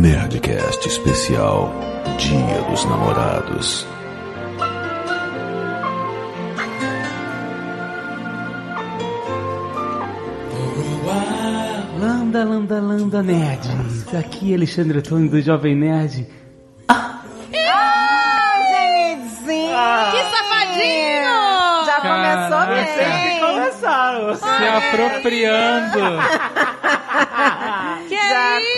Nerdcast especial Dia dos Namorados. Landa, landa, landa, nerds. Aqui é Alexandre Antônio do Jovem Nerd. Genizinho! Que safadinho! Já começou bem! Começaram. Se apropriando.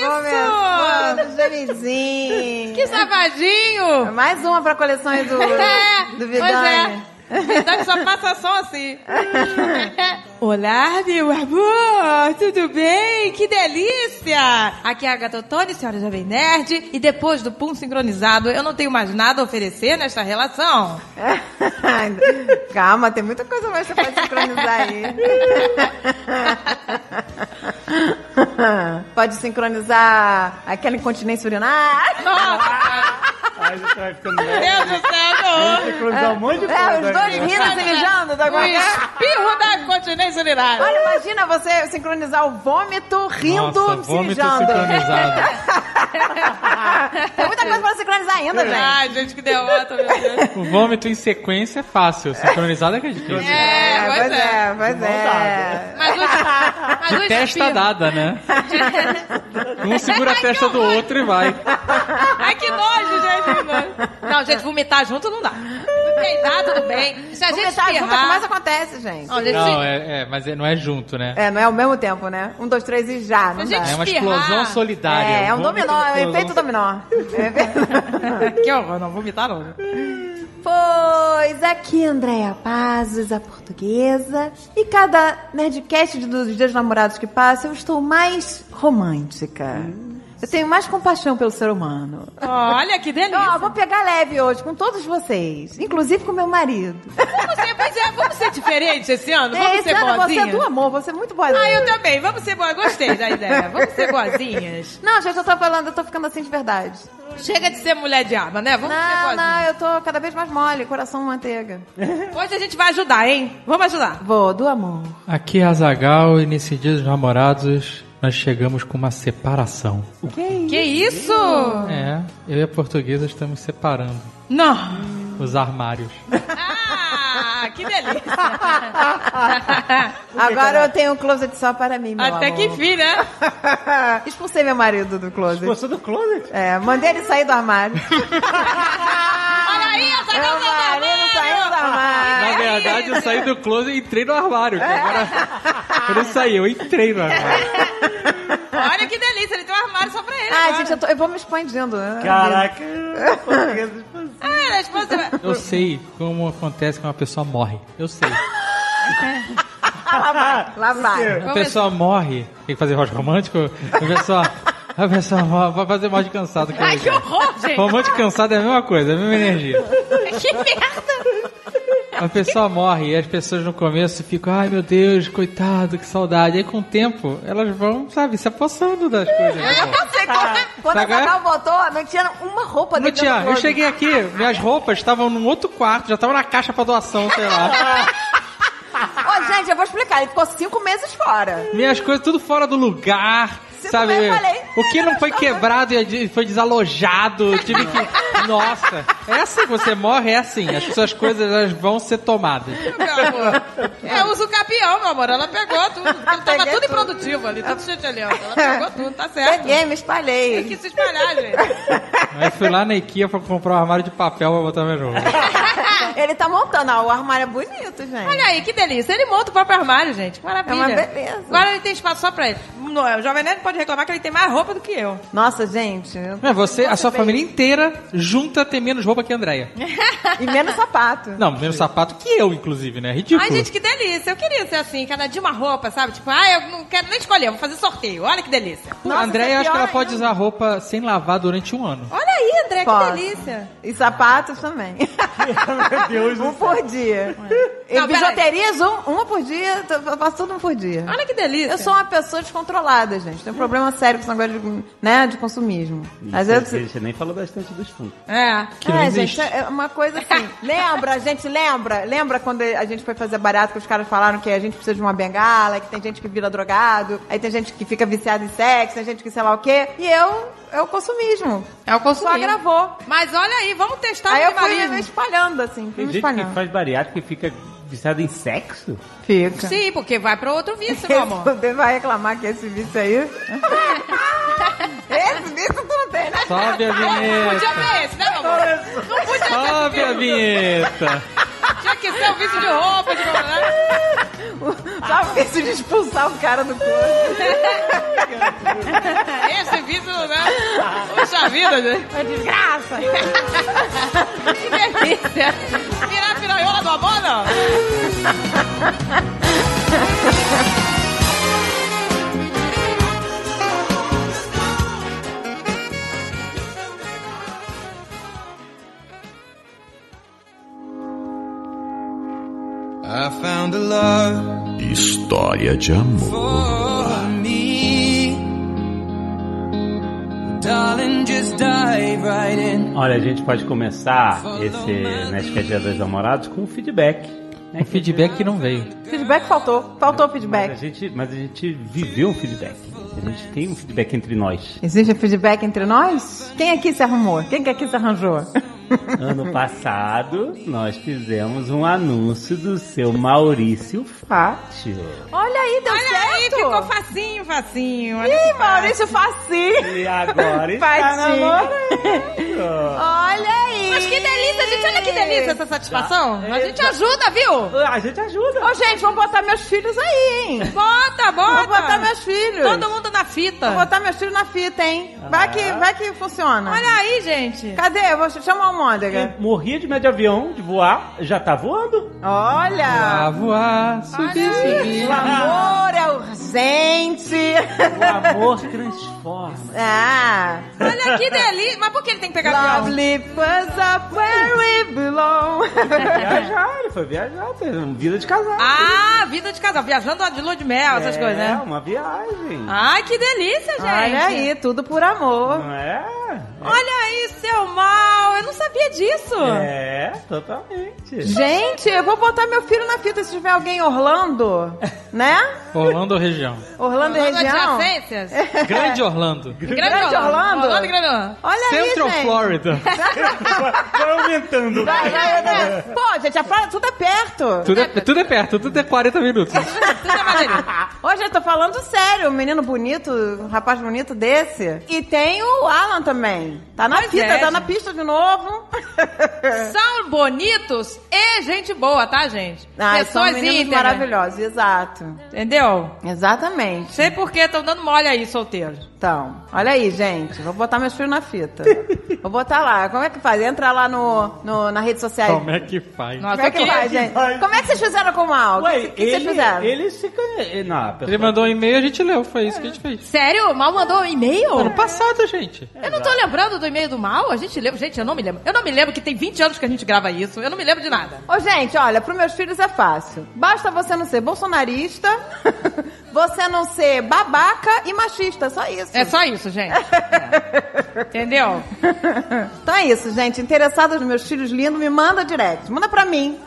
Começou, Genizinho! Que safadinho! Mais uma pra coleção aí do, É, do pois Vidani. é. Vidani só passa som assim. Olá, meu amor, tudo bem? Que delícia! Aqui é a Gatotone, senhora Jovem Nerd, e depois do pum sincronizado, eu não tenho mais nada a oferecer nesta relação. Calma, tem muita coisa mais que você pode sincronizar aí. pode sincronizar aquela incontinência urinária. Nossa! Aí você vai ficando Meu Deus do céu, cruzar um monte de coisa. É, os dois aqui. rindo se mijando. Tá O espirro da continência urinária. Olha, imagina você sincronizar o vômito rindo Nossa, se vômito mijando. sincronizado. Tem muita coisa pra sincronizar ainda, gente. Ai, gente, que derrota, meu Deus. O vômito em sequência é fácil. Sincronizado é que é difícil. É, pois é. pois é. Mas o, mas o Testa espirro- dada, né? Um segura a testa do outro e vai. Ai, que nojo, gente. Nojo. Não, gente, vomitar junto não dá. Peidar, tudo bem. Se a gente Vomitar junto é o que mais espirrar... acontece, gente. Não, gente, Não, é, é, mas é- não é junto, né? É, não é ao mesmo tempo, né? Um, dois, três e já, não dá. É uma espirrar. explosão solidária. É, é um dominó, é um efeito dominó. É que horror, não, vomitar não. Pois aqui Andréia Pazos, a portuguesa. E cada Nerdcast de- dos Dias dos Namorados que passa, eu estou mais romântica. Eu tenho mais compaixão pelo ser humano. Olha, que delícia. Ó, vou pegar leve hoje com todos vocês, inclusive com meu marido. Vamos ser, pois é, vamos ser diferentes esse ano? Vamos Esse ser ano você boazinhas? é do amor, você é muito boazinha. Ah, eu também. Vamos ser boas. Gostei da ideia. Vamos ser boazinhas. Não, gente, eu tô falando, eu tô ficando assim de verdade. Chega de ser mulher de arma, né? Vamos ser Não, boazinhas. não, eu tô cada vez mais mole, coração manteiga. Hoje a gente vai ajudar, hein? Vamos ajudar. Vou, do amor. Aqui é Azagal e nesse dia dos namorados nós chegamos com uma separação. Que isso? É, eu e a portuguesa estamos separando Não. os armários. Ah, que delícia. Agora eu tenho um closet só para mim, meu Até amor. que enfim, né? Expulsei meu marido do closet. Você do closet? É, mandei ele sair do armário. Olha aí, essa meu marido saiu do armário. Na verdade, eu saí do closet e entrei no armário. que Agora, eu não saí, eu entrei no armário. Olha que delícia, ele tem um armário só pra ele. Ai, agora. gente, eu, tô- eu vou me expandindo. né? Caraca. Ah, a esposa... Eu sei como acontece quando uma pessoa morre. Eu sei. Lá vai, lá vai. A pessoa morre. Tem que fazer rock romântico? A pessoa. A pessoa morre. Vai fazer morte cansado. Ai, que horror, gente. Romântico cansado é a mesma coisa, é a mesma energia. Que merda. A pessoa morre e as pessoas no começo ficam, ai meu Deus, coitado, que saudade. Aí com o tempo, elas vão, sabe, se apossando das coisas. né? Eu sei quando, quando a Sabe? Zagal botou, não tinha uma roupa Não dentro tinha, do eu cheguei aqui, minhas roupas estavam num outro quarto, já estavam na caixa pra doação, sei lá. Ô, gente, eu vou explicar. Ele ficou cinco meses fora. Minhas coisas tudo fora do lugar, Você sabe? falei. O que não foi quebrado e foi desalojado, tive que... Nossa, é assim que você morre, é assim. As suas coisas elas vão ser tomadas. Meu amor. Eu uso o capião, meu amor. Ela pegou tudo. Ele tava tudo tudo. improdutivo ali, tudo cheio de aliança. Ela pegou tudo, tá certo. Peguei, me Tem espalhei. que se espalhar, gente. Aí fui lá na IKEA pra comprar um armário de papel pra botar minhas roupas. Ele tá montando, ó, o armário é bonito, gente. Olha aí, que delícia. Ele monta o próprio armário, gente. Que maravilha. É uma beleza. Agora ele tem espaço só pra ele. O Jovem Nerd pode reclamar que ele tem mais roupa do que eu. Nossa, gente. eu- É, você, a sua bem. família inteira junta tem menos roupa que a Andréia. E menos sapato. Não, menos sapato que eu, inclusive, né? Ridículo. Ai, gente, que delícia. Eu queria ser assim, cada dia uma roupa, sabe? Tipo, ah, eu não quero nem escolher, vou fazer sorteio. Olha que delícia. a Nossa, Andréia, isso é acho que ela pode usar roupa sem lavar durante um ano. Olha aí, André, que delícia. E sapatos também. Deus Um por dia. E Não, bijuterias, um, uma por dia, eu faço tudo um por dia. Olha que delícia. Eu sou uma pessoa descontrolada, gente. Tem um problema sério com esse negócio de, né, de consumismo. Às vezes... gente nem falou da estante dos fundos. É. Que não é, gente, é uma coisa assim. lembra, gente, lembra? Lembra quando a gente foi fazer barato que os caras falaram que a gente precisa de uma bengala, que tem gente que vira drogado, aí tem gente que fica viciada em sexo, tem gente que sei lá o quê. E eu, é o consumismo. É o Só consumismo. agravou. Mas olha aí, vamos testar Aí o eu fui espalhando, assim, fui Tem me gente que espalhando. faz bariátrica e fica viciada em sexo? Fica. Sim, porque vai pra outro vício, meu amor. Você vai reclamar que esse vício aí. esse vício tu não tem, né? Sobe a vinheta. Podia ver esse, né, meu amor? Não podia Sobe a vinheta. Tinha que ser o vício de roupa, de né? Só o vício de expulsar o cara do corpo. Esse vício, né? Puxa vida, gente. É desgraça. Que delícia. Virar piranhola do amor, História de amor. for me. Darling, just dive right in. Olha, a gente pode começar esse Nerdcast Dia dos Namorados com um feedback. Né? O feedback que não veio. Feedback faltou. Faltou Mas a, feedback. gente, mas a gente viveu um feedback. A gente tem um feedback entre nós. Existe feedback entre nós? Quem aqui se arrumou? Quem que aqui se arranjou? Ano passado, nós fizemos um anúncio do seu Maurício Fátio. Olha aí, deu Olha aí, certo. ficou facinho, facinho. Olha Ih. Maurício Facinho. E agora está namorando. Olha aí. Mas que delícia, gente. Olha que delícia essa satisfação. A gente ajuda, viu? A gente ajuda. Ô, gente, vamos botar meus filhos aí, hein? Bota, bota. Vou botar meus filhos. Todo mundo na fita. Vou botar meus filhos na fita, hein? Vai que, vai que funciona. Olha aí, gente. Cadê? Eu vou chamar o Morria de medo de avião, de voar, já tá voando. Olha. voar, subir, subir. O amor é urgente. O amor transforma. ah. Olha que delícia. Mas por que ele tem que pegar avião? Lovely was up where we belong. Viajar, ele foi viajar, vida de casal. Ah, vida de casal. Viajando de lua de mel, essas é, coisas, né? uma viagem. Ai, que delícia, gente. Olha aí, tudo por amor. Não é? Olha aí, seu mal. Eu não sabia disso. É, totalmente. Gente, eu vou botar meu filho na fita se tiver alguém em Orlando, né? Orlando ou região? Orlando, e Orlando região. adjacências? Grande Orlando. Grande Orlando? Orlando e Grande Orlando. Olha Central aí, gente. Florida. Vai aumentando. Vai, vai, vai. Pô, gente, a praia tudo é perto. Tudo é, tudo é perto, tudo é 40 minutos. Tudo é maneirinho. Hoje eu tô falando sério, um menino bonito, um rapaz bonito desse. E tem o Alan também. Tá na Pois fita, é, tá na pista de novo. São bonitos e gente boa, tá, gente? São Pessoas íntegras. maravilhosos, exato. Entendeu? Exatamente. Sei por que estão dando mole aí, solteiros. Então, olha aí, gente. Vou botar meus filhos na fita. Vou botar lá. Como é que faz? Entra lá no, no- na rede social. Como é que faz? Nossa, Como é que queria... faz, gente? faz? Como é que vocês fizeram com o Mal? O Ué, que, que ele, vocês fizeram? ele se... can- Não, pessoa- Ele mandou um e-mail e a gente leu, foi isso que a gente fez. Sério? Mal mandou um e-mail? Ano passado, gente. Eu não tô lembrando do e-mail do Mal? A gente lembra. Gente, eu não me lembro. Eu não me lembro que tem 20 anos que a gente grava isso. Eu não me lembro de nada. Ô, gente, olha, pros meus filhos é fácil. Basta você não ser bolsonarista, você não ser babaca e machista. Só isso. É só isso, gente. É. Entendeu? Então é isso, gente. Interessado nos meus filhos lindos, me manda direct. Manda pra mim.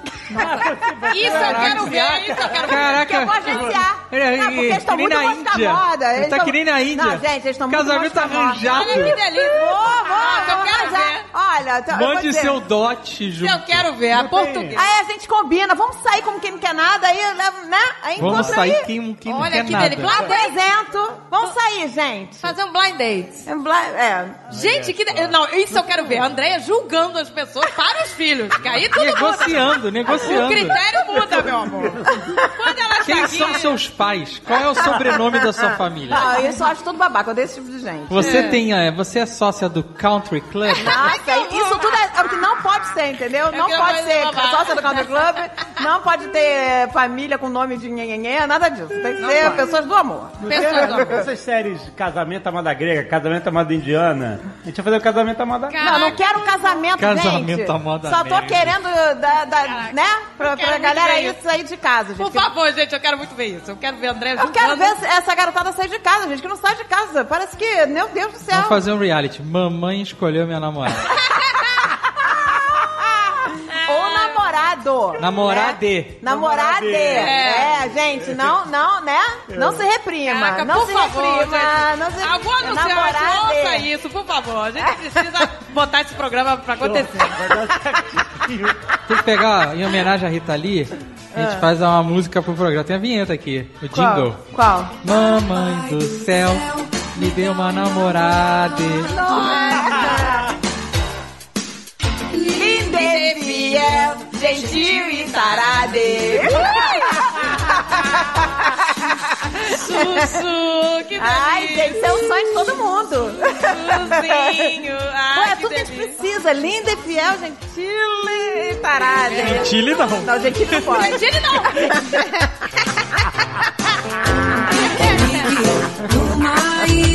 Isso eu quero ver, isso eu quero ver. Caraca. Que eu vou agenciar. É, Não, porque eles estão muito mais da moda. Ele tá tão- que nem na Índia. Não, gente, eles estão muito Casamento da moda. arranjado. Olha que delícia. Vou, vou, Nossa, eu vou quero ver. Olha, então, eu vou Mande seu dote junto. Eu quero ver. A portuguesa. Aí a gente combina, vamos sair como quem não quer nada, aí, né? Aí Vamos encontra sair aí. quem, quem não Olha que nada. delícia. Lá apresento. Vamos sair, gente. Fazer um blind date. É, bla- é. Gente, que. de- Não, isso eu quero ver. A Andréia julgando as pessoas para os filhos. Que aí tudo muda. Negociando, O negociando. critério muda, meu amor. Quando ela Quem está são aqui- seus pais? Qual é o sobrenome da sua família? Não, isso eu acho tudo babaca, eu odeio esse tipo de gente. Você tem, é, você é sócia do Country Club? Nossa, isso tudo é, é o que não pode ser, entendeu? não que não pode pode ser sócia do Country Club, não pode ter família com nome de nhenhenhé, nada disso. Tem que ser pessoas do amor. Pessoas do amor. Essas séries Casamento à Moda Grega, Casamento à Moda Indiana, a gente vai fazer o Casamento à Moda Não, não quero casamento, Casamento gente. à moda Só tô querendo, da, da- né? Pra, pra galera isso. sair de casa, gente. Por favor, gente, eu quero muito ver isso. Eu quero ver André Eu quero ver essa garotada sair de casa, gente, que não sai de casa. Parece que, meu Deus do céu. Vamos fazer um reality. Mamãe escolheu minha namorada. namorado. Namorade. Né? Namorade. É. É. gente, não, não, né? Não se reprima. Caraca, não por se favor, reprima. gente. Não se Algum anunciante, Namorade. ouça isso, por favor. A gente precisa botar esse programa pra acontecer. Tem que pegar, em homenagem à Rita Lee, a gente faz uma música pro programa. Tem a vinheta aqui, o Qual? jingle. Qual? Mamãe do céu, me deu uma namorada. Linda e fiel, gentil e tarade. Sussu, que delícia. Ai, gente, isso é o sonho de todo mundo. Sussinho. Ai, Ué, que tudo que a gente precisa. Linda e fiel, gentil e tarade. Chile não. Não, gentil não pode. Ele não. Numa ilha.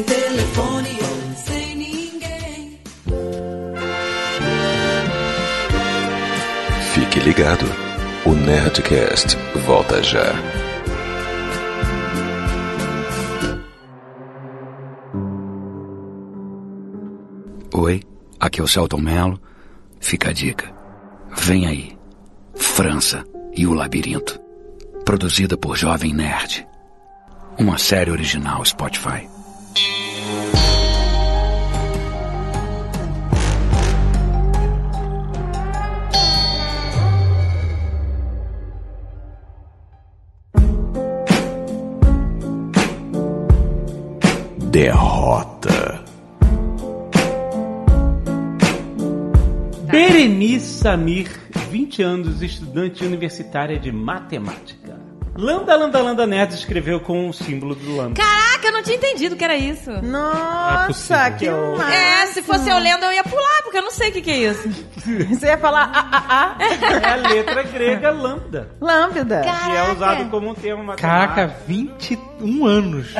Sem telefone, sem ninguém. Fique ligado. O Nerdcast volta já. Oi, aqui é o Celton Mello. Fica a dica. Vem aí. França e o Labirinto. Produzida por Jovem Nerd. Uma série original Spotify. Derrota. Berenice Samir, 20 anos, estudante universitária de matemática. Lambda Lambda Lambda Nerd escreveu com o símbolo do lambda. Caraca, eu não tinha entendido que era isso. Nossa, possível. que massa. É, se fosse eu lendo, eu ia pular, porque eu não sei o que, que é isso. Você ia falar ah, ah, ah. É a letra grega lambda, Lambda. que é usado como um termo matemático. Caraca, 21 anos.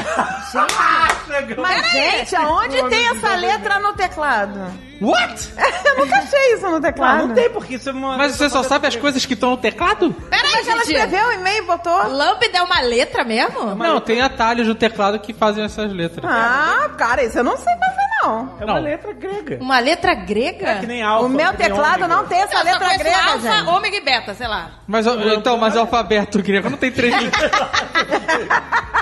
Mas, gente, aonde tem essa letra no teclado? What? Eu nunca achei isso no Ah, teclado. não tem, porque isso é uma... Mas você só sabe as coisas que estão no teclado? Peraí, é que ela escreveu o e-mail e botou? Lambda é uma letra mesmo? Não, tem atalhos no teclado que fazem essas letras. Ah, cara, isso eu não sei fazer, não. É uma Não. letra grega. Uma letra grega? É que nem alfa. o meu teclado não tem essa letra grega, alfa, gente. ômega e beta, sei lá. Mas, então, mas alfabeto grego não tem três letras.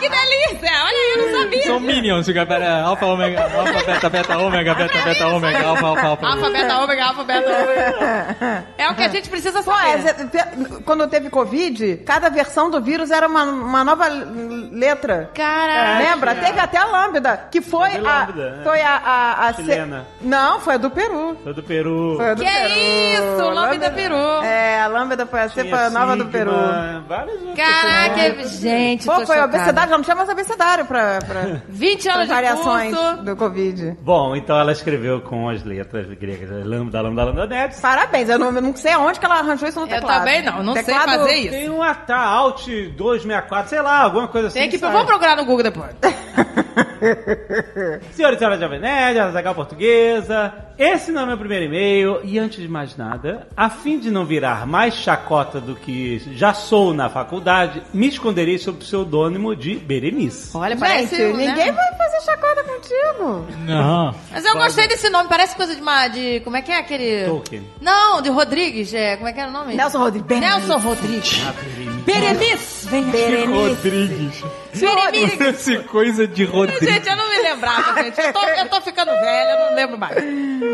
Que delícia! Olha aí, eu não sabia. São minions, fica pera, alfa, ômega, alfa, beta, beta, ômega, beta, beta, ômega, alfa, alfa, alfa. Alfa, beta, ômega, alfa, beta, ômega. É o que a gente precisa Pô, é, saber. pe- quando teve Covid, cada versão do vírus era uma, uma nova letra. Caraca. Lembra? Teve até a Lambda, que foi a. Lambda, né? Foi a. a, a Chilena. Não, foi a do Peru. Sou do Peru. Foi a do Que Peru. isso, Lambda Peru. É, a Lambda foi a cepa nova do Peru. Várias outras. Caraca, gente, Pô, foi chocada. obesidade, já não tinha mais obesidade pra, pra, 20 pra anos de variações curso. do Covid. Bom, então ela escreveu com as letras gregas. Lambda, lambda, lambda, nerd. Parabéns, eu não, eu não sei aonde que ela arranjou isso no Eu teclado. também não, não sei Teclado- fazer isso. Tem um ATA Alt 264, sei lá, alguma coisa assim. Tem que... Vamos procurar no Google depois. Senhora e senhora Jovem Nerd, Azagal Portuguesa, esse não é meu primeiro e-mail, e antes de mais nada, a fim de não virar mais chacota do que já sou na faculdade, me esconderei sob o pseudônimo de Berenice. Olha, Gente, parece... né? ninguém vai fazer chacota contigo. Não. Mas eu gostei desse nome, parece coisa de uma... De, como é que é aquele... Tolkien. Não, de Rodrigues, é, como é que era o nome? Nelson Rodrigues. Nelson Rodrigues. Berenice. Vem Rodrigues. Berenice. Esse coisa de Rodrigues. Gente, eu não me lembrava, gente. Eu tô, eu tô ficando velha, eu não lembro mais.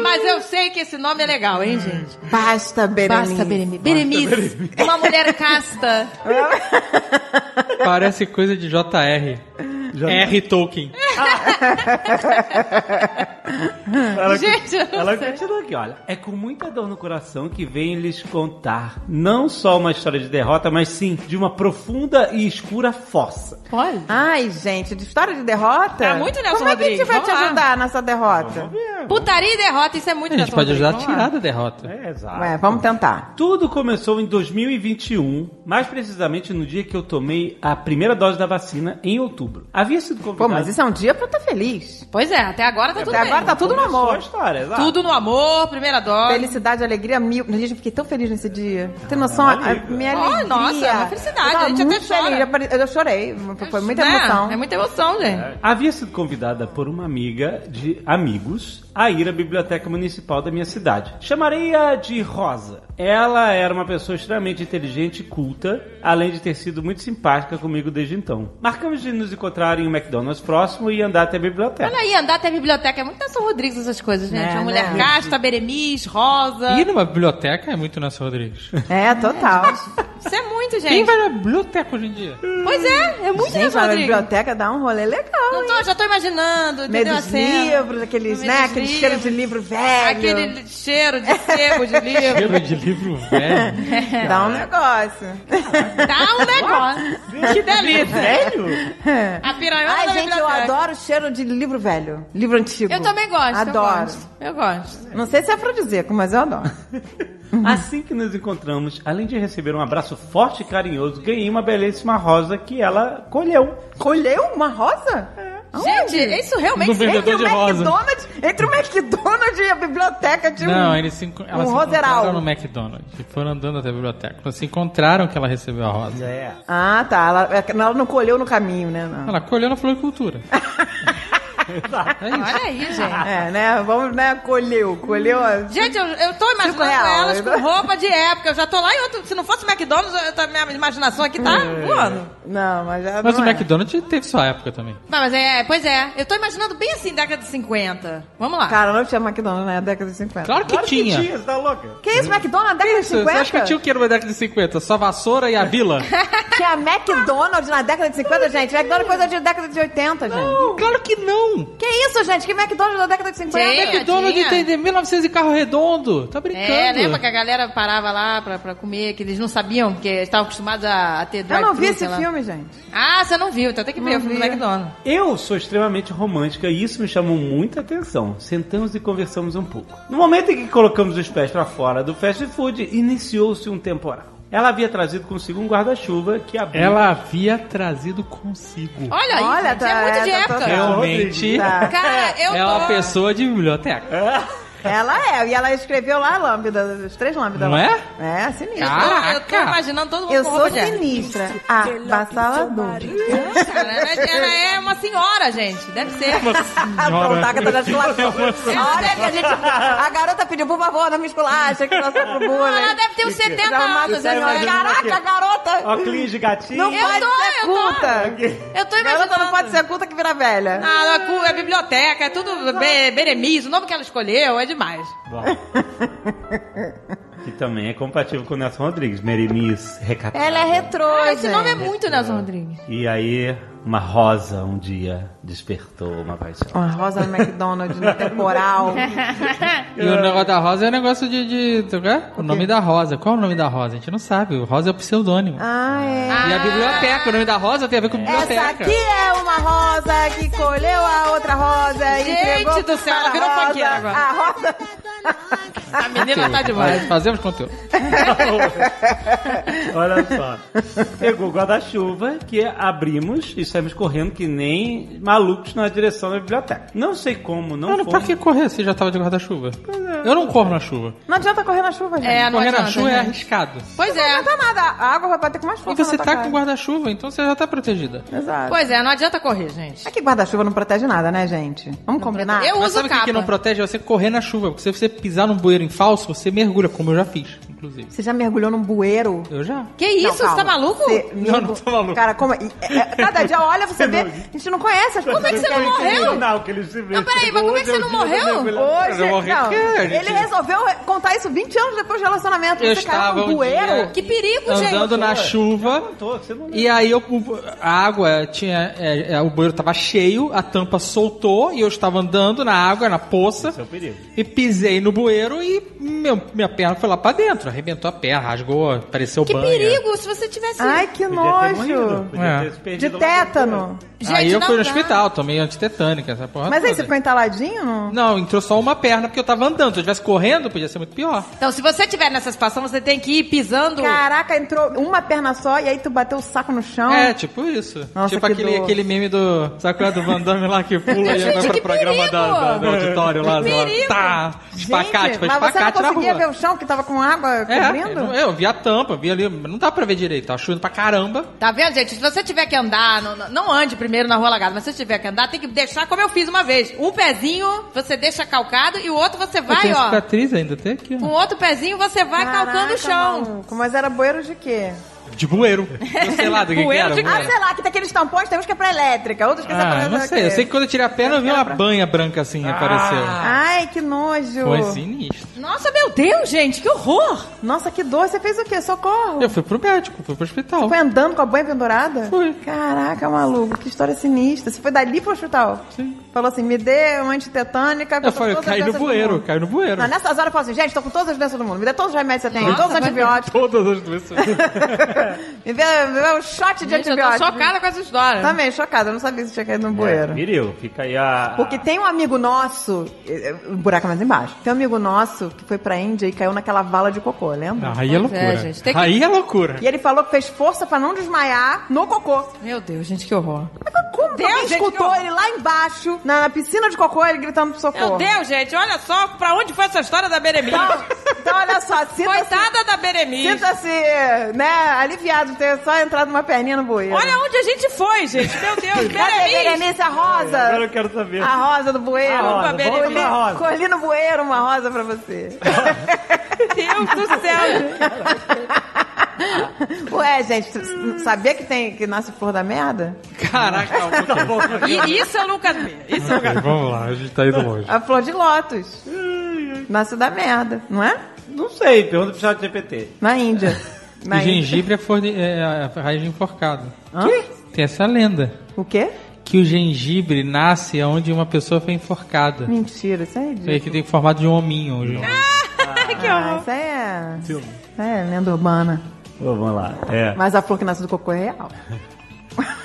Mas eu sei que esse nome é legal, hein, gente? Basta, Berenice. Basta Berenice. Berenice. Uma mulher casta. Parece coisa de JR. R. Tolkien. Ela, Gente, eu não ela sei. continua aqui, olha. É com muita dor no coração que venho lhes contar não só uma história de derrota, mas sim de uma profunda e escura fossa. Olha. Ai, gente, de história de derrota? É muito Nelson Como é que a gente Rodrigues, vai vamos te lá. ajudar nessa derrota? Putaria e derrota, isso é muito A gente Nelson pode ajudar a Rodrigues, tirar da derrota. É, exato. Ué, vamos tentar. Tudo começou em 2021, mais precisamente no dia que eu tomei a primeira dose da vacina, em outubro. Havia sido Pô, convidado... mas isso é um dia pra eu estar feliz. lá. Pois é, até agora tá tudo Até bem. agora tá tudo no Começou amor. a história, exato. Tudo no amor, primeira dose. Felicidade, alegria mil. Gente, eu fiquei tão feliz nesse dia. Tem noção? Ah, A, a alívio. minha Oh, alegria. nossa, é uma felicidade, Eu tava a gente muito até chora. feliz. Eu chorei. Foi muita Né? emoção. É muita emoção, gente. Havia sido convidada por uma amiga de amigos a ir à biblioteca municipal da minha cidade. Chamarei-a de Rosa. Ela era uma pessoa extremamente inteligente e culta, além de ter sido muito simpática comigo desde então. Marcamos de nos encontrar em um McDonald's próximo e andar até a biblioteca. Olha aí, andar até a biblioteca. É muito Nelson Rodrigues essas coisas, gente. Né, uma mulher né? casta, beremis, rosa. Ir numa biblioteca é muito Nelson Rodrigues. É, total. Isso é muito, gente. Quem vai na biblioteca hoje em dia? Pois é, é muito Gente, Nelson a Rodrigues. biblioteca dá um rolê legal. Não tô, já tô imaginando, entendeu a cena? livros, aqueles, né? Aquele livros. cheiro de livro velho. Aquele cheiro de sebo de livro. Cheiro de livro velho. Dá um negócio. Dá um negócio. que delícia. Sério? A piranha Ai, gente, eu biblioteca. adoro o cheiro de livro velho. Livro antigo. Eu também gosto. Adoro. Eu gosto. Eu gosto. Não sei se é afrodisíaco, mas eu adoro. Assim que nos encontramos, além de receber um abraço forte e carinhoso, ganhei uma belíssima rosa que ela colheu. Colheu uma rosa? Gente, isso realmente... No Entre o de rosa. McDonald's, entre o McDonald's e a biblioteca um... Não, eles se, elas um se encontraram no McDonald's e foram andando até a biblioteca. Quando se encontraram que ela recebeu a rosa. É. Ah, tá. Ela, ela não colheu no caminho, né? Não. Ela colheu na floricultura. é. Olha aí, gente. É, né? Vamos, né? Colheu. Colheu. Gente, eu, eu tô imaginando real, elas eu- com roupa de época. Eu já tô lá em outro... Se não fosse McDonald's, eu, tô- minha imaginação aqui tá voando. Não, mas já Mas não o é. McDonald's teve sua época também. Não, mas é... Pois é. Eu tô imaginando bem assim, década de 50. Vamos lá. Cara, não tinha McDonald's na década de 50. Claro que Claro que tinha. tinha, você tá louca? Que isso, McDonald's na década de Isso, 50? você acha que tinha o que na década de 50? Só vassoura e a vila? Tinha McDonald's na década de 50, gente? McDonald's é coisa de década de 80, gente. Não, claro que não. Que isso, gente? Que McDonald's na década de 50? Tinha. McDonald's tinha. tem de 1900 e carro redondo. Tá brincando. É, lembra que a galera parava lá pra, pra comer, que eles não sabiam, porque eles estavam acostumados a, a ter Eu drive não vi esse filme, gente. Ah, você não viu, então tem que ver Não o filme do. McDonald's. Eu sou extremamente romântica e isso me chamou muita atenção. Sentamos e conversamos um pouco. No momento em que colocamos os pés para fora do fast food, iniciou-se um temporal. Ela havia trazido consigo um guarda-chuva que abriu. Ela havia trazido consigo. Olha aí, Olha, tá- é muito de é, tá- época. tá- Realmente Tá. Cara, eu é tô... uma pessoa de biblioteca. Ela é, e ela escreveu lá a lâmbida, as três lâmbidas Não lá. é? É, sinistra. Eu tô, eu tô Caraca. imaginando todo mundo Eu com sou roupa de época. sinistra. Avassalador. Cara, ela, ela é uma senhora, gente. Deve ser. Ah, pronto, a Agatha da esculação. Olha que a gente... A garota pediu, por favor, não me esculacha, que nós somos pro Ela bullying. deve ter uns 70 Já é uma anos. senhora. Caraca, a garota! Óculos de gatinho. Não Eu pode tô, ser eu tô. culta. Eu tô imaginando. Garota não pode ser culta que vira velha. Ah, é biblioteca, é tudo be, beremis, o nome que ela escolheu é demais. Bom. que também é compatível com o Nelson Rodrigues. Merenice, recatada. Ela é retrô, Ah, esse nome é muito Nelson Rodrigues. E aí, uma rosa um dia despertou uma paixão. Uma rosa no McDonald's, no temporal. E o negócio da rosa é o negócio de. de, quê? o nome da rosa. Qual é o nome da rosa? A gente não sabe. O rosa é o pseudônimo. Ah, é. E a biblioteca, o nome da rosa tem a ver com biblioteca. Essa aqui é uma rosa que colheu a outra rosa e Gente entregou do céu, ela virou a rosa. agora. A rosa... A menina tá demais. Fazemos conteúdo. Olha só. Pegou o guarda-chuva que abrimos e saímos correndo que nem malucos na direção da biblioteca. Não sei como, não Mano, fomos. pra que correr se já tava de guarda-chuva? Eu não corro na chuva. Não adianta correr na chuva, gente. É, não Correr na adianta, chuva é gente. arriscado. Pois Não é. adianta nada. A água vai bater com mais E força você na tá com guarda-chuva, então você já tá protegida. Exato. Pois é, não adianta correr, gente. Aqui guarda-chuva não protege nada, né, gente? Vamos combinar? Eu Mas uso sabe o que, capa. que não protege? É você correr na chuva. Porque se você pisar num bueiro em falso, você mergulha, como eu já fiz, inclusive. Você já mergulhou num bueiro? Eu já. Que isso, Não, você tá maluco? Você Não, não tô maluco. Cara, como... é- é- cada dia olha, você vê. A gente não conhece Como é que você não morreu? Não, que ele se Não, peraí, mas como é que você não morreu? Hoje, Eu morri não, gente- ele resolveu contar isso 20 anos depois do relacionamento. Eu Você estava um bueiro. dia- Que perigo, gente. Andando na chuva. Contou, E aí eu, a água tinha. é, é, o banheiro tava cheio, a tampa soltou e eu estava andando na água, na poça. Esse é o perigo. E pisei no bueiro e meu- minha perna foi lá pra dentro. Arrebentou a perna, rasgou, pareceu Que banha. perigo se você tivesse... Ai, que Podia ter morrido, nojo. podia É. De tétano. Gente, aí eu não fui no dá. Hospital, tomei antitetânica, essa porra Mas aí toda. você ficou entaladinho? Não? Não, entrou só uma perna porque eu tava andando. Se eu estivesse correndo, podia ser muito pior. Então, se você tiver nessa situação, você tem que ir pisando... Caraca, entrou uma perna só e aí tu bateu o saco no chão. É, tipo isso. Nossa, tipo que aquele, dor. aquele meme do. Sabe qual é do Van Damme lá que pula e vai pro programa da, da- do auditório lá? lá! Tá! Espacate, foi mas você não espacate na conseguia rua. ver o chão que tava com água É, cobrindo? eu, eu vi a tampa, vi ali, não dá pra ver direito, tava chovendo pra caramba. Tá vendo, gente? Se você tiver que andar, não, não ande primeiro na rua alagada, mas se você tiver que andar, tem que deixar como eu fiz uma vez. Um pezinho você deixa calcado e o outro você eu vai, tenho ó. cicatriz ainda, tem aqui, Com o outro pezinho você vai calcando o chão. maluco, Mas era bueiro de quê? De bueiro. Eu sei lá do que, que era. de- bueiro. Ah, sei lá, que tem aqueles tampões, tem uns que é pra elétrica, outros que é Ah, pra não sei. Eu sei que quando eu tirei a perna, eu vi uma banha branca assim, apareceu. Ai, que nojo. Foi sinistro. Nossa, meu Deus, gente, que horror! Nossa, que dor. Você fez o quê? Socorro. Eu fui pro médico, fui pro hospital. Foi andando com a banha pendurada? Fui. Caraca, maluco, que história sinistra. Você foi dali pro hospital? Sim. Falou assim, me dê uma antitetânica. Eu tô com falei, eu todas as caí no bueiro, caí no bueiro. Não, nessas horas eu falo assim, gente, tô com todas as doenças do mundo. Me dê todos os remédios que você tem, Nossa, todos os antibióticos. Todas as doenças. Me dê, me dê um shot de Gente, eu tô antibiótico. chocada com essa história. Também, chocada. Eu não sabia você tinha caído no É, bueiro. perigo. Fica aí a... Porque tem um amigo nosso, eh, eh, o buraco é mais embaixo. Tem um amigo nosso que foi pra Índia e caiu naquela vala de cocô, lembra? Aí é Pois é, loucura. gente, tem que- Aí é loucura. E ele falou que fez força pra não desmaiar no cocô. Meu Deus, gente, que horror. Como Deus, alguém gente, escutou que ele lá embaixo, na, na piscina de cocô, ele gritando pro socorro? Meu Deus, gente, olha só pra onde foi essa história da Beremice. Então, então olha só, sinta-se, Coitada da Beremice. sinta-se, né, aliviado ter só entrado uma perninha no bueiro. Olha onde a gente foi, gente. Meu Deus, Beremice. Berenice, a rosa? Agora eu quero saber. A rosa do bueiro. A rosa, Colhi- no bueiro uma rosa pra você. Deus do céu. Ué, gente, sabia que tem que nasce flor da merda? Caraca, calma. E isso eu nunca vi. Isso eu nunca vi. Vamos lá, a gente tá indo longe. A flor de lótus. Nasce da merda, não é? Não sei, pergunta pro chat GPT. Na Índia. Na E gengibre é, forne... é a raiz de enforcado. Hã? Tem essa lenda. O quê? Que o gengibre nasce onde uma pessoa foi enforcada. Mentira, isso é Isso aí ridículo. que tem formato de um hominho. o gengibre. que Ah, horror. isso aí é... Isso é lenda urbana. Ô, vamos lá. É. Mas a flor que nasce do cocô é real.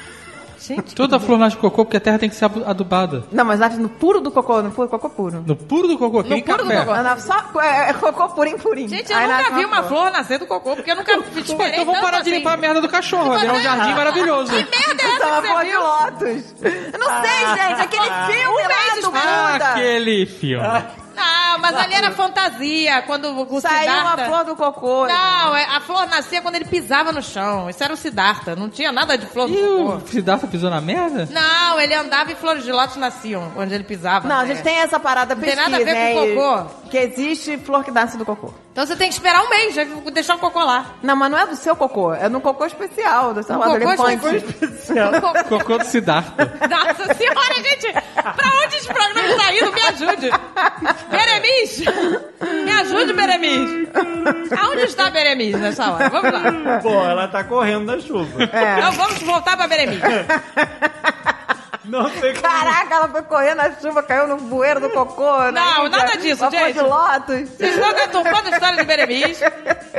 Gente, Toda flor nasce de cocô porque a terra tem que ser adubada. Não, mas nasce no puro do cocô, no puro cocô puro. No puro do cocô, que nem puro do café. cocô. Ah, não, Só é, é cocô purinho, purinho. gente, eu Aí nunca vi uma flor nascer do cocô, porque eu nunca esperei Então vamos tanto parar de assim. limpar a merda do cachorro, vai virar um jardim maravilhoso. Que merda é é essa uma que flor você de viu? lótus. Eu não sei, gente. Aquele filme um mês do. Buda. Aquele filme. Não, mas ali era fantasia, quando o Saiu uma Siddhartha... flor do cocô. Não, é- a flor nascia quando ele pisava no chão. Isso era o Siddhartha, não tinha nada de flor do E o cocô. Siddhartha pisou na merda? Não, ele andava e flores de lótus nasciam onde ele pisava. Não, a né? gente tem essa parada Não tem pesquisa, nada a ver né? com e- cocô. Que existe flor que nasce do cocô. Então você tem que esperar um mês, já deixar o cocô lá. Não, mas não é do seu cocô, é no cocô especial, do Um do cocô elefante. especial. Cocô- Cocô do Siddhartha. Nossa senhora, gente! Pra onde esse programa está indo? Me ajude! Beremis! Me ajude, Beremis! Aonde está Beremis nessa hora? Vamos lá. Pô, ela tá correndo na chuva. É. Então vamos voltar pra Beremis. Não sei como... Caraca, ela foi correndo na chuva, caiu no bueiro do cocô. na Não, Índia, nada disso, gente. de lótus. Vocês estão deturpando a história de Beremis.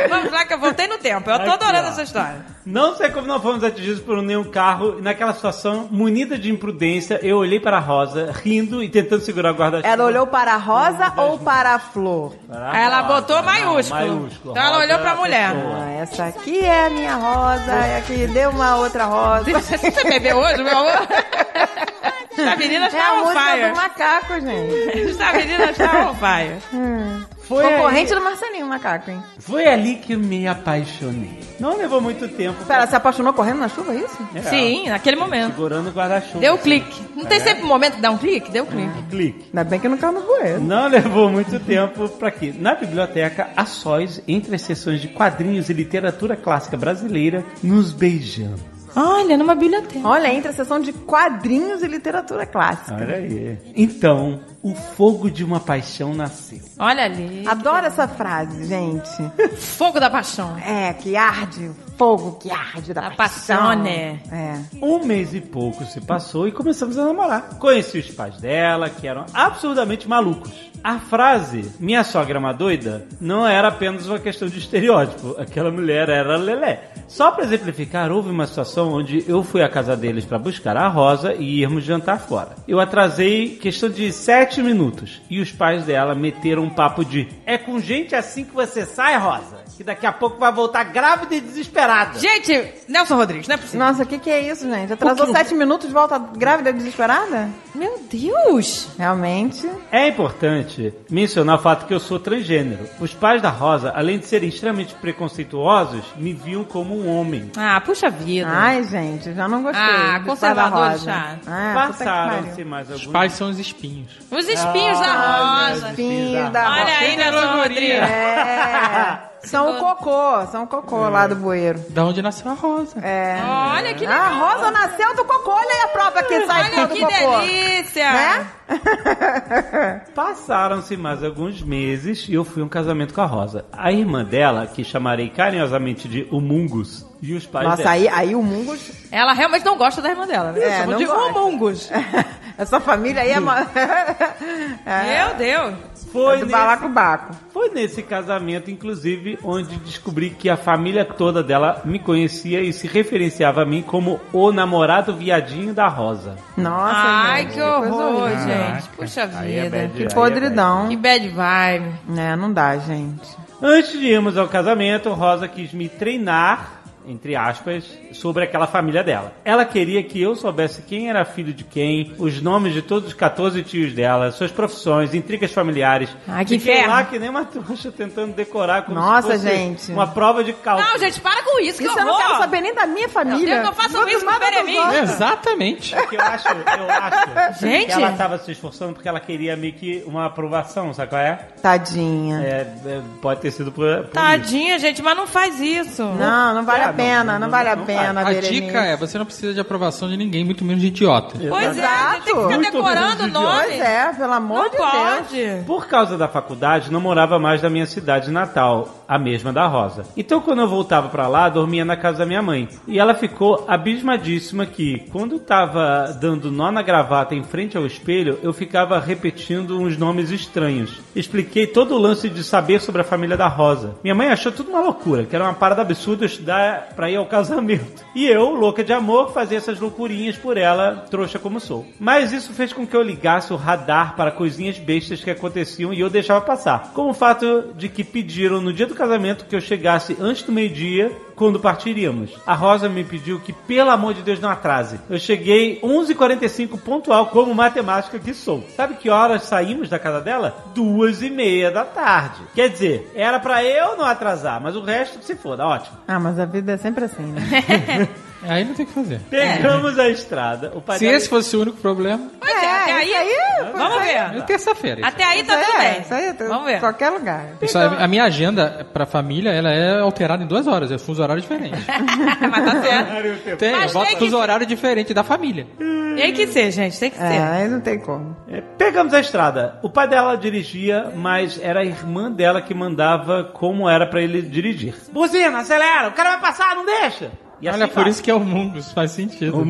Vamos lá que eu voltei no tempo. Eu tô Aqui, adorando ó. essa história. Não sei como não fomos atingidos por nenhum carro. E naquela situação, munida de imprudência, eu olhei para a Rosa, rindo e tentando segurar o guarda-chuva. Ela olhou para a rosa ou para a flor? Para a ela Rosa. botou Não, maiúsculo. maiúsculo. Então ela olhou pra é a mulher. Ah, essa aqui é a minha rosa, e aqui deu uma outra rosa. Você bebeu hoje, meu amor? Essa menina É está a on música fire. do macaco, gente. Essa menina está on fire. Foi Concorrente aí- do Marcelinho, macaco, hein? Foi ali que eu me apaixonei. Não levou muito tempo. Pera, se apaixonou correndo na chuva, é isso? É, Sim, naquele momento. Segurando o guarda-chuva. Deu clique. Não tem sempre um momento que dá um clique? Deu clique. clique. Ainda bem que não caiu no bueiro. Não levou muito tempo para quê? Na biblioteca, a sós, entre as sessões de quadrinhos e literatura clássica brasileira, nos beijamos. Olha, numa biblioteca. Olha, entre a sessão de quadrinhos e literatura clássica. Olha aí. Então, o fogo de uma paixão nasceu. Olha ali. Adoro essa frase, gente. Fogo da paixão. É, que arde, fogo que arde da A paixão. passione. É. Um mês e pouco se passou e começamos a namorar. Conheci os pais dela, que eram absurdamente malucos. A frase, minha sogra é uma doida, não era apenas uma questão de estereótipo. Aquela mulher era lelé. Só para exemplificar, houve uma situação onde eu fui à casa deles para buscar a Rosa e irmos jantar fora. Eu atrasei questão de sete minutos e os pais dela meteram um papo de é com gente assim que você sai, Rosa, que daqui a pouco vai voltar grávida e desesperada. Gente, Nelson Rodrigues, não é possível. Nossa, o que, que é isso, gente? Atrasou sete minutos, volta grávida desesperada? Meu Deus. Realmente. É importante mencionar o fato que eu sou transgênero. Os pais da Rosa, além de serem extremamente preconceituosos, me viam como um homem. Ah, puxa vida. Ai, gente, já não gostei. Ah, do conservador Pai da Rosa. chato. Ah, Passaram-se mais Os alguns... pais são os espinhos. Os espinhos da rosa. Filho da Olha aí, Nelson Rodrigues. É. São o cocô, são o cocô lá do bueiro. Da onde nasceu a rosa. É. Olha que legal. A rosa nasceu do cocô, olha aí a prova que sai Olha do que cocô. delícia. Né? Passaram-se mais alguns meses e eu fui a um casamento com a Rosa. A irmã dela, que chamarei carinhosamente de Humungus, e os pais Nossa, dela. aí, aí o Mungus. Ela realmente não gosta da irmã dela. Né? É, Chama não de gosta. homungos. Essa família aí é. é Meu Deus. Foi do nesse, balacobaco. foi nesse casamento, inclusive, onde descobri que a família toda dela me conhecia e se referenciava a mim como o namorado viadinho da Rosa. Nossa, Ai, gente, que horror, gente. Puxa Aí é vida. bad, Que aí é podridão. Que bad vibe. É, não dá, gente. Antes de irmos ao casamento, Rosa quis me treinar, entre aspas, sobre aquela família dela. Ela queria que eu soubesse quem era filho de quem, os nomes de todos os 14 tios dela, suas profissões, intrigas familiares. Ai, que Fiquei inferno. lá que nem uma trouxa tentando decorar como Nossa, se fosse gente. uma prova de cálculo. Não, gente, para com isso, que Isso eu não quero saber nem da minha família. Eu não faço Quanto isso com mais o Beremim. outros. Exatamente. Porque eu acho, eu acho Gente. que ela tava se esforçando porque ela queria meio que uma aprovação, sabe qual é? Tadinha. É, é, pode ter sido por, por isso. Tadinha, gente, mas não faz isso. Não, não vale É, a pena, não, não, não- vale a não pena, A Berenice. dica é, você não precisa de aprovação de ninguém, muito menos de idiota. Pois é, a gente tem que Exato. ficar Muito decorando o nome. Pois é, pelo amor Não de Deus. pode. Por causa da faculdade, não morava mais na minha cidade natal, a mesma da Rosa. Então, quando eu voltava pra lá, dormia na casa da minha mãe. E ela ficou abismadíssima que, quando tava dando nó na gravata em frente ao espelho, eu ficava repetindo uns nomes estranhos. Expliquei todo o lance de saber sobre a família da Rosa. Minha mãe achou tudo uma loucura, que era uma parada absurda eu estudar pra ir ao casamento. E eu, louca de amor, fazia essas loucurinhas por ela, trouxa como sou. Mas isso fez com que eu ligasse o radar para coisinhas bestas que aconteciam e eu deixava passar. Como o fato de que pediram no dia do casamento que eu chegasse antes do meio-dia, quando partiríamos. A Rosa me pediu que, pelo amor de Deus, não atrase. Eu cheguei 11h45 pontual, como matemática que sou. Sabe que horas saímos da casa dela? Duas e meia da tarde. Quer dizer, era pra eu não atrasar, mas o resto se foda, ótimo. Ah, mas a vida é sempre assim, né? Aí não tem o que fazer. Pegamos a estrada. Se esse fosse o único problema, Pois é, até aí, aí, vamos é ver. terça-feira. Até aí tá isso tudo aí, é, bem. isso aí, Vamos ver. qualquer lugar. Isso, a a minha agenda pra família, ela é alterada em duas horas. É fuso horário diferente. Mas tá certo. Tem, Mas eu boto tem que- fuso horário diferente da família. Tem que ser, gente, tem que É, ser. aí não tem como. É, Pegamos a estrada. O pai dela dirigia, mas era a irmã dela que mandava como era pra ele dirigir. Buzina, acelera, o cara vai passar, não deixa. E Olha, assim por vai. isso que é o Mungus, faz sentido.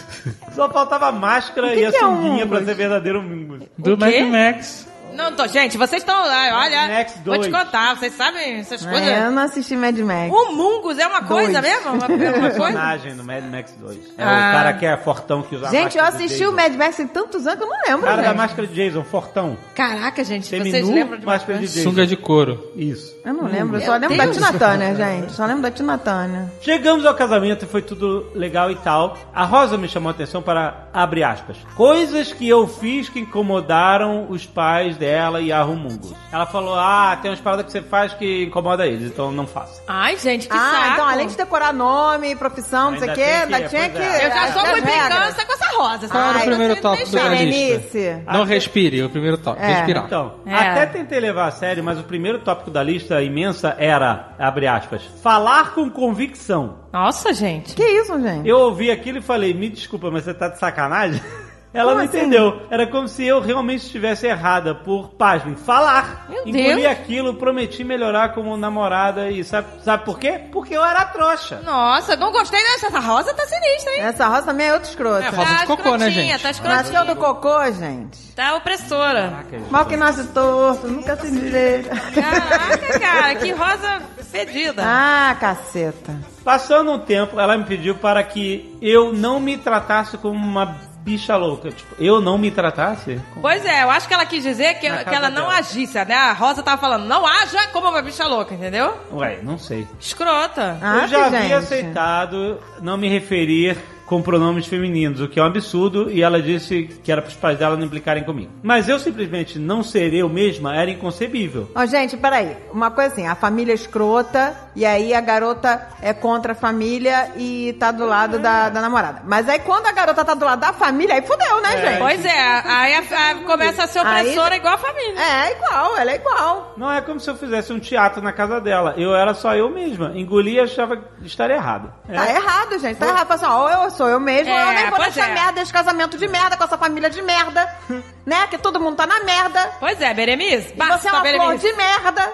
Só faltava a máscara que e a que é um sunguinha pra Mungus? ser verdadeiro Mungus. Do O? Mad Max. Não tô, gente, vocês estão lá, olha. Max vou te 2. contar, vocês sabem essas É, eu coisas. não assisti Mad Max. O Mungus é uma coisa Dois. mesmo? Uma, é uma coisa? personagem no Mad Max 2. É Ah. o cara que é fortão que usa a Gente, eu assisti o Mad Max tem tantos anos que eu não O lembro, cara da gente. máscara de Jason, fortão. Caraca, gente, vocês Seminu, lembram de máscara de? Jason. Sunga de couro. Isso. Eu não lembro, eu só lembro Deus. da Tina Turner, gente. Só lembro da Tina Turner. Chegamos ao casamento e foi tudo legal e tal. A Rosa me chamou a atenção para, abre aspas, coisas que eu fiz que incomodaram os pais dela e a Rumungos. Ela falou: Ah, tem umas paradas que você faz que incomoda eles, então não faça. Ai, gente, que ah, saco. então além de decorar nome, profissão, não sei o quê, ainda tinha pois que. é. Eu já sou regras. implicância com essa rosa. Qual era o primeiro tópico deixa- da lista? Não respire, o primeiro tópico. É. Respirar. Então, É. até tentei levar a sério, mas o primeiro tópico da lista imensa era, abre aspas, falar com convicção. Nossa, gente. Que isso, gente? Eu ouvi aquilo e falei, me desculpa, mas você tá de sacanagem? Ela Como não assim? entendeu. Era como se eu realmente estivesse errada por, pasmem, falar. Meu Engoli Deus. aquilo, prometi melhorar como namorada e sabe, sabe por quê? Porque eu era trouxa. Nossa, não gostei dessa. Essa rosa tá sinistra, hein? Essa rosa também é outra escrota. É, rosa de cocô, né, gente? Tá Nasceu do escrotinha. cocô, gente. Tá opressora. Mal que nasce torto, nunca se direito. Caraca, cara, que rosa fedida. Ah, caceta. Passando um tempo, ela me pediu para que eu não me tratasse como uma bicha louca. Tipo, eu não me tratasse? como- Pois é, eu acho que ela quis dizer que, que ela não dela. agisse, né? A Rosa tava falando, não haja como uma bicha louca, entendeu? Ué, não sei. Escrota. Ah, eu já que havia gente. aceitado não me referir com pronomes femininos, o que é um absurdo, e ela disse que era para os pais dela não implicarem comigo. Mas eu simplesmente não ser eu mesma era inconcebível. Ó, gente, peraí. Uma coisa assim, a família é escrota, e aí a garota é contra a família e tá do lado da, da namorada. Mas aí quando a garota tá do lado da família, aí fudeu, né, gente? Pois é, aí a- a- começa a ser Aí- opressora igual a família. É, igual, ela é igual. Não é como se eu fizesse um teatro na casa dela. Eu era só eu mesma. Engoli e achava estar errado. É. Tá errado, gente. Tá errado. Fala assim, ó, eu sou eu mesmo, É, eu nem vou pois nessa é. merda, esse casamento de merda, com essa família de merda, né? Que todo mundo tá na merda. Pois é, Beremice. E Basta, você é uma flor Beremice. de merda.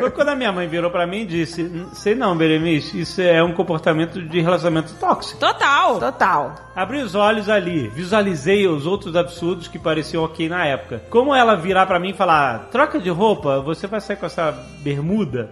Foi quando a minha mãe virou pra mim e disse: "N- Sei não, Berenice, isso é um comportamento de relacionamento tóxico. Total. Total. Abri os olhos ali, visualizei os outros absurdos que pareciam ok na época. Como ela virar pra mim e falar: Troca de roupa, você vai sair com essa bermuda?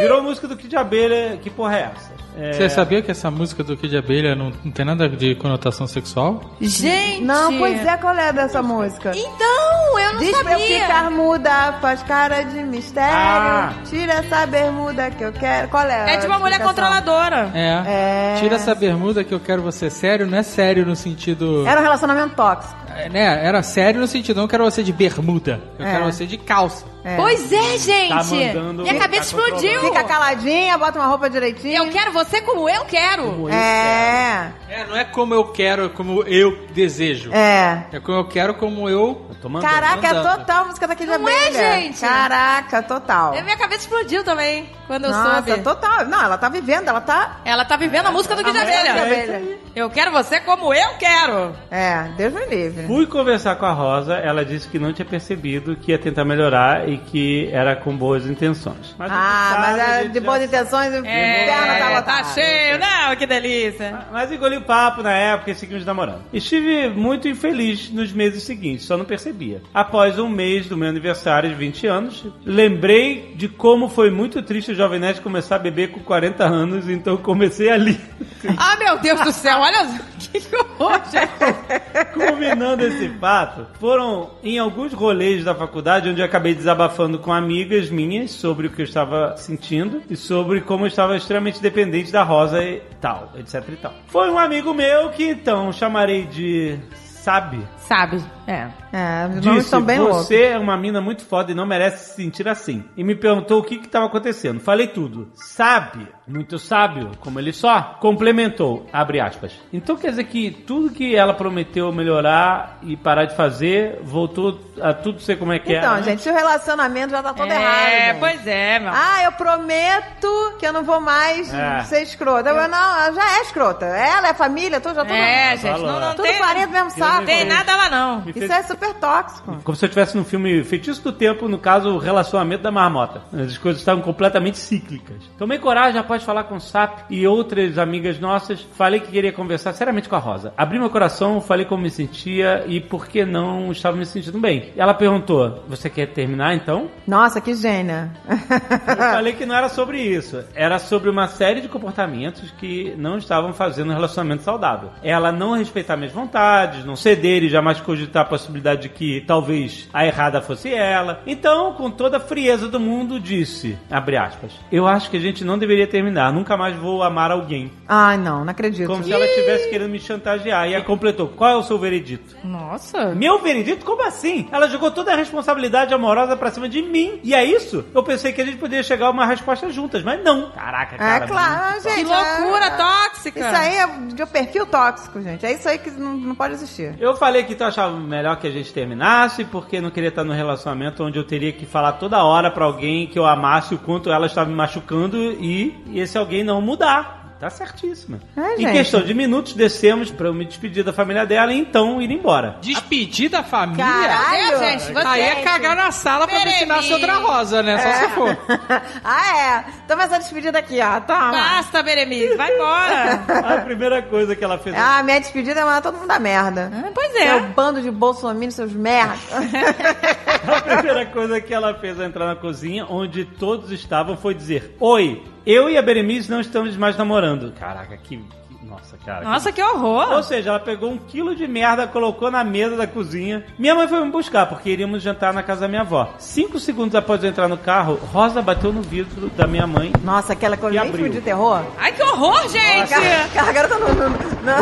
Virou música do Kid Abelha, que porra é essa? É, Você sabia que essa música do Kid Abelha não, não tem nada de conotação sexual? Gente. Não, pois é, qual é dessa música? Então, eu não Diz pra eu sabia. ficar muda, faz cara de mistério. Ah. Tira essa bermuda que eu quero. Qual é? É de uma mulher controladora. É. É. Tira essa bermuda que eu quero você sério, não é sério no sentido. Era um relacionamento tóxico. É, né? Era sério no sentido, não quero você de bermuda. Eu É. quero você de calça. É. Pois é, gente. Tá mandando- Minha cabeça tá explodiu. Fica caladinha, bota uma roupa direitinho. Eu quero você como eu quero. É. É, não é como eu quero, é como eu desejo. É. É como eu quero, como eu. Eu tô mandando. Caraca, é mandando. total a música daquele Não é, abelha. gente? Caraca, total. Minha cabeça explodiu também quando eu Nossa, soube. total. Não, ela tá vivendo, ela tá. Ela tá vivendo a música do Kid A música de Abelha. Eu quero você como eu quero. É, Deus me livre. Fui conversar com a Rosa, ela disse que não tinha percebido que ia tentar melhorar e que era com boas intenções. Mas Ah, mas é de boas intenções, o inferno tá É, tá cheio. Não, que delícia. Mas engoli papo na época e seguimos namorando. Estive muito infeliz nos meses seguintes, só não percebia. Após um mês do meu aniversário de 20 anos, lembrei de como foi muito triste o Jovem Nerd começar a beber com 40 anos, então comecei ali. Ah, meu Deus do céu, olha que horror, gente. Combinando esse fato, foram em alguns rolês da faculdade onde eu acabei desabafando com amigas minhas sobre o que eu estava sentindo e sobre como eu estava extremamente dependente da Rosa e tal, etc e tal. Foi um amigo meu que então chamarei de Sabe. Sabe, é. É, os Disse, estão bem loucos. você é uma mina muito foda e não merece se sentir assim. E me perguntou o que que tava acontecendo. Falei tudo. Sabe, muito sábio, como ele só, complementou, abre aspas. Então quer dizer que tudo que ela prometeu melhorar e parar de fazer, voltou a tudo ser como é que Então, era. gente, se o relacionamento já tá todo errado. é, gente. pois é, meu. Ah, eu prometo que eu não vou mais É. ser escrota. Eu, não, ela já é escrota. Ela é família, tu já tudo. é, gente, falou, não, não é. tudo tem, parente mesmo saco. não tem nada lá não. Isso é super tóxico. Como se eu estivesse no filme Feitiço do Tempo, no caso, o relacionamento da marmota. As coisas estavam completamente cíclicas. Tomei coragem após falar com o Sap e outras amigas nossas. Falei que queria conversar seriamente com a Rosa. Abri meu coração, falei como me sentia e por que não estava me sentindo bem. Ela perguntou: Você quer terminar então? Nossa, que gênia. Eu falei que não era sobre isso. Era sobre uma série de comportamentos que não estavam fazendo um relacionamento saudável. Ela não respeitar minhas vontades, não ceder e jamais cogitar possibilidade de que talvez a errada fosse ela. Então, com toda a frieza do mundo, disse, abre aspas, eu acho que a gente não deveria terminar, nunca mais vou amar alguém. Ai, não, não acredito. Como se ela estivesse querendo me chantagear. E ela completou, qual é o seu veredito? Nossa. Meu veredito? Como assim? Ela jogou toda a responsabilidade amorosa pra cima de mim. E é isso? Eu pensei que a gente poderia chegar a uma resposta juntas, mas não. Caraca, cara. É claro, gente. Que loucura é- tóxica. Isso aí é de um perfil tóxico, gente. É isso aí que não, não pode existir. Eu falei que tu achava melhor que a gente terminasse, porque não queria estar num relacionamento onde eu teria que falar toda hora pra alguém que eu amasse o quanto ela estava me machucando e esse alguém não mudar. Tá certíssima. É, em gente. questão de minutos, descemos pra eu me despedir da família dela e então ir embora. Despedir da família? Caralho! É, gente, você- Aí é cagar na sala pra ver se nasce outra rosa, né? Só se for. ah, é. Toma essa despedida aqui, ó. Toma. Basta, Beremice, vai embora. A primeira coisa que ela fez. Ah, minha despedida é mandar todo mundo dar merda. Ah, pois Seu é. bando de bolsominions, seus merda. A primeira coisa que ela fez ao entrar na cozinha, onde todos estavam, foi dizer: Oi, eu e a Berenice não estamos mais namorando. Caraca, que. Que- Nossa, cara. Nossa, que Ou horror. seja, ela pegou um quilo de merda, colocou na mesa da cozinha. Minha mãe foi me buscar, porque iríamos jantar na casa da minha avó. Cinco segundos após eu entrar no carro, Rosa bateu no vidro da minha mãe. Nossa, aquela coisa E bem abriu. filme de terror. Ai, que horror, gente. Aquela garota no... no, no...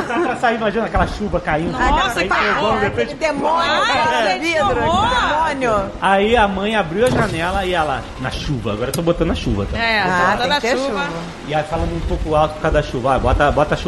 Tá pra sair, imagina aquela chuva caindo. Nossa, que horror. Aquele repente, demônio, vidro, que demônio. Aí a mãe abriu a janela e ela, na chuva, agora eu tô botando na chuva, tá? É, Ah, que ter chuva. chuva. E aí falando um pouco alto por causa da chuva. Ah, bota, bota a chuva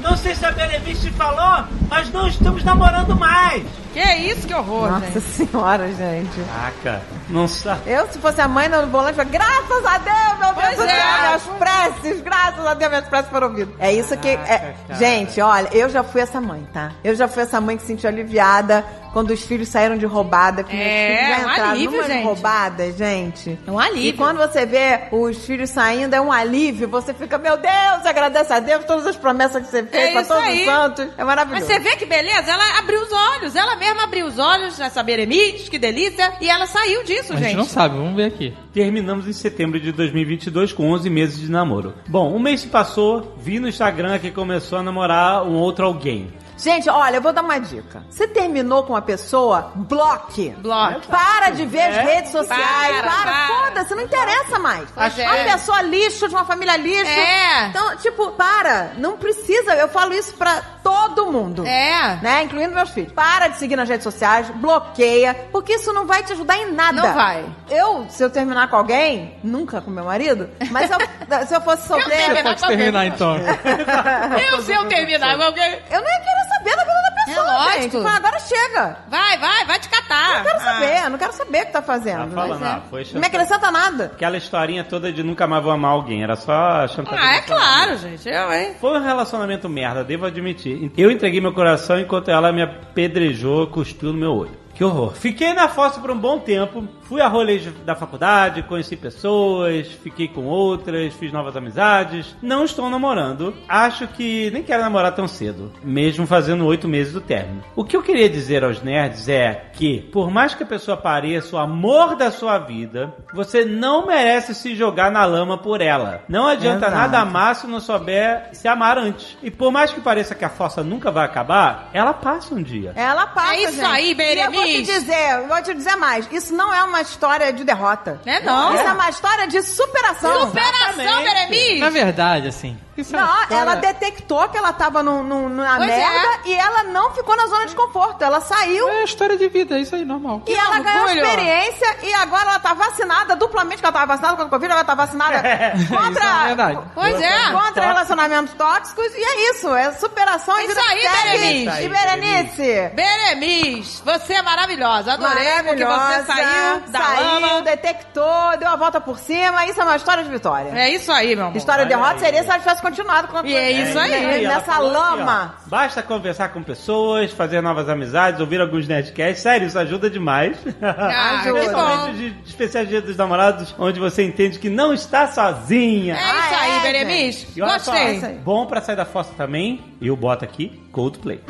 Não sei se a Berenice falou, mas não estamos namorando mais. Que isso, que horror, Nossa gente. senhora, gente. Caraca, não sabe. Eu, se fosse a mãe no volante, eu graças a Deus, meu Deus Pois do é. céu, minhas preces, graças a Deus, minhas preces foram ouvidas. É isso que... é-. Gente, olha, eu já fui essa mãe, tá? Eu já fui essa mãe que se sentiu aliviada quando os filhos saíram de roubada, que meus É, filhos já um entraram alívio, numa gente. roubada, gente. É um alívio. E quando você vê os filhos saindo, é um alívio, você fica, meu Deus, agradece a Deus todas as promessas que você fez É pra todos aí. os santos. É Mas maravilhoso. você vê que beleza? Ela abriu os olhos. Ela mesma abriu os olhos nessa Beremice, que delícia. E ela saiu disso, A gente gente. não sabe, vamos ver aqui. Terminamos em setembro de 2022 com 11 meses de namoro. Bom, um mês se passou, vi no Instagram que começou a namorar um outro alguém. Gente, olha, eu vou dar uma dica. Você terminou com uma pessoa, bloque. Bloque. Para de ver as É? redes sociais. Para, Para, para. foda-se, não interessa mais. Pois é. Uma pessoa lixo, de uma família lixo. É. Então, tipo, para. Não precisa. Eu falo isso pra todo mundo. É. Né? Incluindo meus filhos. Para de seguir nas redes sociais, bloqueia, porque isso não vai te ajudar em nada. Não vai. Eu, se eu terminar com alguém, nunca com meu marido, mas se eu, se eu fosse solteira, terminar Pode terminar então. Eu, se eu terminar com alguém... eu não ia querer saber da vida da pessoa, É lógico. gente. Fala, agora chega. Vai, vai, vai te catar. Não quero Ah. saber, não quero saber o que tá fazendo. Tá falando, Mas é. ah, foi Não me acrescenta nada. Aquela historinha toda de nunca mais vou amar alguém, era só chantagem. Ah, é claro, gente. Eu, hein? Foi um relacionamento merda, devo admitir. Eu entreguei meu coração enquanto ela me apedrejou, cuspiu no meu olho. Que horror. Fiquei na fossa por um bom tempo, fui a rolês da faculdade, conheci pessoas, fiquei com outras, fiz novas amizades. Não estou namorando. Acho que nem quero namorar tão cedo, mesmo fazendo oito meses do término. O que eu queria dizer aos nerds é que, por mais que a pessoa pareça o amor da sua vida, você não merece se jogar na lama por ela. Não adianta Exato. nada amar se não souber se amar antes. E por mais que pareça que a fossa nunca vai acabar, ela passa um dia. Ela passa, É isso gente. aí, E eu vou te Berenice. dizer, vou te dizer mais. Isso não é uma história de derrota. É não. Isso é uma história de superação. Superação. Beremice. Na verdade, assim. Isso é uma Não, história- ela detectou que ela tava num, num- numa Pois merda é. e ela não ficou na zona de conforto. Ela saiu É a história de vida, é isso aí, normal. e ela ganhou orgulho. experiência e agora ela tá vacinada duplamente, que ela tava vacinada contra o Covid, ela tá vacinada Isso contra, é verdade. Pois é. contra relacionamentos tóxicos e é isso, é superação e É vida isso aí, que. Berenice. E Berenice? Beremice, você é maravilhosa. Adorei porque você saiu da saiu, lama. detectou, deu a volta por cima. Isso é uma história de vitória. É isso aí, meu amor. História de derrota seria se ela tivesse continuado com E é isso aí. ela nessa falou aqui, lama. ó, basta conversar com pessoas, fazer novas amizades, ouvir alguns Nerdcasts. Sério, isso ajuda demais. Ah, que Principalmente de especiais dias dos namorados, onde você entende que não está sozinha. É isso Ah, aí, é, Beremice. E olha só, Gostei. bom pra sair da fossa também, eu boto aqui Coldplay.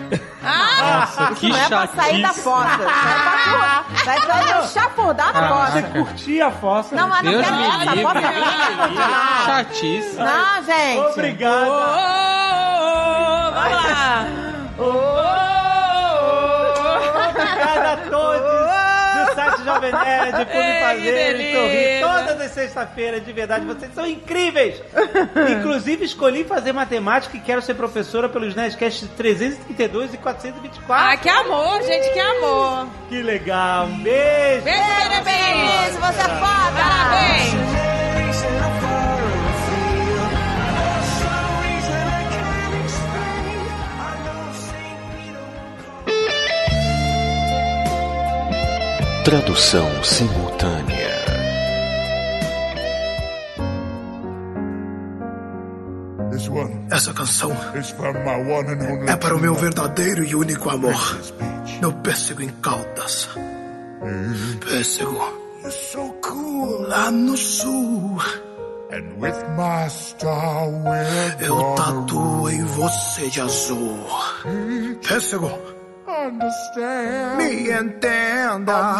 Ah, Nossa, que Não é pra sair da chatice. fossa. Isso é pra tu- Vai pra chafurdar na Você fossa. curtir a fossa. Não, mas não Deus quero me essa. livre. Fossa Que chatice. Não, gente. Obrigado. Vamos lá. Obrigado todos do site Jovem Nerd por me fazer sorrir todas as sextas-feiras, de verdade. Vocês são incríveis! Inclusive, escolhi fazer matemática e quero ser professora pelos Nerdcast 332 e 424. Ah, que amor, gente, que amor. Que legal! Um beijo! Beijo, parabéns. Você é foda! Parabéns. Tradução simultânea. This one Essa canção is from my one and only é para o meu verdadeiro e único amor. Meu pêssego em Caldas. Pêssego so cool. lá no sul. And with my star, we're Eu gonna tatuei você de azul. Pêssego, understand. me entenda.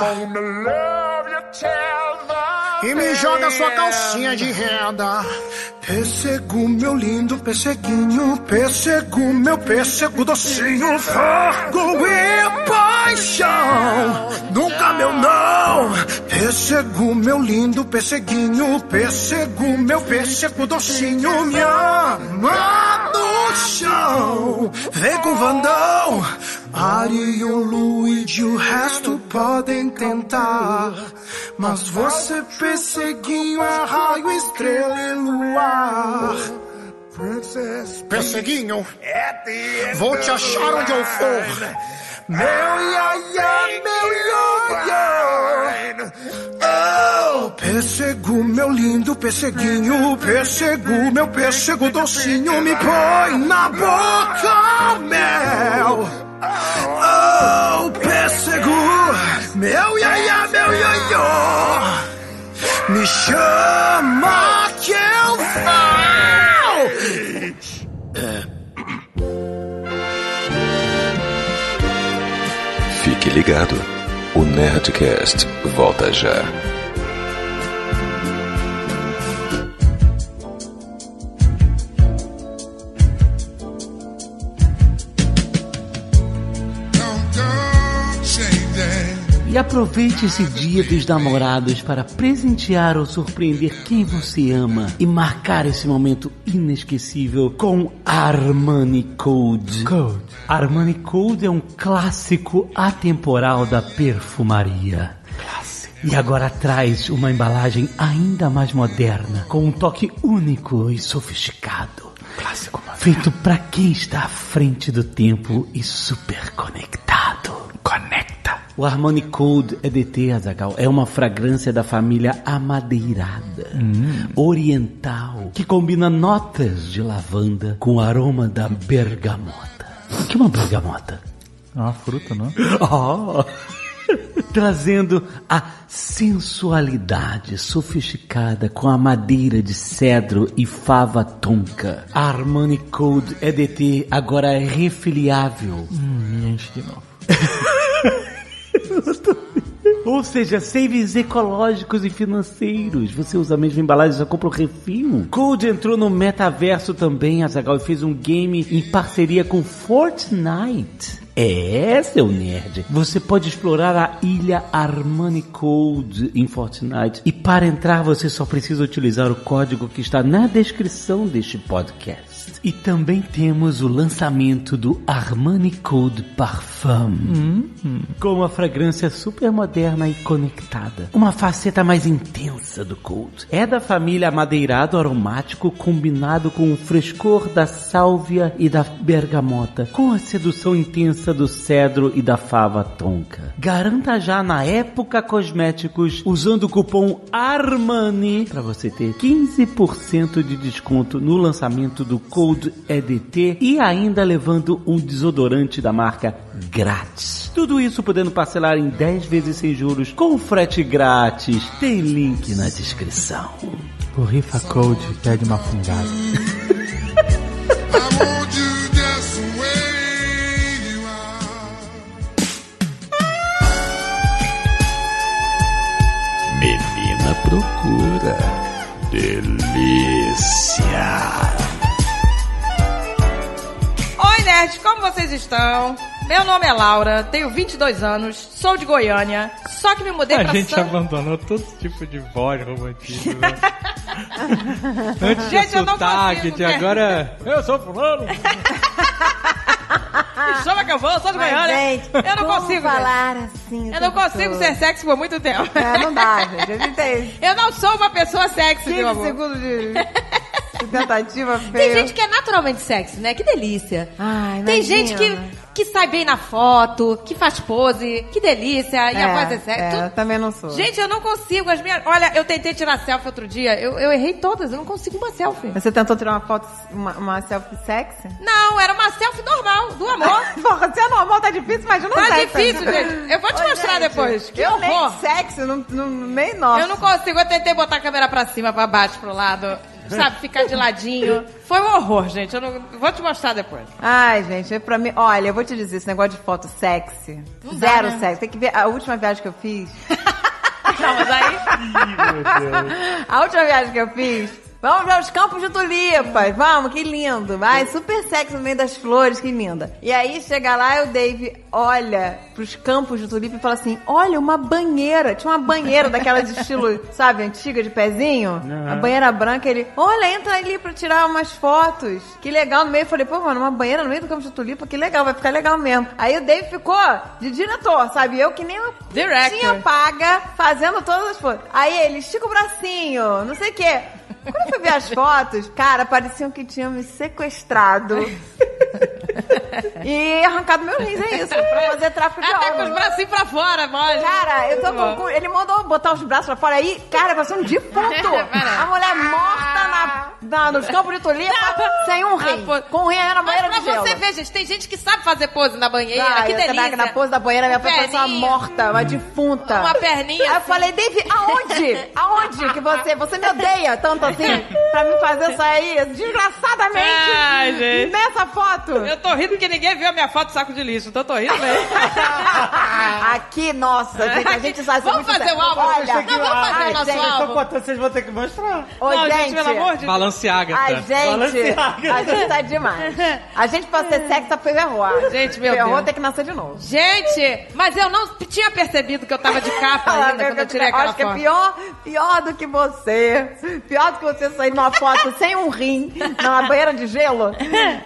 E me joga sua calcinha de renda. Pêssego, meu lindo pesseguinho. Pêssego, meu pêssego docinho. Fogo e paixão. Nunca meu não. Pêssego, meu lindo pesseguinho. Pêssego, meu pêssego docinho. Me ama no chão. Vem com Vandão. Ariel, Luigi, o resto podem tentar. Mas você, perseguinho, é raio, estrela e luar. Princess Perseguinho, vou te achar onde eu for. Meu iaia, meu ioiô. Oh, pêssego, meu lindo pesseguinho. Pêssego, meu pêssego docinho. Me põe na boca, mel. Oh, pêssego, meu iaia, meu ioiô. Me chama que eu vou. Ligado. O Nerdcast volta já. E aproveite esse dia dos namorados para presentear ou surpreender quem você ama e marcar esse momento inesquecível com Armani Code. Code. Armani Code é um clássico atemporal da perfumaria. E agora traz uma embalagem ainda mais moderna, com um toque único e sofisticado. Clássico, Feito para quem está à frente do tempo e super conectado. Conecta. O Harmony Code EDT, Azagal, é uma fragrância da família amadeirada, oriental, que combina notas de lavanda com o aroma da bergamota. O que é uma bergamota? É uma fruta, não? Oh. Trazendo a sensualidade sofisticada com a madeira de cedro e fava tonka. A Armani Code EDT agora é refiliável. Me enche de novo. Ou seja, saves ecológicos e financeiros. Você usa a mesma embalagem e só compra o refil. Code entrou no metaverso também, Azagal, e fez um game em parceria com Fortnite. É, seu nerd. Você pode explorar a ilha Armani Code em Fortnite. E para entrar, você só precisa utilizar o código que está na descrição deste podcast. E também temos o lançamento do Armani Code Parfum. Com uma fragrância super moderna e conectada. Uma faceta mais intensa do Code. É da família amadeirado aromático combinado com o frescor da sálvia e da bergamota. Com a sedução intensa do cedro e da fava tonka. Garanta já na Época Cosméticos usando o cupom ARMANI para você ter 15% de desconto no lançamento do Code EDT e ainda levando um desodorante da marca grátis. Tudo isso podendo parcelar em 10 vezes sem juros com frete grátis. Tem link na descrição. O Rifa Code pede uma fungada. Menina procura. Delícia. Nerds, como vocês estão? Meu nome é Laura, tenho 22 anos, sou de Goiânia, só que me mudei A pra gente São... abandonou todo tipo de voz romantismo. Né? Antes Gente, de eu não sotaque, consigo, de né? agora... Eu sou fulano. Me chama que eu vou, sou de Mas, Goiânia. gente, eu não consigo. falar gente. assim. Eu não consigo todo? ser sexy por muito tempo. É, não dá, gente. A gente tem Eu não sou uma pessoa sexy, 15 meu amor. segundos de, de tentativa feia. Tem gente que é naturalmente sexy, né? Que delícia. Ai, Tem gente que, que sai bem na foto, que faz pose, que delícia, e a voz é sexy. É, Tudo- eu também não sou. Gente, eu não consigo. As minhas... Olha, eu tentei tirar selfie outro dia, eu, eu errei todas, eu não consigo uma selfie. Você tentou tirar uma foto, uma, uma selfie sexy? Não, era uma selfie normal, do amor. Porra, se é normal, tá difícil, imagina Tá sexy. difícil, gente. Eu vou te Ô, mostrar gente, depois. Que eu horror. nem sexy, não, não, nem nossa. Eu não consigo, eu tentei botar a câmera pra cima, pra baixo, pro lado, sabe, ficar de ladinho. Foi um horror, gente. Eu não... vou te mostrar depois. Ai, gente, é pra mim. Olha, eu vou te dizer, esse negócio de foto sexy. Não dá, zero né? sexy. Tem que ver a última viagem que eu fiz. Não, mas aí. A última viagem que eu fiz. Vamos para os campos de tulipas. Vamos, que lindo. Ai, super sexy no meio das flores, que linda. E aí chega lá e o Dave olha pros campos de tulipa e fala assim: Olha, uma banheira. Tinha uma banheira daquelas de estilo, sabe, antiga de pezinho. A banheira branca. Ele, olha, entra ali pra tirar umas fotos. Que legal no meio. Eu falei, pô, mano, uma banheira no meio do campo de tulipa, que legal, vai ficar legal mesmo. Aí o Dave ficou de diretor, sabe? Eu que nem uma Director. tinha paga, fazendo todas as fotos. Aí ele, estica o bracinho, não sei o quê. Quando eu fui ver as fotos, cara, pareciam que tinham me sequestrado. e arrancado meu rins, é isso, pra fazer tráfico de Até com os órgãos. bracinhos pra fora, mole. Cara, eu tô com, com- Ele mandou botar os braços pra fora aí, cara, parecia um defunto. A mulher morta na, na- nos campos de tulipa, sem um rim. Com um rim aí na Mas banheira pra de gelo. você ver, gente, tem gente que sabe fazer pose na banheira, Ah, que eu delícia. Na pose da banheira, minha pessoa Perninha. morta, uma defunta. Uma perninha Aí eu assim. falei, Dave, aonde? Aonde que você... Você me odeia tanto assim pra me fazer sair desgraçadamente Ai, gente. nessa foto? Eu tô rindo porque ninguém viu a minha foto de saco de lixo, então eu tô rindo mesmo. Aqui, nossa, gente, a gente sabe... Vamos fazer o álbum? Olha, Não, vamos fazer ai, o nosso gente, Eu tô álbum. contando, vocês vão ter que mostrar. Oi, Não, gente. gente, pelo amor de Deus. Balanceaga. Ai, gente, a gente tá demais. A gente pra ser sexy foi ferrou. Gente, meu ferrou Deus. tem que nascer de novo. Gente, mas eu não tinha percebido que eu tava de capa ainda quando eu tirei aquela acho que é foto. pior, pior do que você. Pior do que você sair numa foto sem um rim, numa banheira de gelo,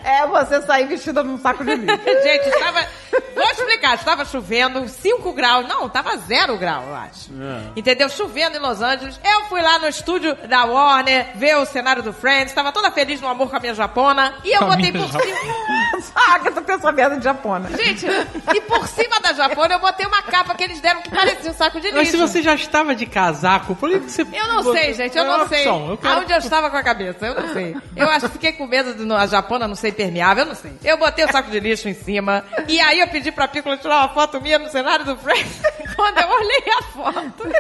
é você sair vestida num saco de lixo. Gente, estava. Vou explicar, estava chovendo 5 graus. Não, estava 0 grau, eu acho. Entendeu? Chovendo em Los Angeles. Eu fui lá no estúdio da Warner ver o cenário do Friends. Estava toda feliz no amor com a minha japona. E eu Com botei por cima. Ah, que eu tô pensando merda de japona. Gente, e por cima da japona eu botei uma capa que eles deram que parecia um saco de lixo. Mas se você já estava de casaco, por que você... Eu não sei, gente, eu É não uma sei. opção, eu quero- Aonde eu estava com a cabeça, eu não sei. Eu acho que fiquei com medo de a japona não ser impermeável, eu não sei. Eu botei o saco de lixo em cima, e aí eu pedi pra Pícola tirar uma foto minha no cenário do Friends. Quando eu olhei a foto.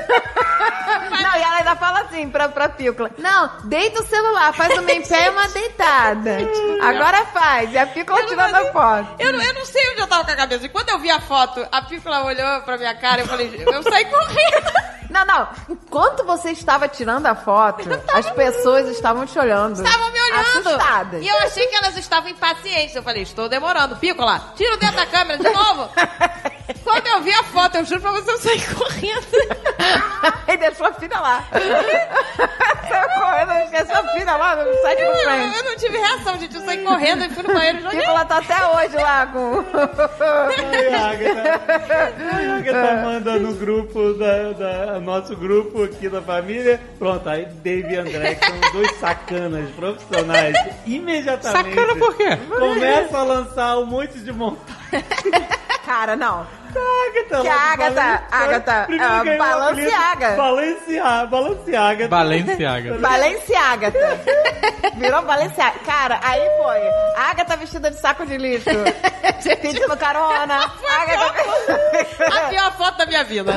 Não, e ela ainda fala assim pra, pra Pícola. Não, deita o celular, faz uma em pé e uma deitada. Agora faz. E a Pícola tirando a foto. Eu não, eu não sei onde eu tava com a cabeça. E quando eu vi a foto, a Pícola olhou pra minha cara e eu falei, eu saí correndo. Não, não. Enquanto você estava tirando a foto, as pessoas estavam te olhando. Estavam me olhando. Assustadas. E eu achei que elas estavam impacientes. Eu falei, estou demorando. Pícola, tira o dedo da câmera de novo. Quando eu vi a foto, eu juro pra você, eu saí correndo. e deixou a filha lá. Saiu correndo, esqueceu a filha lá no site do Eu, Friends. eu não tive reação, gente. Eu saí correndo e fui no banheiro e joguei. Pícola tá até hoje lá com... Ai, Agatha. Ai, Agatha manda no grupo, da, da- nosso grupo aqui da família. Pronto, aí Dave e André, que são dois sacanas profissionais, imediatamente. Sacana por quê? Começam a lançar um monte de montagem. Cara, não. Agatha, Que a Agatha- Agatha, apelido Balenciaga. Balenciaga. Balenciaga. Balenciaga. Balenciaga. Virou Balenciaga. Cara, aí foi. A Agatha vestida de saco de lixo. Pedindo carona. A Agatha... A pior foto da minha vida.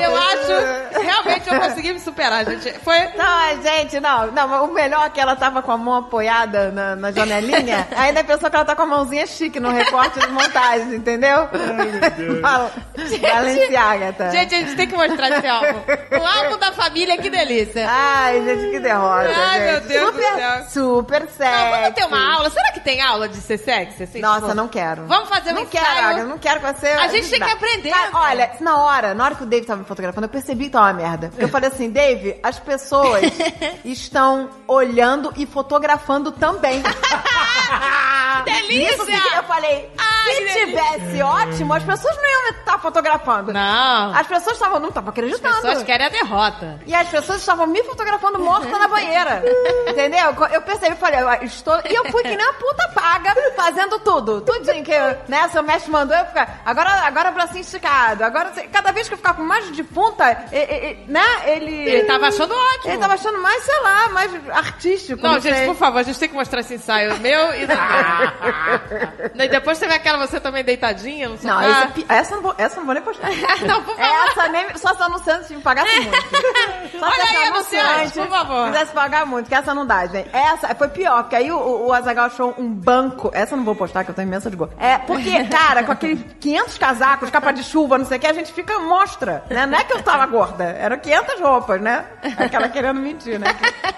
Eu acho, realmente eu consegui me superar, gente. Foi. Não, gente, não. Não, mas o melhor é que ela tava com a mão apoiada na, na janelinha. Ainda pensou que ela tá com a mãozinha chique no recorte de montagem, entendeu? Ai, meu Deus. Bal Balenciaga, tá? Gente, a gente tem que mostrar esse álbum. O álbum da família, que delícia. Ai, gente, que derrota, Ai, gente. meu Deus do super, céu. Super sexy. Não, vamos ter uma aula. Será que tem aula de ser sexy? assim, Nossa, tipo? não quero. Vamos fazer um não ensaio. quero, não quero que você... A gente tem que aprender, olha, na hora, na hora que o Dave tava me fotografando, eu percebi que tava uma merda. Porque eu falei assim, Dave, as pessoas estão olhando e fotografando também. delícia! Isso eu falei, Ai, se tivesse ótimo, as pessoas não iam estar fotografando. Não. As pessoas estavam, não estavam As acreditando. pessoas querem a derrota. E as pessoas estavam me fotografando morta na banheira. Entendeu? Eu percebi, falei, eu estou. E eu fui que nem a puta paga, fazendo tudo. Tudinho que, né, seu mestre mandou eu ficar. Agora, agora bracinho esticado. Agora, cada vez que eu ficava com mais de punta, e- e- né, ele. Ele tava achando ótimo. Ele tava achando mais, sei lá, mais artístico. Não, gente, sei. por favor, a gente tem que mostrar esse ensaio meu e E depois vê aquela você também deitadinha Não, esse é pi- essa, não vou, essa não vou nem postar. Não, por favor. Essa nem, só se anunciante se me pagasse muito. Só Olha aí, anunciante, por favor. Quisesse pagar muito, que essa não dá, gente. Essa foi pior, porque aí o, o Azagal achou um banco. Essa eu não vou postar, que eu tenho imensa de gol. É, porque, cara, com aqueles 500 casacos, capa de chuva, não sei o que, a gente fica mostra, né? Não é que eu tava gorda, eram 500 roupas, né? Aquela querendo mentir, né?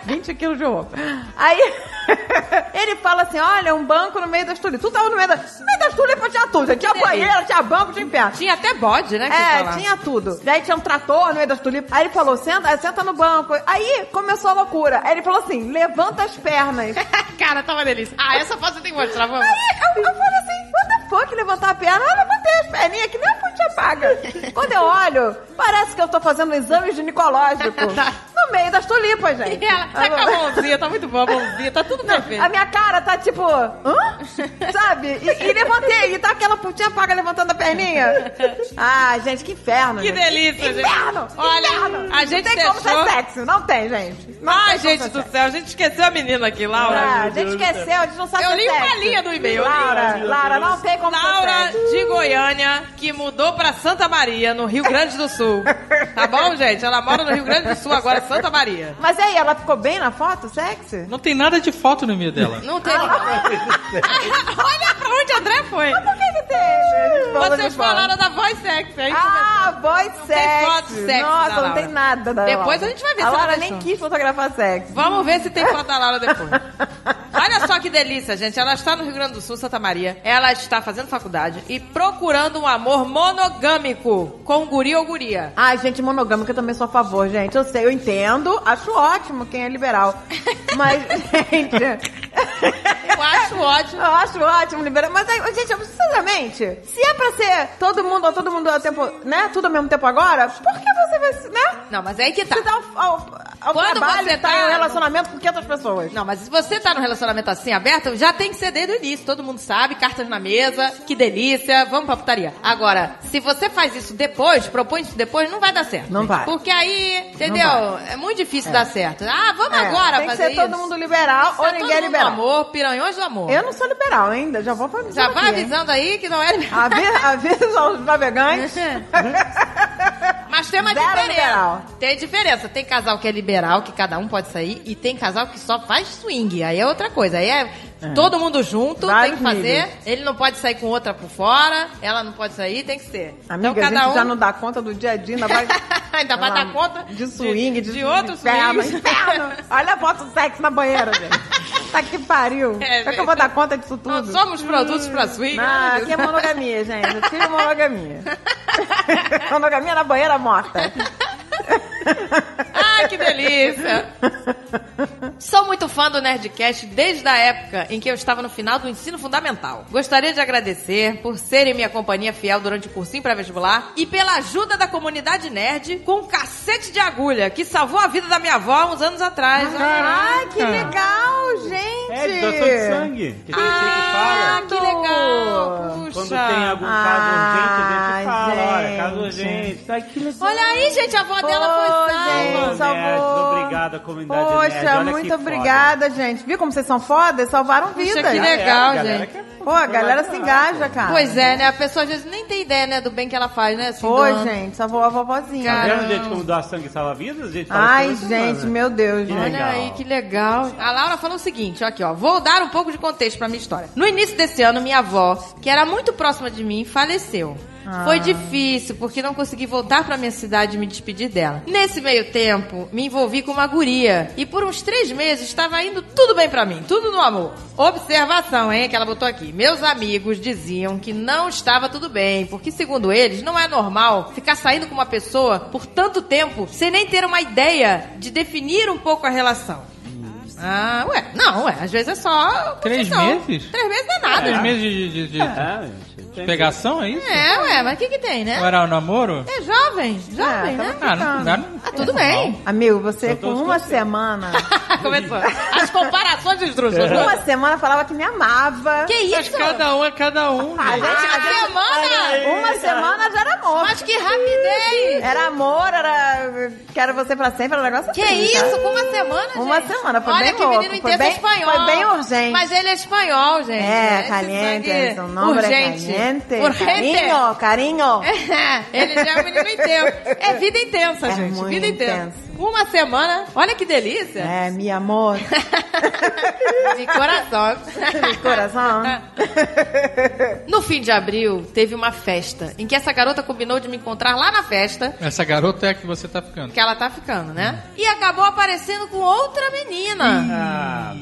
20 quilos de roupa. Aí, ele fala assim, olha, um banco no meio das tulipas. Tu tava no meio, da, no meio das tulipas, tinha tudo, gente. Tinha banheiro, tinha banco, tinha Tinha até bode, né? É, tinha tudo. Daí tinha um trator no meio das tulipas. Aí ele falou, senta, senta no banco. Aí começou a loucura. Aí ele falou assim, levanta as pernas. Cara, tá uma delícia. Ah, essa foto tem que mostrar, vamos. Aí eu, eu falei assim, what the fuck, levantar a perna? Eu levantei as perninhas, que nem a ponte paga. Quando eu olho, parece que eu tô fazendo um exame ginecológico. no meio das tulipas, gente. E ela tá com a mãozinha, tá muito boa a mãozinha, tá tudo perfeito. A minha cara tá tipo, hã? Sabe? E, e levantei, e tá aquela putinha paga levantando a perninha. Ah, gente, que inferno. Que gente. delícia, gente. Inferno! Olha, inferno. a gente não tem como deixou- ser sexy, não tem, gente. Não Ai, tem como gente do céu, a gente esqueceu a menina aqui, Laura. Ah, a gente esqueceu, a gente não sabe Eu li uma linha do e-mail. Laura, Laura, não tem como Laura ser sexy. de Goiânia, que mudou pra Santa Maria, no Rio Grande do Sul. Tá bom, gente? Ela mora no Rio Grande do Sul, agora Santa Maria. Mas aí, ela ficou bem na foto, sexy? Não tem nada de foto no e-mail dela. Não tem. Olha pra onde o André foi. Por que que tem? Vocês falaram da voz sexy, é isso Ah, tem sexy. foto sexy da Nossa, não tem nada da Depois Laura. a gente vai ver A se ela Laura deixou. nem quis fotografar sexy. Vamos ver se tem foto da Laura depois. Olha só que delícia, gente. Ela está no Rio Grande do Sul, Santa Maria. Ela está fazendo faculdade e procurando um amor monogâmico com guri ou guria. Ai, gente, monogâmica eu também sou a favor, gente. Eu sei, eu entendo. Acho ótimo quem é liberal. Mas, gente... Eu acho ótimo. Eu acho ótimo liberal. Mas, aí, gente, sinceramente, se é pra ser todo mundo, todo mundo ao tempo, né? Tudo ao mesmo tempo agora, por que você vai, né? Não, mas aí que tá. Você dá ao, ao, ao Quando trabalho você tá tá- em um relacionamento com 500 pessoas. Não, mas se você tá num relacionamento assim aberto, já tem que ser desde o início. Todo mundo sabe, cartas na mesa, que delícia, vamos pra putaria. Agora, se você faz isso depois, propõe isso depois, não vai dar certo. Não vai. Porque aí, entendeu? É muito difícil dar certo. Ah, vamos É, agora tem que fazer ser todo isso. mundo liberal Tem que ou ser ninguém todo é mundo liberal. Amor, piranhões do amor. Eu não sou liberal ainda, já vou avisando Já vai aqui, hein? avisando aí que não é liberal. Avisa, avisa aos navegantes. Mas tem uma Zero diferença. liberal. Tem diferença. Tem casal que é liberal, que cada um pode sair, e tem casal que só faz swing. Aí é outra coisa. Aí é, todo mundo junto, Vários tem que fazer. níveis. Ele não pode sair com outra por fora, ela não pode sair, tem que ser. Amiga, então a cada gente um já não dá conta do dia a dia, ainda vai... ainda vai dar conta De swing, de, de, outro inferno, swing. inferno. Olha a foto sexy na banheira, gente. Tá que pariu. É, Será que eu vou dar conta disso tudo? Não somos produtos pra swing. Ah, aqui é monogamia, gente. Eu tiro monogamia. monogamia na banheira morta. Ai, que delícia! Sou muito fã do Nerdcast desde a época em que eu estava no final do ensino fundamental. Gostaria de agradecer por serem minha companhia fiel durante o cursinho pré-vestibular e pela ajuda da comunidade nerd com um cacete de agulha que salvou a vida da minha avó há uns anos atrás. Ai, que legal, gente. É, doação de sangue. Que Ah, fala. que legal! Puxa. Quando tem algum caso urgente, a Ah, gente fala, olha, gente. caso urgente. Ai, que. Olha aí, gente, a avó dela foi salva. Salvou. Obrigado à comunidade nerd. Poxa, Olha muito que foda. obrigada, gente. Viu como vocês são fodas? Salvaram Puxa, vidas. que É, legal, galera gente. que é Pô, a galera se engaja, cara. Pois é, né? A pessoa às vezes nem tem ideia, né, do bem que ela faz, né? Assim, Foi, do- gente. Salvou a vovozinha. Tá vendo, gente, como doar sangue salva vidas? A gente Ai, toda gente, semana. meu Deus, Que gente. Olha legal. aí, que legal. A Laura falou o seguinte, ó, aqui, ó. Vou dar um pouco de contexto pra minha história. No início desse ano, minha avó, que era muito próxima de mim, faleceu. Foi difícil, porque não consegui voltar pra minha cidade e me despedir dela. Nesse meio tempo, me envolvi com uma guria. E por uns três meses estava indo tudo bem pra mim, tudo no amor. Observação, hein, que ela botou aqui. Meus amigos diziam que não estava tudo bem, porque segundo eles, não é normal ficar saindo com uma pessoa por tanto tempo sem nem ter uma ideia de definir um pouco a relação. Ah, ué, não, ué, às vezes é só. Três meses? Três meses não é nada. Três meses de, de, de- É, pegação, é isso? É, ué, mas o que que tem, né? Ou era um namoro? É jovem, jovem, É, né? Ah, não, não, Ah, tudo bem. Amigo, você tô com uma escutando. semana. Começou. As comparações esdrúxulas. uma semana falava que me amava. Que Mas isso? cada um é cada um. A gente, a gente- semana? uma semana já era amor. Mas que rapidez! Era amor, era. Quero você pra sempre, era um negócio Que assim, isso? Com uma semana, Uma gente? semana, foi Olha bem que louco, menino foi intenso bem- espanhol. foi bem urgente. Mas ele é espanhol, gente. É, Esse caliente, sangue seu nome é urgente. Caliente. Urgente. Carinho, carinho. Ele já é um menino intenso. É vida intensa, É gente. muito vida intensa. intenso. Uma semana. Olha que delícia. É, meu amor. De coração. De coração. No fim de abril, teve uma festa em que essa garota combinou de me encontrar lá na festa. Essa garota é a que você tá ficando. Que ela tá ficando, né? E acabou aparecendo com outra menina. Ah,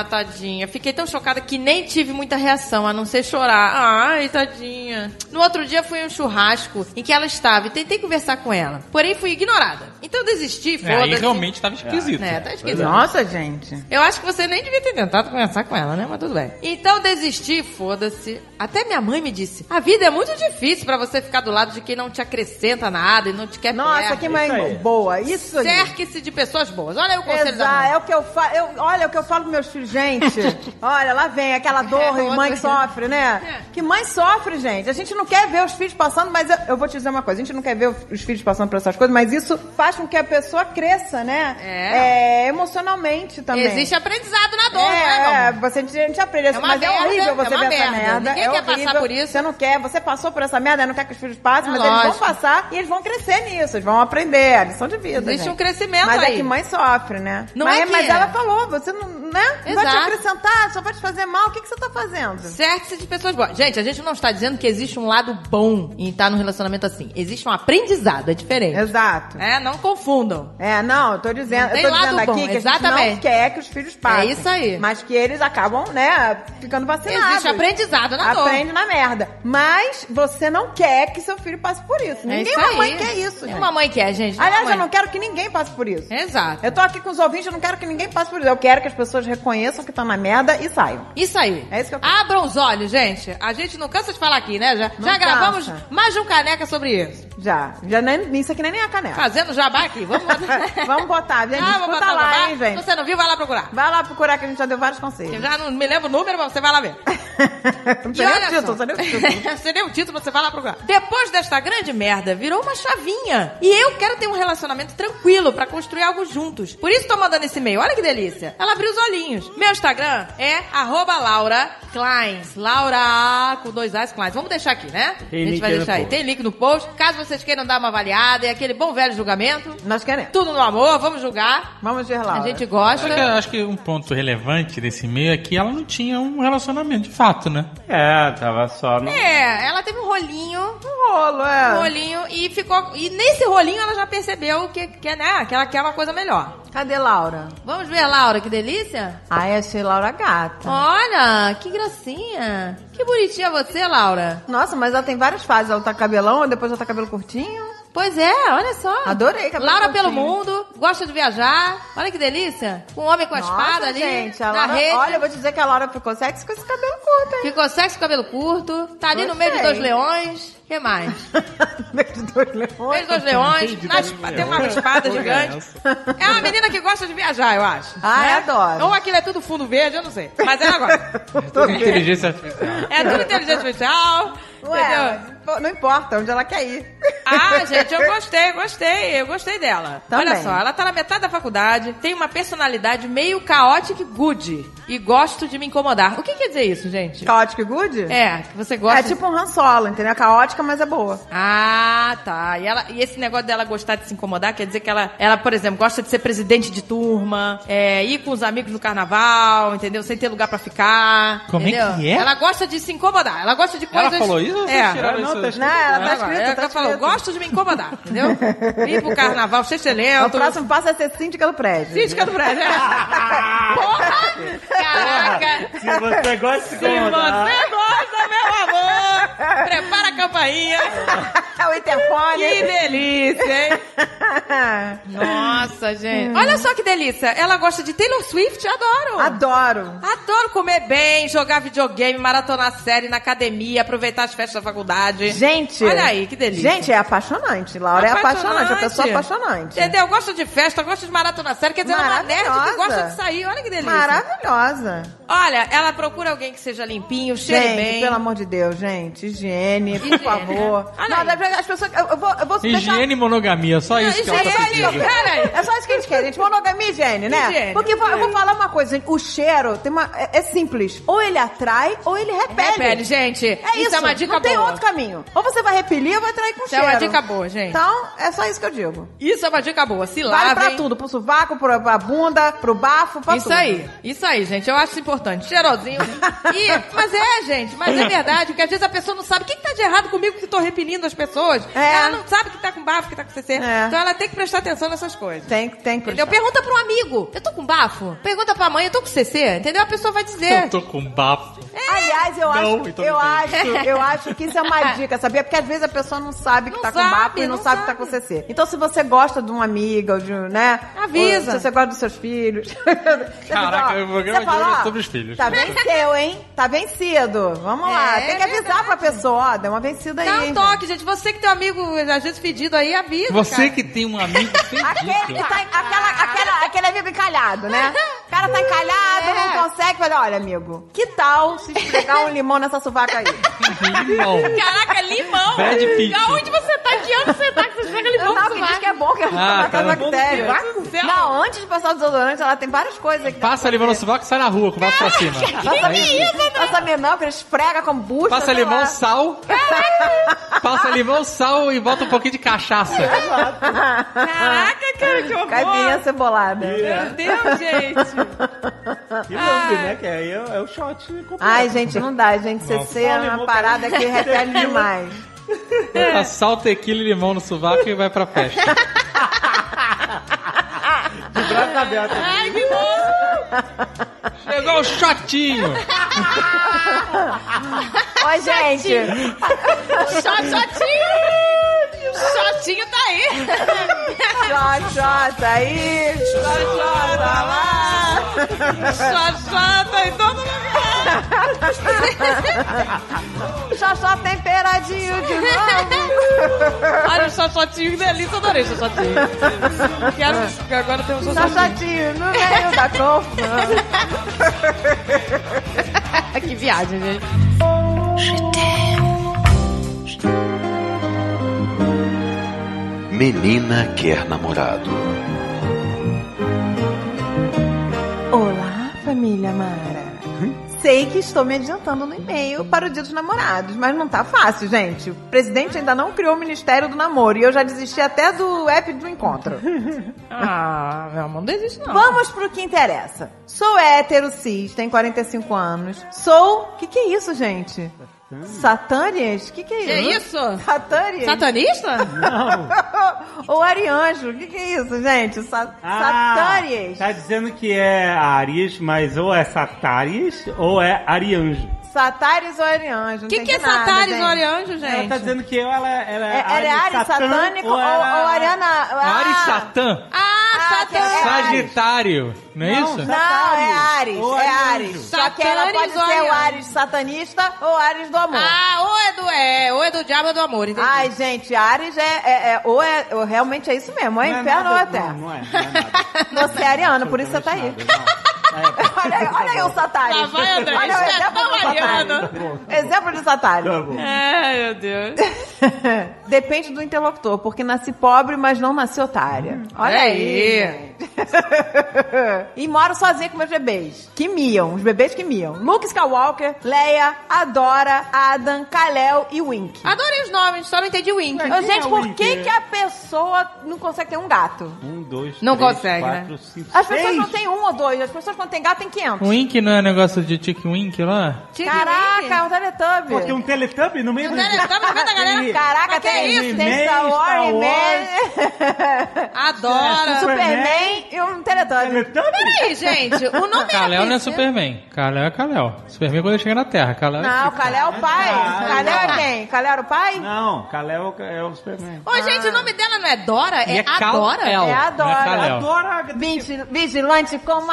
Ah, tadinha. Fiquei tão chocada que nem tive muita reação, a não ser chorar. Ai, tadinha. No outro dia fui a um churrasco em que ela estava e tentei conversar com ela. Porém, fui ignorada. Então desisti, É, aí foda-se. realmente tava esquisito. É, tá esquisito. Nossa, gente. Eu acho que você nem devia ter tentado conversar com ela, né? Mas tudo bem. Então desisti, foda-se. Até minha mãe me disse: a vida é muito difícil pra você ficar do lado de quem não te acrescenta nada e não te quer Nossa, perto. que mãe aí. boa. Isso aí. Cerque-se de pessoas boas. Olha aí o conselho da Exato, mãe. é o que eu falo. Eu, olha, é o que eu falo pros meus filhos, gente. olha, lá vem aquela dor É, e mãe outra- sofre, né? É. Que mãe sofre, gente. A gente não quer ver os filhos passando, mas eu, eu vou te dizer uma coisa: a gente não quer ver os filhos passando por essas coisas, mas isso faz com que a pessoa cresça, né? É. É, emocionalmente também. Existe aprendizado na dor, É, né, é, você, a gente aprende assim, É uma mas é merda, horrível você é ver essa merda. merda. Ninguém é quer passar horrível. por isso. Você não quer, você passou por essa merda, não quer que os filhos passem, É mas eles vão lógico. passar e eles vão crescer nisso, eles vão aprender, é a lição de vida. Existe gente. um crescimento Mas aí. é que mãe sofre, né? Não mas, é que mas é. ela falou, você não, né? Não vai te Exato. acrescentar, só vai te fazer mal. O que, que você tá fazendo? Cerque-se de pessoas boas. Gente, a gente não está dizendo que existe um lado bom em estar num relacionamento assim. Existe um aprendizado, é diferente. Exato. É, não confundam. É, não, eu tô dizendo, eu tô dizendo aqui bom, que a gente não exatamente. quer que os filhos passem. É isso aí. Mas que eles acabam, né, ficando vacinados. Existe aprendizado na dor. Aprende na merda. Mas você não quer que seu filho passe por isso. É Ninguém isso mãe quer isso, gente. Uma mãe quer, gente. Aliás, uma eu não quero que ninguém passe por isso. Exato. Eu tô aqui com os ouvintes, eu não quero que ninguém passe por isso. Eu quero que as pessoas reconheçam que estão na merda e saiam. Isso aí. É isso que eu quero. Abram os olhos, gente. A gente não cansa de falar aqui, né? Já, Não já gravamos mais de um caneca sobre isso. Já. Já nem, isso aqui nem é a canela. Fazendo jabá aqui. Vamos botar. Vamos botar, gente. Ah, vamos botar lá, jabá. hein, Se gente. você não viu, vai lá procurar. Vai lá procurar que a gente já deu vários Eu conselhos. já não me lembro o número, mas você vai lá ver. não sei nem o título, só. você nem o título. Você deu o título, você vai lá procurar. Depois desta grande merda, virou uma chavinha. E eu quero ter um relacionamento tranquilo pra construir algo juntos. Por isso tô mandando esse e-mail. Olha que delícia. Ela abriu os olhinhos. Meu Instagram é arroba Laura Kleins. Laura com dois A's Kleins. Vamos deixar aqui, né? Tem a gente vai deixar aí. post. Tem link no post. Caso vocês queiram dar uma avaliada, é aquele bom velho julgamento. Nós queremos. Tudo no amor, vamos julgar. Vamos ver lá. A gente gosta. Eu acho que um ponto relevante desse e-mail é que ela não tinha um relacionamento de fato, né? É, tava só no... É, ela teve um rolinho Um rolo, é. um rolinho e ficou. E nesse rolinho ela já percebeu que, que, né, que ela quer uma coisa melhor. Cadê Laura? Vamos ver, Laura, que delícia? Ai, achei Laura gata. Olha, que gracinha. Que bonitinha você, Laura. Nossa, mas ela tem várias fases. Ela tá cabelão, depois ela tá cabelo curtinho. Pois é, olha só. Adorei cabelo Laura curtinho. pelo mundo, gosta de viajar. Olha que delícia. Com um homem com a Nossa, espada ali gente, a na Laura, rede. Olha, eu vou te dizer que a Laura ficou sexy com esse cabelo curto, hein? Ficou sexy, cabelo curto. Tá ali no meio de Gostei. dois leões. O que mais? Meio de dois leões. Meio de dois leões. na espa- tem uma espada gigante. É uma menina que gosta de viajar, eu acho. Ah, né? adoro. Ou aquilo é tudo fundo verde, eu não sei. Mas ela gosta. Tô vendo. Inteligência artificial. É tudo inteligência artificial. Ué, entendeu? não importa onde ela quer ir. Ah, gente, eu gostei, gostei, eu gostei dela. Também. Olha só, ela tá na metade da faculdade, tem uma personalidade meio caótica e good. E gosto de me incomodar. O que quer dizer isso, gente? Caótica e good? É, que você gosta. É tipo um Han Solo, entendeu? Caótica, mas é boa. Ah, tá. E, ela, e esse negócio dela gostar de se incomodar quer dizer que ela, ela por exemplo, gosta de ser presidente de turma, é, ir com os amigos no carnaval, entendeu? Sem ter lugar pra ficar. Como é entendeu? que é? Ela gosta de se incomodar. Ela gosta de Ela coisas. falou Isso, vocês É. tiraram Ah, não, isso. tá escrito Não, ela tá escrito, é o tá que eu falo, escrito. gosto de me incomodar, entendeu? Ir pro carnaval, O excelente. próximo passo é ser síndica do prédio. Síndica do prédio. é. Porra! Caraca! Se você gosta de se Se incomodar... você gosta, meu amor, prepara a campainha. o interfone. Que delícia, hein? Nossa, gente. Olha só que delícia. Ela gosta de Taylor Swift, adoro. Adoro. Adoro comer bem, jogar videogame, maratonar série na academia, aproveitar as festas da faculdade. Gente. Olha aí, que delícia. Gente, é apaixonante. Laura é apaixonante, é uma pessoa apaixonante. Entendeu? Gosta de festa, gosta de maratonar série. Quer dizer, ela é uma nerd que gosta de sair. Olha que delícia. Maravilhosa. Olha, ela procura alguém que seja limpinho, cheire Gente, bem. pelo amor de Deus, gente. Higiene, por Higiene, favor. né? Olha Não, aí. deve- as pessoas. Eu, vou, eu vou deixar- Higiene e monogamia, só isso que ela tá Higiene, pedindo. Peraí. É só isso que a gente quer, gente. Monogamia e higiene, né? Higiene. Porque eu vou- eu vou falar uma coisa, gente. O cheiro tem uma, é, é simples. Ou ele atrai, ou ele repele. Repele, gente. É isso. é uma dica Não tem boa. outro caminho. Ou você vai repelir ou vai atrair com Isso é cheiro. uma dica boa, gente. Então, é só isso que eu digo. Isso é uma dica boa. Se Vale lavem. pra tudo. Pro sovaco, pro, pra bunda, pro bafo, pra Isso tudo. aí, isso aí, gente. Eu acho isso importante. Cheirosinho. E, mas é, gente, mas é verdade, porque às vezes a pessoa não sabe o que, que tá de errado comigo que tô repelindo as pessoas. É. Ela não sabe que tá com bafo, que tá com CC. É. Então ela tem que prestar atenção nessas coisas. Tem, tem que Entendeu? Pergunta pro amigo. Eu tô com bafo? Pergunta pra mãe, eu tô com CC? Entendeu? A pessoa vai dizer. Eu tô com bafo. Aliás, eu Não, acho, então eu não acho, eu acho que isso é uma dica, sabia? Porque às vezes a pessoa não sabe que Não tá com sabe, bafo e não, não sabe, que tá com CC. Então, se você gosta de uma amiga ou de, um, né? Avisa. ou se você gosta dos seus filhos. Caraca, o programa de hoje é sobre os filhos. Tá venceu, hein? Tá vencido. Vamos lá. É, Tem que avisar verdade. pra pessoa, ó, deu uma vencida Dá aí. um hein, toque, gente. Você que tem um amigo, às vezes, fedido aí, avisa. Você cara. que tem um amigo Aquele que fedido. tá, aquela, aquela, aquele amigo encalhado, né? O cara tá encalhado, É. não consegue. Fala, olha, amigo, que tal se esfregar um limão nessa sovaca aí? Limão. Caraca, limão! Brad Pitt. Aonde você tá? Que ano você tá que você chega limão Não, que diz que é bom que ela Ah, tá. céu. Não, antes de passar o desodorante, ela tem várias coisas aqui. Passa limão no sovaco e sai na rua, com pra cima. Passa, Aí, passa limão, que ele esfrega com bucha. Passa limão, lá. sal. Passa limão, sal e bota um pouquinho de cachaça. Caraca, cara, que horror! Caipirinha cebolada. Meu Deus, gente! Que lambe, né? Que aí é, é o shot completo. Ai, gente, não dá, gente. CC é uma parada que repele demais. Bota sal, tequila e limão no sovaco e vai pra festa. De braço aberto. Ai, que bom! Chegou o shotinho. Oi, gente. Shot, shotinho! Shotinho tá aí! Shot, shot aí. Shot, shot lá. Shot, shot tá em todo lugar! Shot temperadinho de novo. Olha o xoxotinho, que delícia, adorei o xoxotinho. Quero, agora tem um xoxotinho. shotinho no meio da confa. que viagem, gente. Menina quer namorado. Olá, família Mara. Sei que estou me adiantando no e-mail para o Dia dos Namorados, mas não tá fácil, gente. O presidente ainda não criou o Ministério do Namoro e eu já desisti até do app do encontro. Ah, meu amor, não desiste não. Vamos pro que interessa. Sou hétero, cis, tenho 45 anos. Sou... Que que é isso, gente? Satânias? Que que é Que isso? isso? Satânias? Satanista? Ou Arianjo? Que que é isso, gente? Sa Ah, Satânias? Tá dizendo que é Aries, mas ou é Sataris ou é Arianjo. Satares ou Arianjo? O que, que é Sataris ou Arianjo, gente? Ela tá dizendo que ela, ela É, ela é Ares satânico ou, ou ela- Ariana... Ah, Ares Satã. Ah, É Satã. Ares. Sagitário. Não é isso? Não, é Ares, Ou é. Ares. Só que ela pode ou ser o? Ares satanista ou Ares do amor. Ah, ou é do é, ou é do diabo ou do amor, entendi. Ai, gente, Ares é, é- é- ou é, ou realmente é isso mesmo, é Não é inferno ou é nada- terra. Não, não é, não é nada. Você é ariano, por isso você tá aí. Absolutamente nada. É, Olha aí, olha aí o Satares. Lá vai, André, Olha o é exemplo do ariano. Exemplo de Satares. Tá. Ai, meu Deus. Depende do interlocutor, porque nasci pobre, mas não nasci otária. Olha É aí. e moro sozinha com meus bebês, que miam, os bebês que miam. Luke Skywalker, Leia, Adora, Adam, Kalel e Wink. Adorei os nomes, só não entendi o Wink. Gente, é por Wink? que, que a pessoa não consegue ter um gato? Um, dois, Não três, consegue, quatro, né? cinco, As pessoas seis. não têm um ou dois, as pessoas quando têm gato tem 500. O Wink não é negócio de Tic Wink lá? Caraca, é um Teletubby. Tem um Teletubby no meio Um do... Teletubby no meio da galera. Caraca, tem isso? isso. Tem Star Wars, He-Man, Adora. Superman e um Teletubby. Teletubby? Peraí, gente, o nome Kalel não é era Superman. Kalel é Kalel. Superman quando ele chega na Terra. Kalel é Não, o. Kalel é o pai. Ah, Kalel é quem? Kalel era o pai? Não, Kalel é o Superman. Ô, gente, o nome dela não é Dora? É, é. Adora? É Adora. Kalel. Adora... Vigi- Vigilante como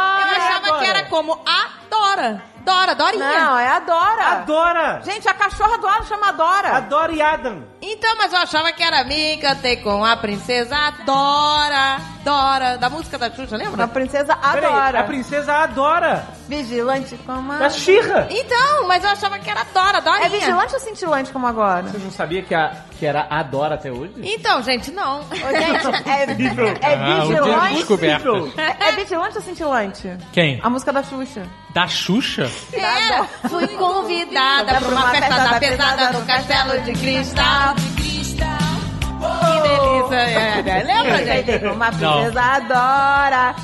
a Eu Dora. achava Dora. que era como Adora. Dora, Dorinha. Não, é a Dora. Adora! Gente, a cachorra do lado chama Dora. Adora e Adam. Então, mas eu achava que era Me Cantei com a Princesa Dora. Dora, da música da Xuxa, A lembra? princesa Peraí, adora. a princesa adora. Vigilante como a... Da Xirra. Então, mas eu achava que era Dora, Dorinha. É vigilante ou cintilante como agora? Você não sabia que, a, que era Adora até hoje? Então, gente, não. Ô, gente, é, é Ah, o dia vigilante... descobertas. É, é vigilante ou cintilante? Quem? A música da Xuxa. Da Xuxa? É, fui convidada pra uma festa da pesada no castelo de cristal. Que delícia. É, é. Lembra, gente? Uma princesa adora.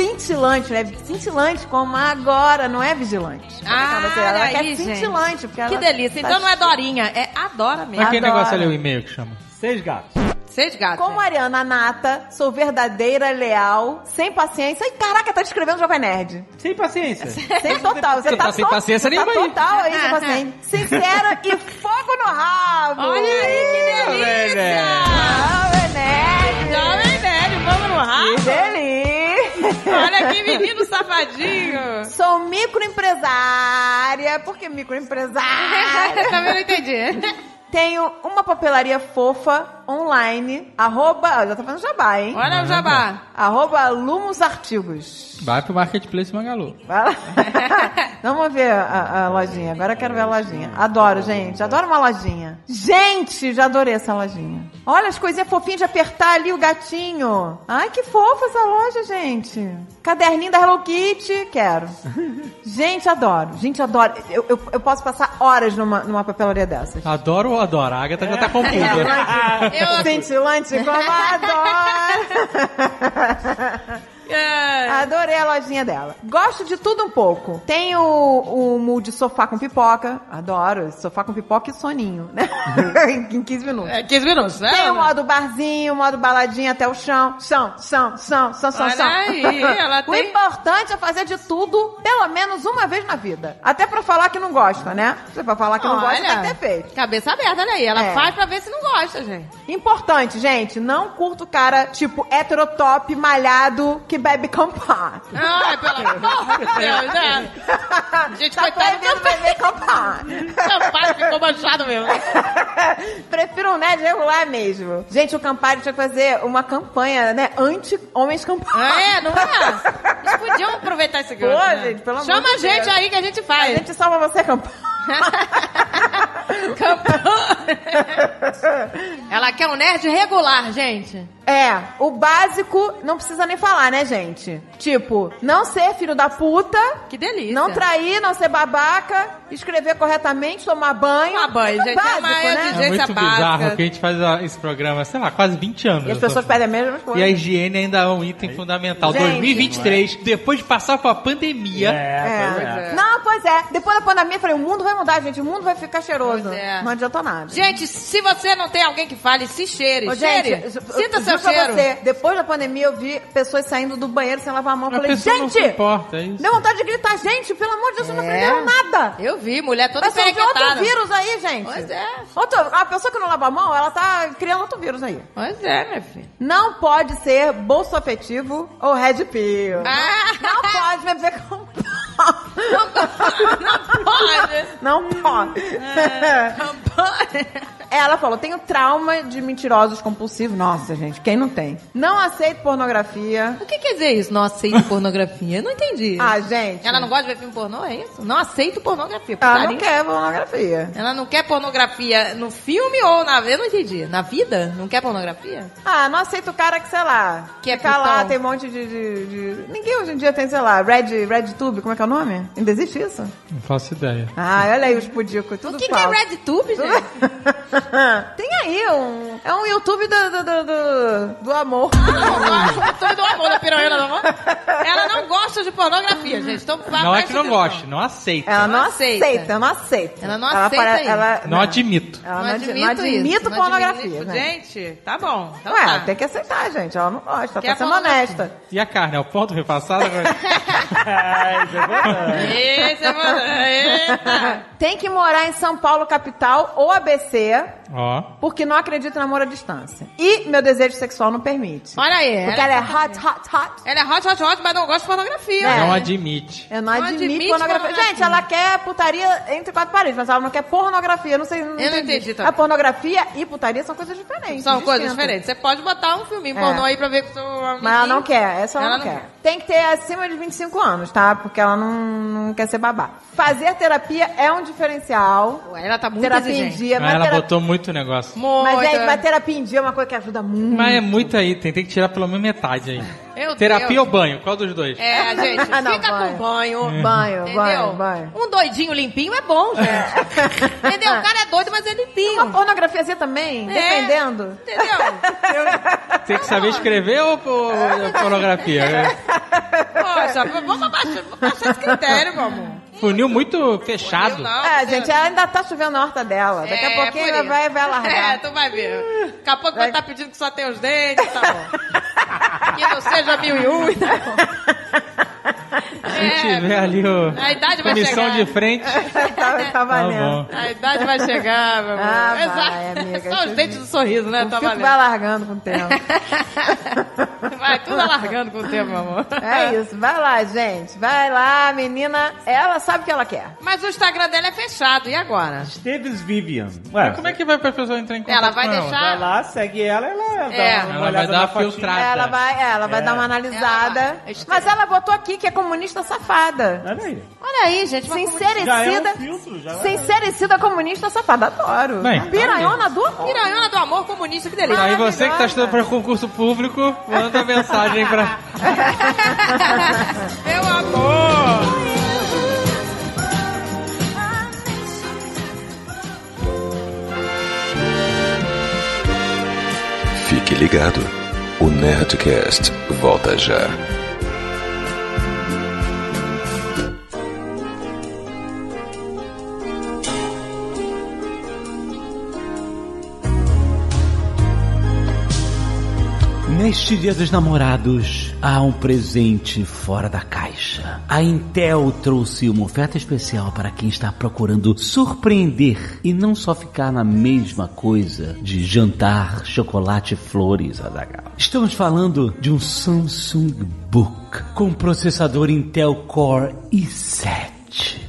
Cintilante, né? Cintilante como agora, não é vigilante. Ah, Você- ela aí, quer gente. cintilante. Porque Que ela delícia. tá Então não é Dorinha, é Adora mesmo. Mas aquele Adora. negócio ali, o e-mail que chama. Seis gatos. Seis gatos. Como Ariana Nata, sou verdadeira, leal, sem paciência. Ai, caraca, tá descrevendo Jovem Nerd. Sem paciência. Sem total. Você, Você tá sem to- paciência você tá nenhuma total aí, sem paciência. Sincera e fogo no rabo. Olha aí, que delícia. Jovem Nerd. Jovem Nerd, vamos no Que rabo. delícia. Olha que menino safadinho. Sou microempresária. Por que microempresária? Também não entendi. Tenho uma papelaria fofa online. Arroba. Já tá fazendo jabá, hein? Olha o jabá. Arroba Lumos Artigos. Vai pro Marketplace Magalu. Vai lá. Vamos ver a, a lojinha. Agora eu quero ver a lojinha. Adoro, gente. Adoro uma lojinha. Gente, já adorei essa lojinha. Olha as coisinhas fofinhas de apertar ali o gatinho. Ai, que fofa essa loja, gente. Caderninho da Hello Kitty. Quero. Gente, adoro. Gente, adoro. Eu, eu, eu posso passar horas numa, numa papelaria dessas. Adoro ou adoro? A Agatha já tá confusa. Eu... Cintilante como adoro. É. Adorei a lojinha dela. Gosto de tudo um pouco. Tem o, o mood sofá com pipoca. Adoro. Sofá com pipoca e soninho, né? em 15 minutos. É 15 minutos, né? Tem o modo barzinho, o modo baladinha até o chão. Chão, chão, chão, chão, chão, Olha chão. aí, ela o tem- importante é fazer de tudo, pelo menos uma vez na vida. Até pra falar que não gosta, né? Você pra falar que não gosta, Olha. tá até feito. Cabeça aberta, olha aí. Ela É. faz pra ver se não gosta, gente. Importante, gente, não curto cara tipo heterotop, malhado, que bebe campar. Ai, pelo amor de Deus, né? Gente, tá coitado do proibido beber campar. Campari ficou manchado mesmo. Prefiro um nerd regular mesmo. Gente, o Campari tinha que fazer uma campanha, né? Anti-homens Campari. É, não é? Eles podiam aproveitar esse Pô, gancho, né? gente, pelo amor Chama de a gente Deus. aí que a gente A faz. gente salva você, Campari. Ela quer um nerd regular, gente. É, o básico não precisa nem falar, né, gente? Tipo, não ser filho da puta, Que delícia. não trair, não ser babaca, escrever corretamente, tomar banho. Tomar banho, Tudo gente, Básico, é uma né? É muito básica. bizarro que a gente faz esse programa, sei lá, quase 20 anos. E as pessoas pedem a mesma coisa. E a higiene ainda é um item fundamental. Gente. 2023, depois de passar por a pandemia, É, pois é. Não, pois é. Depois da pandemia, eu falei, o mundo vai mudar, gente. O mundo vai ficar cheiroso. Pois é. Não adiantou nada. Gente, se você não tem alguém que fale, se cheire. Ô, cheire. gente, Sinta eu seu cheiro. Você, depois da pandemia, eu vi pessoas saindo do banheiro sem lavar a mão. Eu falei, pessoa não se gente, importa, é isso. deu vontade de gritar, gente, pelo amor de Deus, vocês não É. aprenderam nada. Eu vi, mulher toda Vai surgir outro perequetada. vírus aí, gente. Pois é. Outro, a pessoa que não lava a mão, ela tá criando outro vírus aí. Pois é, minha filha. Não pode ser bolso afetivo ou red pill. Ah. Não pode beber com Não pode. Não pode. Não pode. Ela falou, tenho trauma de mentirosos compulsivos. Nossa, gente, quem não tem? Não aceito pornografia. O que quer dizer isso? Não aceito pornografia? Eu não entendi. Ah, gente. Ela não gosta de ver filme pornô, é isso? Não aceito pornografia. Ela não quer pornografia. Ela não quer pornografia no filme ou na... Eu não entendi. Na vida? Não quer pornografia? Ah, não aceito o cara que, sei lá, Que é fica lá, tem um monte de, de- de- Ninguém hoje em dia tem, sei lá, Red, Red Tube, como é que é o nome? Ainda existe isso? não faço ideia. Ah, olha aí os pudicos, tudo O que, que é. RedTube, gente? Tem aí um. É um YouTube do, do, do, do, do amor. Tudo do amor da piranha do amor. Ela não gosta de pornografia, gente. Então, Não é que não goste, não aceita. Ela não aceita. aceita, não aceita. Ela não aceita isso. ela- Não admito. Ela Não, não, admito, não admito isso. Não pornografia, admito. gente. Gente, tá bom. Então Ué, tá. tem que aceitar, gente. Ela não gosta, Quer tá sendo pornografia? honesta. E a carne, é o ponto repassado? Ai, é é. Eita. Tem que morar em São Paulo, capital, ou ABC, Ó. porque não acredito em namoro à distância. E meu desejo sexual não permite. Olha aí. Porque ela é hot, hot, hot. Ela é hot, hot, hot, mas não gosta de pornografia. É. Não admite. Eu não, Não admito admite pornografia. pornografia. Gente, ela quer putaria entre quatro paredes, mas ela não quer pornografia. Não sei. Não Eu não entendi também. A pornografia e putaria são coisas diferentes. São coisas distintas. diferentes. Você pode botar um filminho É. pornô aí pra ver com o seu amiguinho. Mas ela não quer, essa ela, Ela não, não quer. Tem que ter acima de 25 anos, tá? Porque ela não, não quer ser babá. Fazer terapia é um diferencial. Ué, Ela tá muito terapia em dia, Mas mas, ela terapia... botou muito negócio. mas, gente, mas terapia em dia é uma coisa que ajuda muito. Mas é muito aí, tem, tem que tirar pelo menos metade aí. Meu Terapia Deus. ou banho? Qual dos dois? É, gente, Não, fica banho. com banho. Banho, Entendeu? banho, banho. Um doidinho limpinho é bom, gente. Entendeu? O cara é doido, mas é Uma limpinho. pornografia assim também, É. dependendo. Entendeu? Tem que saber escrever ou, ou- ou pornografia? Poxa, vamos abaixar, abaixar esse critério, meu amor. Funil muito fechado. Não, É, você- gente, ela ainda tá chovendo na horta dela. Daqui a É, pouquinho ela vai, vai largar. É, tu vai ver. Daqui a pouco vai estar pedindo que só tem os dentes, tá bom. que não seja mil e um, tá bom. Se tiver ali o... A idade vai Comissão chegar. de frente. tá, tá Tá valendo. bom. A idade vai chegar, meu amor. Ah, vai, amiga, Só os dentes do sorriso, né? O Tá valendo. vai largando com o tempo. Vai tudo alargando com o tempo, meu amor. É isso, vai lá, gente. Vai lá, menina. Ela sabe o que ela quer. Mas o Instagram dela é fechado, e agora? Esteves Vivian. Ué, Mas como é que vai pra pessoa entrar em contato Ela vai com deixar- vai lá, segue ela, ela É. dá uma Ela vai olhada dar na filtrada. Ela vai, é, ela vai É. dar uma analisada. Ela vai. Mas ela botou aqui que é comunista safada. Olha aí. Olha aí, gente. uma Sincerecida. Já é um filtro, já vai. Sincerecida comunista safada. Adoro. Bem, Piranhona do amor. Piranhona do amor comunista, que delícia. Aí você que tá estudando para concurso público, manda mensagem pra... Meu amor. Fique ligado. O Nerdcast volta já. Neste Dia dos Namorados, há um presente fora da caixa. A Intel trouxe uma oferta especial para quem está procurando surpreender e não só ficar na mesma coisa de jantar, chocolate e flores, Azaghal. Estamos falando de um Samsung Book com processador Intel Core i7.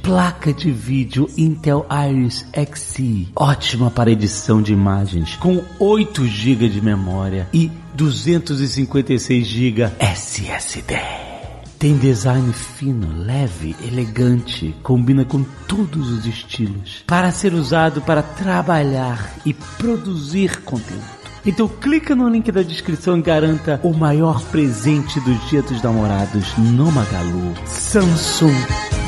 Placa de vídeo Intel Iris Xe, ótima para edição de imagens, com 8 GB de memória e 256 GB SSD. Tem design fino, leve, elegante, combina com todos os estilos, para ser usado para trabalhar e produzir conteúdo. Então clica no link da descrição e garanta o maior presente do Dia dos Namorados no Magalu. Samsung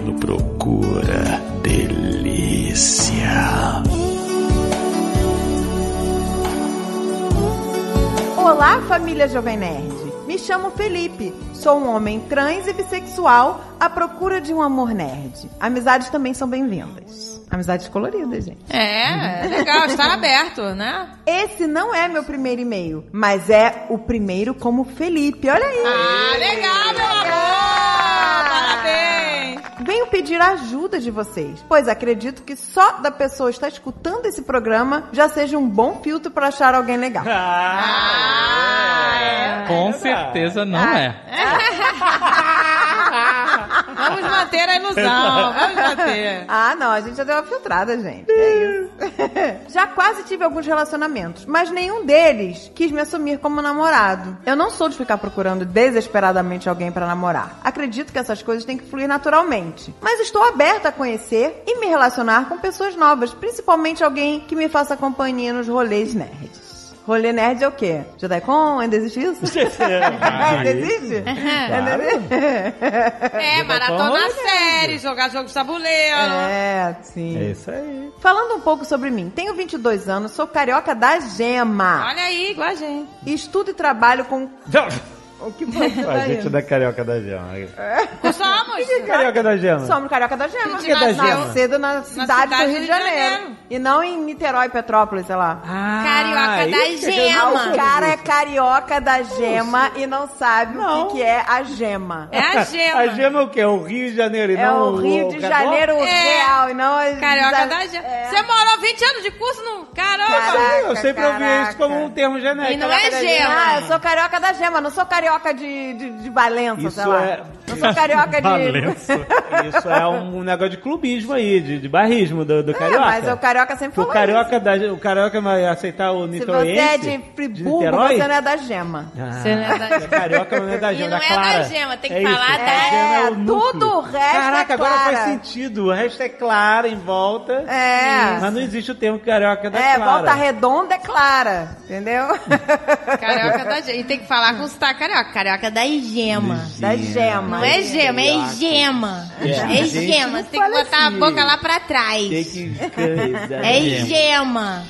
Menino procura delícia. Olá, família Jovem Nerd. Me chamo Felipe. Sou um homem trans e bissexual à procura de um amor nerd. Amizades também são bem-vindas. Amizades coloridas, gente. É, é legal, estar aberto, né? Esse não é meu primeiro e-mail, mas é o primeiro como Felipe. Olha aí. Ah, legal, meu amor! Venho pedir a ajuda de vocês, pois acredito que só da pessoa estar escutando esse programa já seja um bom filtro para achar alguém legal. Ah, é. Com certeza não é. Vamos manter a ilusão, vamos manter. Ah, não, a gente já deu uma filtrada, gente. É isso. já quase tive alguns relacionamentos, mas nenhum deles quis me assumir como namorado. Eu não sou de ficar procurando desesperadamente alguém pra namorar. Acredito que essas coisas têm que fluir naturalmente. Mas estou aberta a conhecer e me relacionar com pessoas novas, principalmente alguém que me faça companhia nos rolês nerds. Rolê nerd é o quê? JediCon? Ainda existe isso? Ainda existe? Ainda existe? É, maratona Rolê série, jogar jogo de tabuleiro. É, sim. É isso aí. Falando um pouco sobre mim, tenho 22 anos, sou carioca da gema. Olha aí, igual a gente. Estudo e trabalho com... O que foi? A gente é da Carioca da Gema. Somos. Que Carioca da Gema? Somos carioca da gema. Que da Gema? Nascido na cidade, do Rio de Janeiro. E não em Niterói, Petrópolis, sei lá. Carioca da é que Ah, gema. o cara é carioca da gema e não sabe o que, que é a gema. É a gema. A Gema é o quê? O Rio de Janeiro e É não o Rio de? Janeiro É. real e não a Carioca da gema. É. Você morou 20 anos de curso no... Caramba. Caraca, Eu sempre ouvi caraca. isso como um termo genérico. E não é gema. Ah, eu sou carioca da gema, não sou carioca de, de, de Valença, Isso sei lá. é- Não sou carioca de. Valença. Isso é um negócio de clubismo aí, de, de barrismo do, do É, carioca. mas o carioca sempre o falou carioca, da, o carioca vai aceitar o isso. Se você é de Friburgo, Niterói? você não é da gema. Ah, Você não é da é carioca, não é da E gema, não da é Clara. da gema, tem que É isso, falar da- gema É, o núcleo. tudo o resto Caraca, é agora Clara. faz sentido. O resto é Clara em volta. É. Mas não existe o termo carioca da É, Clara. volta redonda é clara, entendeu? Carioca da gema. E tem que falar com sotaque carioca. Carioca da gema. da gema. Não é gema, é gema. É. É gema. Você tem que botar a assim. boca lá pra trás. Tem que... É gema.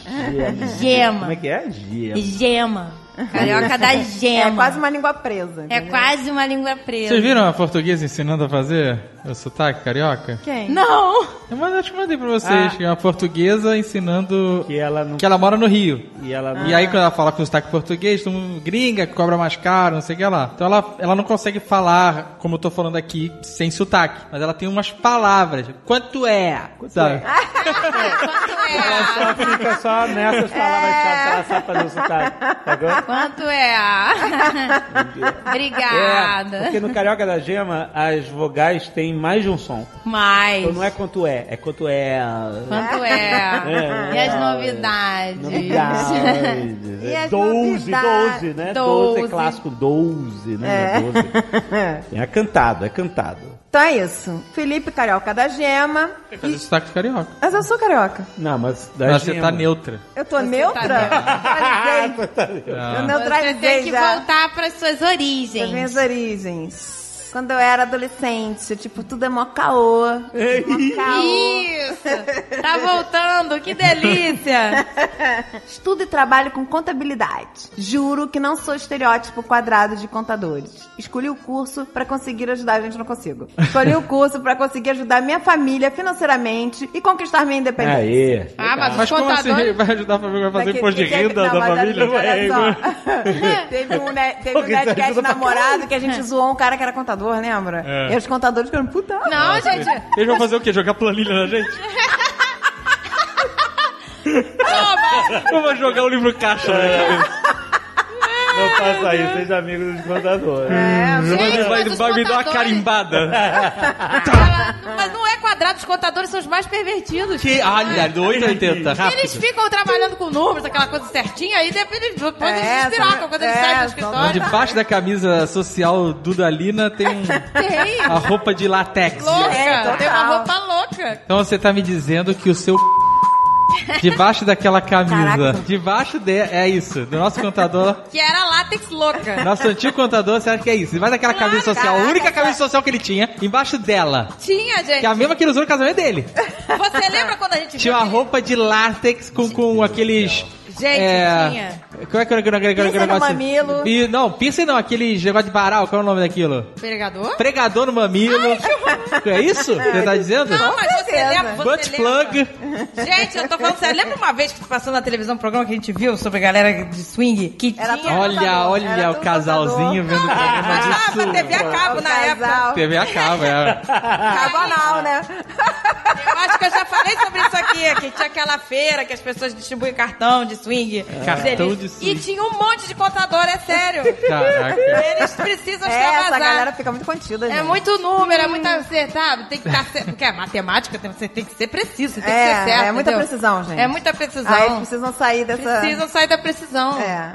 Gema. Como é que é? Gema. Gema. Carioca da gema. É quase uma língua presa. É quase uma língua presa. Vocês viram a portuguesa ensinando a fazer o sotaque carioca? Quem? Não. Eu acho que mandei pra vocês, Ah. que é uma portuguesa ensinando Que ela não... que ela mora no Rio. E ela não... E aí, quando ela fala com sotaque português, todo mundo gringa, cobra mais caro, não sei o que lá. Então ela, ela não consegue falar, como eu tô falando aqui, sem sotaque. Mas ela tem umas palavras. Quanto é? sabe? Quanto Ela é? só fica só nessas palavras que ela sabe fazer o sotaque. Sacou? Quanto é? É, Obrigada. porque no Carioca da Gema, as vogais têm mais de um som. Mais. Então não é quanto é, é quanto é. Quanto é? É. E as novidades? Novidades. E as 12, novidades? 12, né? 12 é Doze. clássico, 12, né? É 12. É cantado, é cantado. Então é isso. Felipe Carioca da Gema. Fazer sotaque carioca. Mas eu sou carioca. Não, mas da Mas você Gema. tá neutra. Eu tô neutra? Ah, Neutralizei. tá neutra. Ah. Eu Você neutralizei tem que já. voltar para suas origens. minhas origens. Quando eu era adolescente, tipo, tudo é mó caô. Mó caô. Isso! Tá voltando, que delícia! Estudo e trabalho com contabilidade. Juro que não sou estereótipo quadrado de contadores. Escolhi o curso pra conseguir ajudar, a gente não consigo. Escolhi o curso pra conseguir ajudar minha família financeiramente e conquistar minha independência. Aê. Ah, mas Mas os como assim contadores... vai ajudar a família a fazer imposto de renda não, da família? olha Ué, só. teve um, né, teve um Nerdcast namorado que a gente zoou um cara que era contador, lembra? É. E os contadores ficaram, puta. Não, gente, Eles vão fazer o quê? Jogar planilha na gente? Vamos jogar o livro caixa na cabeça. Não faça isso, seja amigo dos contadores. É, Gente, vai os vai me dar uma carimbada. Mas não é quadrado, os contadores são os mais pervertidos. Que, olha, do 880, Eles rápido. ficam trabalhando com números, aquela coisa certinha, aí depois eles, depois eles É, despirocam quando eles é, saem do escritório. Debaixo da camisa social Dudalina tem um- Tem. a roupa de latex. Louca, É, tem uma roupa louca. Então você tá me dizendo que o seu debaixo daquela camisa, Caraca. debaixo de é isso, do nosso contador, Que era látex louca. nosso antigo contador, você acha que é isso? Debaixo daquela camisa social, a única camisa social que ele tinha, embaixo dela, Tinha, gente. que é a mesma que ele usou no casamento dele. Você lembra quando a gente Tinha uma roupa de látex com, com aqueles. Gente, é... Como é que é aquele negócio? mamilo. Pi- Não, piercing não, aquele negócio de varal, qual é o nome daquilo? Pregador? Pregador no mamilo. é isso que você tá dizendo? Não, mas você lembra? Você Butt lembra? plug. Gente, eu tô falando sério. Lembra uma vez que passou na televisão um programa que a gente viu sobre a galera de swing? Que Era tinha... Olha, olha era o casalzinho vendo o programa Passava disso. TV a cabo O na época. TV a cabo, é. Cabo anal, né? Eu acho que eu já falei sobre isso aqui, que tinha aquela feira que as pessoas distribuem cartão de swing. Cartão Eles- de swing. E tinha um monte de contador, é sério. Caraca. Eles precisam É, essa extravasar. galera fica muito contida, gente. É muito número, é muita. Você, sabe? Tem que estar certo. Porque a matemática tem- você tem que ser preciso, você tem É, que ser certo. é muita entendeu? precisão, gente. É muita precisão. Aí eles precisam sair dessa... Precisam sair da precisão. É.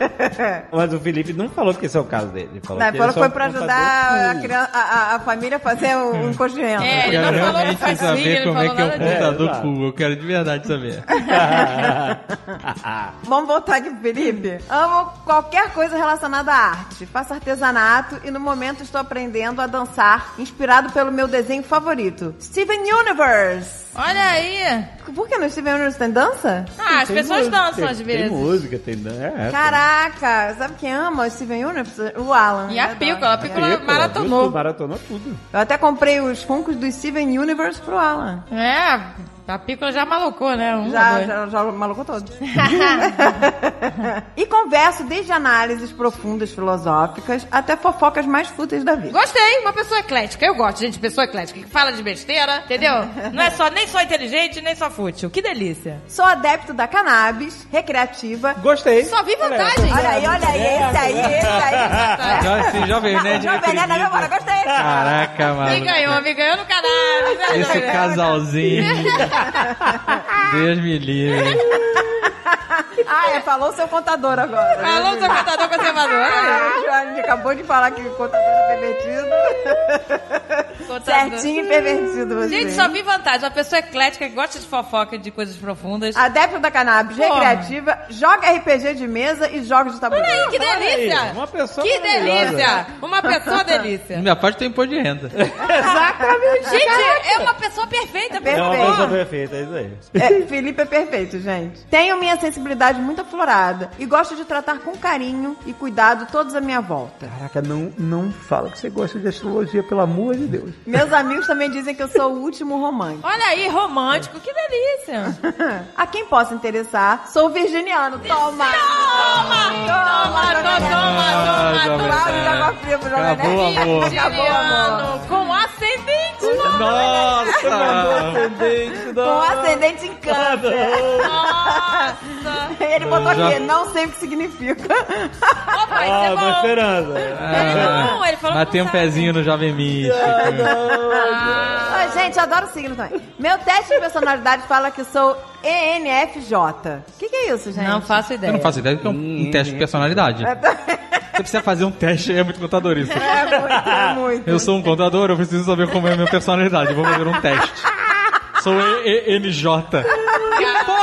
Mas o Felipe não falou que esse é o caso dele. Ele falou Não, que falou ele é foi só pra um ajudar contador a, cool. criança, a, a- família a fazer o, o imposto de renda. É, ele não falou que faz swing, saber ele como é falou que é um nada disso. computador É, exato. cool. Eu quero de verdade saber. Vamos voltar aqui pro Felipe. Amo qualquer coisa relacionada à arte. Faço artesanato e no momento estou aprendendo a dançar, inspirado pelo meu desenho favorito, Steven Universe. Olha aí. Por que no Steven Universe tem dança? Ah, as Tem pessoas música, dançam tem- às vezes. Tem música, tem dan- é, Caraca, sabe quem ama o Steven Universe? O Alan. E a Pícola, a. Pícola maratonou. Maratonou tudo. Eu até comprei os funcos do Steven Universe pro Alan. É, a Pícola já malucou, né? Um, Já, já, já malucou todo. e converso desde análises profundas filosóficas até fofocas mais fúteis da vida. Gostei, uma pessoa eclética. Eu gosto, gente, de pessoa eclética, que fala de besteira, entendeu? Não é só nem só inteligente, nem só fútil. Que delícia. Sou adepto da cannabis, recreativa. Gostei. Só vi vantagem. Olha aí, olha aí, esse aí, esse aí. Já, esse jovem nerd João Veneno, acredita. agora gostei. Caraca, Me mano. ganhou, me ganhou no canal. Esse casalzinho. Deus me livre. Ah, é, falou seu contador agora. Falou seu contador conservador. Ah, A gente acabou de falar que o contador é pervertido. Contador. Certinho e pervertido você. Gente, só vi vantagem. Uma pessoa eclética que gosta de fofoca de coisas profundas. Adepto da cannabis, Porra. recreativa, joga RPG de mesa e jogos de tabuleiro. Olha aí, que Olha aí, delícia. uma pessoa que delícia. Uma pessoa delícia. Minha parte tem imposto de renda. Exatamente. Gente, é uma pessoa perfeita. por É uma Perfeito. pessoa perfeita, é isso aí. É, Felipe é perfeito, gente. Tenho minha sensibilidade muito aflorada e gosto de tratar com carinho e cuidado todos à minha volta. Caraca, não, não fala que você gosta de astrologia, pelo amor de Deus. Meus amigos também dizem que eu sou o último romântico. Olha aí, romântico, que delícia. A quem possa interessar, sou virginiano. Toma! Toma, toma, toma, Ah, toma, toma. Pro Jovem Acabou o amor. Virginiano com ascendente. Nossa! Com ascendente em câncer. Nossa. Ele botou aqui, não sei o que significa. Opa, isso Ah, é uma bom. esperança. Não, ele falou Mas que tem não um pezinho no Jovem Místico. Ah, gente, eu adoro signo também. Meu teste de personalidade fala que sou ENFJ. O que, que é isso, gente? Não faço Eu ideia. não faço ideia do que é um, um teste de personalidade. Você precisa fazer um teste, é muito contadorista. É muito, é muito. Eu sou um contador, eu preciso saber como é a minha personalidade. Eu vou fazer um teste. Sou ENJ. Que porra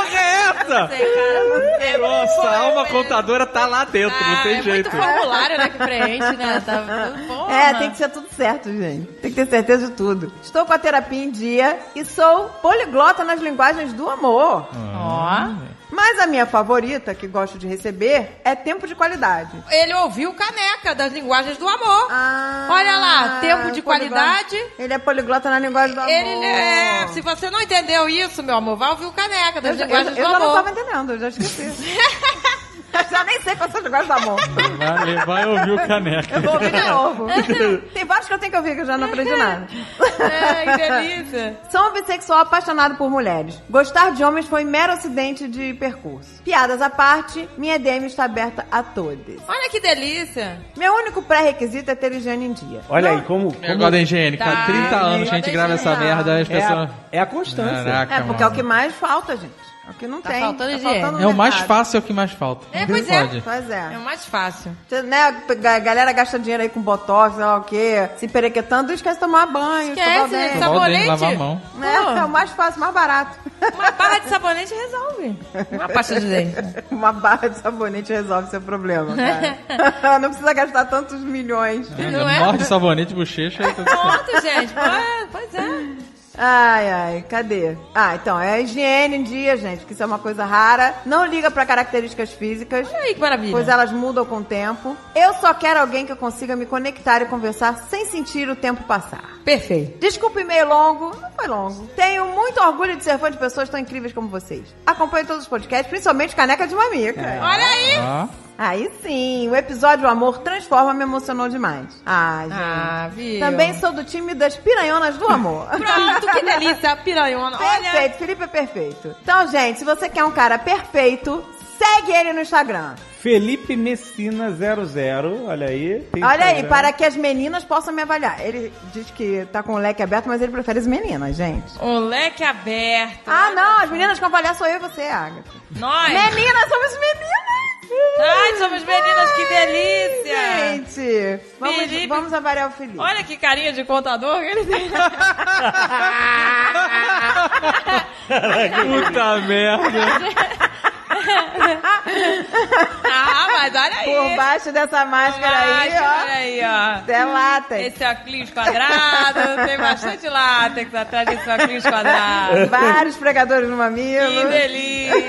é essa? Sei, cara. É Nossa, a alma muito- contadora tá lá dentro, não Ah, tem é jeito. muito formulário, né, que preenche, né? Tá tudo bom. É, tem que ser tudo certo, gente. Tem que ter certeza de tudo. Estou com a terapia em dia e sou poliglota nas linguagens do amor. Ó. Mas a minha favorita, que gosto de receber, é tempo de qualidade. Ele ouviu caneca das linguagens do amor. Ah, Olha lá, tempo de poliglota. qualidade. Ele é poliglota na linguagem do amor. Ele é. Se você não entendeu isso, meu amor, vai ouvir o caneca Eu, das eu, linguagens eu do já não amor. tava entendendo, eu já esqueci. já nem sei quais são linguagens do amor. Vai, vai ouvir o caneca. Eu vou ouvir de novo. Tem vários que eu tenho que ouvir que eu já não aprendi nada. É, que delícia. Sou um bissexual apaixonado por mulheres. Gostar de homens foi mero acidente de percurso. Piadas à parte, minha DM está aberta a todos. Olha que delícia. Meu único pré-requisito é ter higiene em dia. Olha aí, como... Como gosto da higiênica. Tá. Há 30 anos que a gente grava essa merda, as é, pessoas... a, é a constância. Caraca, É, porque é o mano. que mais falta, gente. É o que não Tá tem. faltando Tá faltando É o mais fácil, é o que mais falta. É, pois é. Pode. Pois é. É o mais fácil. Você, né, a galera gasta dinheiro aí com botox, sei lá o quê, se perequetando, esquece de tomar banho, Esquece, né, dente. Escovar o dente, Sabonete? lavar a mão. É, é o mais fácil, mais barato. Uma barra de sabonete resolve. Uma pasta de dente. Uma barra de sabonete resolve seu problema, cara. não precisa gastar tantos milhões. Não é? Morde sabonete, bochecha e. Pronto, gente. Pois é. Ai, ai, cadê? Ah, então, é a higiene em dia, gente, que isso é uma coisa rara. Não liga pra características físicas. Olha aí que maravilha. Pois elas mudam com o tempo. Eu só quero alguém que eu consiga me conectar e conversar sem sentir o tempo passar. Perfeito. Desculpa o e-mail longo, não foi longo. Tenho muito orgulho de ser fã de pessoas tão incríveis como vocês. Acompanho todos os podcasts, principalmente Caneca de Mamica. Olha aí. Ó. Aí sim, o episódio O Amor Transforma me emocionou demais. Ah, gente. Ah, viu? Também sou do time das piranhonas do amor. Pronto, que delícia. Piranhona. Olha. Perfeito, Felipe é perfeito. Então, gente, se você quer um cara perfeito, segue ele no Instagram. Felipe Messina 00, olha aí. tem Olha aí, para que as meninas possam me avaliar. Ele diz que tá com o leque aberto, mas ele prefere as meninas, gente. O leque aberto. Ah, não, as meninas que vão avaliar sou eu e você, Agatha. Nós. Meninas, somos meninas! Ai, somos meninas, que delícia. Gente, vamos, Felipe. vamos avaliar o Felipe. Olha que carinha de contador que ele tem. Puta merda. Mas olha aí. Por baixo dessa máscara aí, Olha ó. aí, ó. É látex. Esse óculos quadrado, tem bastante látex atrás desse óculos quadrado. Vários pregadores no Que mamilo. delícia!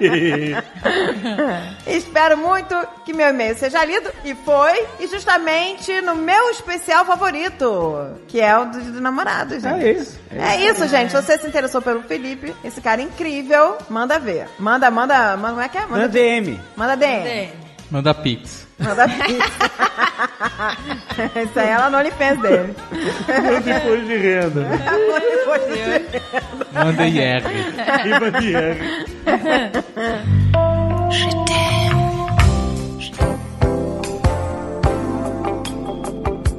Espero muito que meu e-mail seja lido. E foi. E justamente no meu especial favorito, que é o dos do namorados, gente. É isso. É isso, gente. Se você se interessou pelo Felipe, esse cara incrível, manda ver. Manda, manda, manda, como é que é? Na Manda, DM. manda DM. Tem. Manda pix. Manda pix. Isso aí é lá no OnlyFans dele. Depois de renda. Manda IR. Riba de R.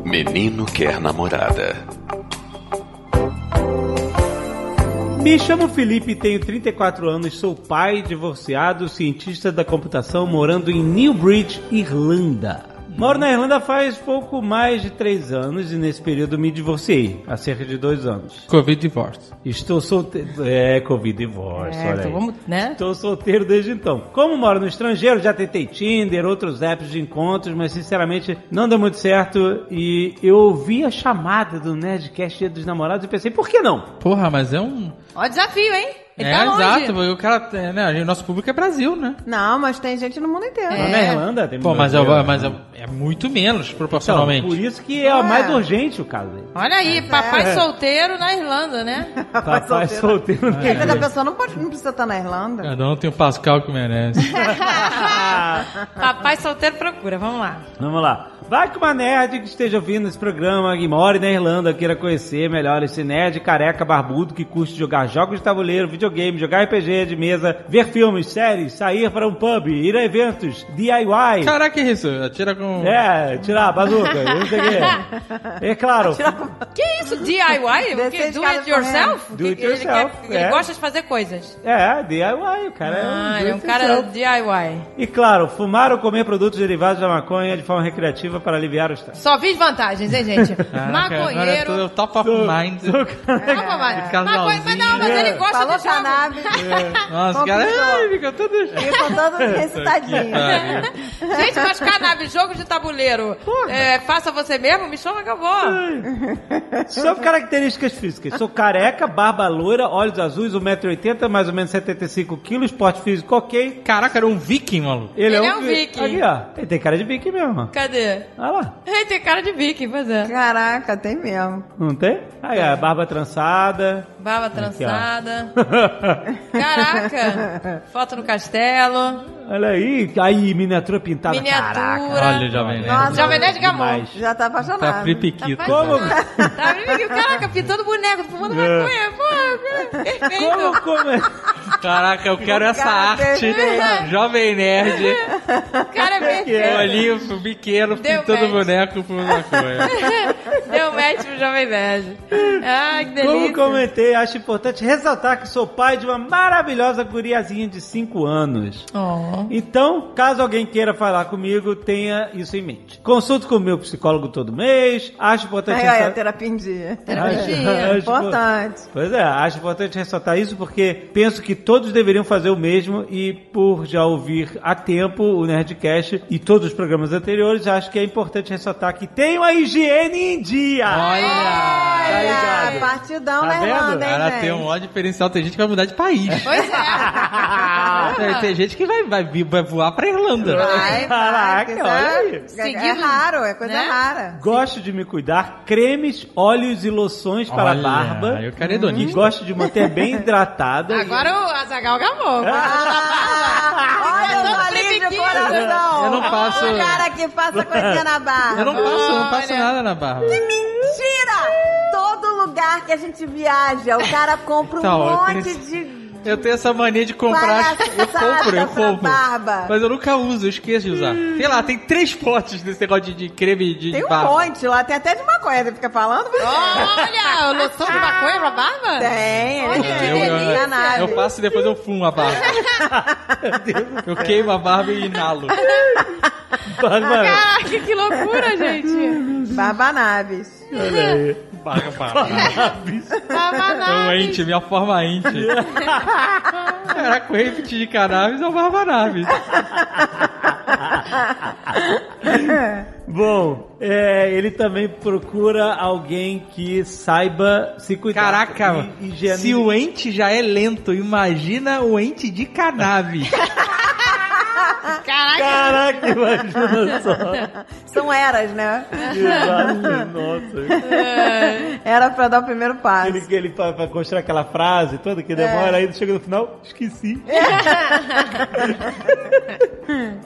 Menino quer namorada. Me chamo Felipe, tenho 34 anos, sou pai, divorciado, cientista da computação, morando em Newbridge, Irlanda. Moro na Irlanda faz pouco mais de três anos e nesse período me divorciei, há cerca de dois anos. Covid divórcio. Estou solteiro. É, Covid divórcio, É, olha então aí. vamos, né? Estou solteiro desde então. Como moro no estrangeiro, já tentei Tinder, outros apps de encontros, mas sinceramente não deu muito certo. E eu ouvi a chamada do Nerdcast Dia dos Namorados e pensei, por que não? Porra, mas é um. Ó, desafio, hein? Ele é, tá exato, porque o cara. é, né, o nosso público é Brasil, né? Não, mas tem gente no mundo inteiro. Lá na Irlanda tem Pô, mas, é, brasileiro. mas é, é muito menos Então, proporcionalmente. por isso que é, o mais urgente o caso aí. Olha aí, papai é. solteiro na Irlanda, né? Papai solteiro. Porque cada pessoa não, pode, não precisa estar na Irlanda. Cada um tem o Pascal que merece. papai solteiro procura, vamos lá. Vamos lá. Vai que uma nerd que esteja ouvindo esse programa, que mora na Irlanda, queira conhecer melhor esse nerd careca barbudo que curte jogar jogos de tabuleiro, videogame, jogar RPG de mesa, ver filmes, séries, sair para um pub, ir a eventos, DIY. Caraca, isso? Atira com. É, tirar a bazuca, não sei o quê. É claro. Que isso, DIY? O de Do it yourself? Do it ele, yourself, quer- ele é. gosta de fazer coisas. É, DIY, o cara é um Ah, ele é um cara. DIY. E claro, fumar ou comer produtos derivados da maconha de forma recreativa para aliviar o estresse. Só vi vantagens, hein, gente? Caraca, Maconheiro. eu top of mind. Papai. Casalzinho. Maconha, mas não, mas ele gosta Falou de cannabis. Nossa, cara. Fica todo. Ficam todos recitadinhos. Pariu. Gente, mas cannabis, jogo de tabuleiro. É, faça você mesmo, me chama que eu vou. Só características físicas. Sou careca, barba loira, olhos azuis, 1,80m, mais ou menos 75 quilos, porte físico ok. Caraca, era um viking, maluco. Ele, Ele é é um, um vi- viking. Aqui, ó. Ele tem cara de viking mesmo. Cadê? Olha lá. Ele tem cara de viking, pois é. Caraca, tem mesmo. Não tem? Aí, ó, barba trançada. Barba Aqui, trançada. Caraca. Foto no castelo. Olha aí. Aí, miniatura pintada. Miniatura. Caraca. Olha, jovem. Nerd. Nossa, Jovem Nerd Gamon. Demais. Já tá Tá apaixonado. pripiquito. Como, Tá vendo? Caraca, pintando boneco, fumando maconha. Pô, perfeito. como, como é? Caraca, eu quero essa Cara, arte. perfeito. Jovem Nerd. O cara é perfeito. Olhinho pequeno, Deu pintando match. boneco por maconha. Deu match pro Jovem Nerd. Ai, que Como delícia. comentei, acho importante ressaltar que sou pai de uma maravilhosa guriazinha de 5 anos. Oh. Então, caso alguém queira falar comigo, tenha isso em mente. Consulto com o meu psicólogo todo mês. Acho importante Aí, olha, ressa- terapia em dia. Acho- Importante. Pois é, acho importante ressaltar isso porque penso que todos deveriam fazer o mesmo e por já ouvir há tempo o Nerdcast e todos os programas anteriores, acho que é importante ressaltar que tenham a higiene em dia. Tá Olha, ligado? partidão Tá na vendo? Irlanda, hein, gente? tem um ódio diferencial. Tem gente que vai mudar de país. Pois é. Tem, tem gente que vai, vai, vai voar pra Irlanda. Vai, Caraca, vai, que olha é, raro, é coisa né? rara. Gosto de me cuidar, cremes, óleos e loções para a Olha, barba. eu quero E hedonista. gosto de manter bem hidratada. Agora o Azagal gamou. Ah, olha alívio do preguiça. coração. Eu não passo- O cara que passa coisinha na barba. Eu não passo, eu não passo Olha. nada na barba. Mentira! Todo lugar que a gente viaja, o cara compra um Tá, ó, eu monte tenho- de... Eu tenho essa mania de comprar. Eu compro, eu compro. barba. Mas eu nunca uso, eu esqueço de usar. Sei lá, tem três potes desse negócio de, de creme de Tem um barba. monte lá, tem até de maconha, ele fica falando. mas- Olha, loção de maconha pra barba? Tem, Olha, que tem. Eu, eu, eu passo e depois eu fumo a barba. eu queimo a barba e inalo. Caraca, que loucura, gente. Barba naves. olha aí. Cannabis. O ente, minha forma ente. Caraca, o repetir de cannabis é o. Bom, é, ele também procura alguém que saiba se cuidar. Caraca, e, higienizar. se o ente já é lento, imagina o ente de cannabis. Caraca, Caraca, imagina só. São eras, né? Exato, Nossa. Era pra dar o primeiro passo. Ele, ele pra, pra construir aquela frase toda que demora, aí chega no final, esqueci.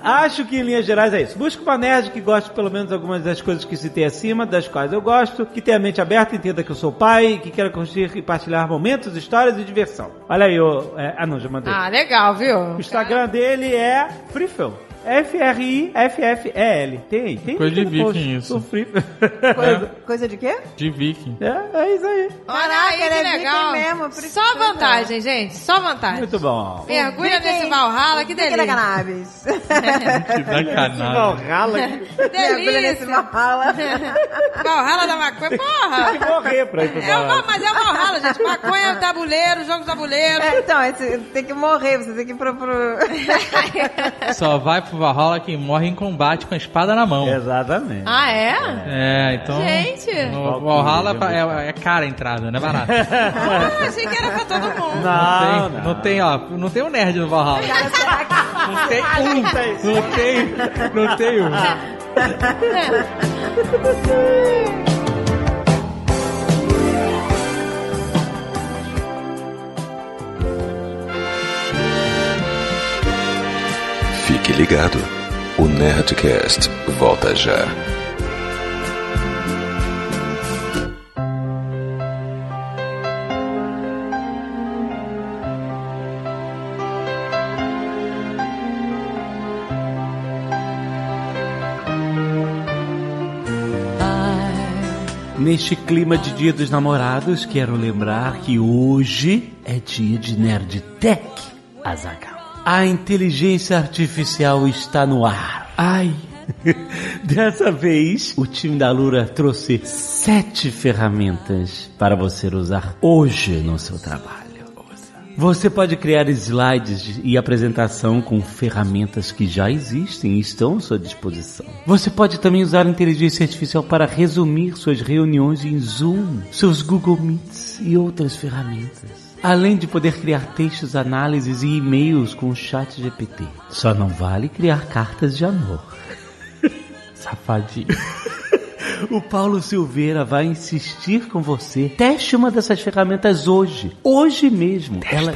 Acho que em linhas gerais é isso. Busca uma nerd que goste pelo menos algumas das coisas que citei acima, das quais eu gosto, que tenha a mente aberta, entenda que eu sou pai, que queira construir e partilhar momentos, histórias e diversão. Olha aí, o. é, ah não, já mandei. Ah, legal, viu? O Instagram dele é Frifel. F-R-I-F-F-E-L. Tem aí? Tem Coisa de viking isso. Frifel. Coisa, coisa de quê? De viking. é, é isso aí. Olha Caraca, aí, ele que é legal. mesmo, Só que vantagem, gente. Só vantagem. Muito bom. Mergulha Viking- nesse Valhalla, que da delícia. cannabis. Que sacanagem. Valhalla Mergulha nesse delícia. Valhalla. Valhalla da maconha. Porra! que morrer pra ir pro É Valhalla. mas é o Valhalla, gente. Maconha, tabuleiro, jogo de tabuleiro. É, então, tem que morrer, você tem que ir pro... pro... Só vai pro Valhalla quem morre em combate com a espada na mão. Exatamente. Ah, é? É, então. Gente. No Valhalla é, é cara a entrada, não é barato. Ah, achei que era pra todo mundo. Não, tem, não tem, ó, não tem um nerd no Valhalla. Não tem um. Não tem, não tem um. Ligado. O Nerdcast volta já. Neste clima de Dia dos Namorados, quero lembrar que hoje é dia de Nerd Tech, Azaghal. A inteligência artificial está no ar. Ai. Dessa vez, o time da Lura trouxe sete ferramentas para você usar hoje no seu trabalho. Você pode criar slides e apresentação com ferramentas que já existem e estão à sua disposição. Você pode também usar a inteligência artificial para resumir suas reuniões em Zoom, seus Google Meets e outras ferramentas. Além de poder criar textos, análises e e-mails com o chat GPT. Só não vale criar cartas de amor. Safadinho. O Paulo Silveira vai insistir com você. Teste uma dessas ferramentas hoje. Hoje mesmo. Ela,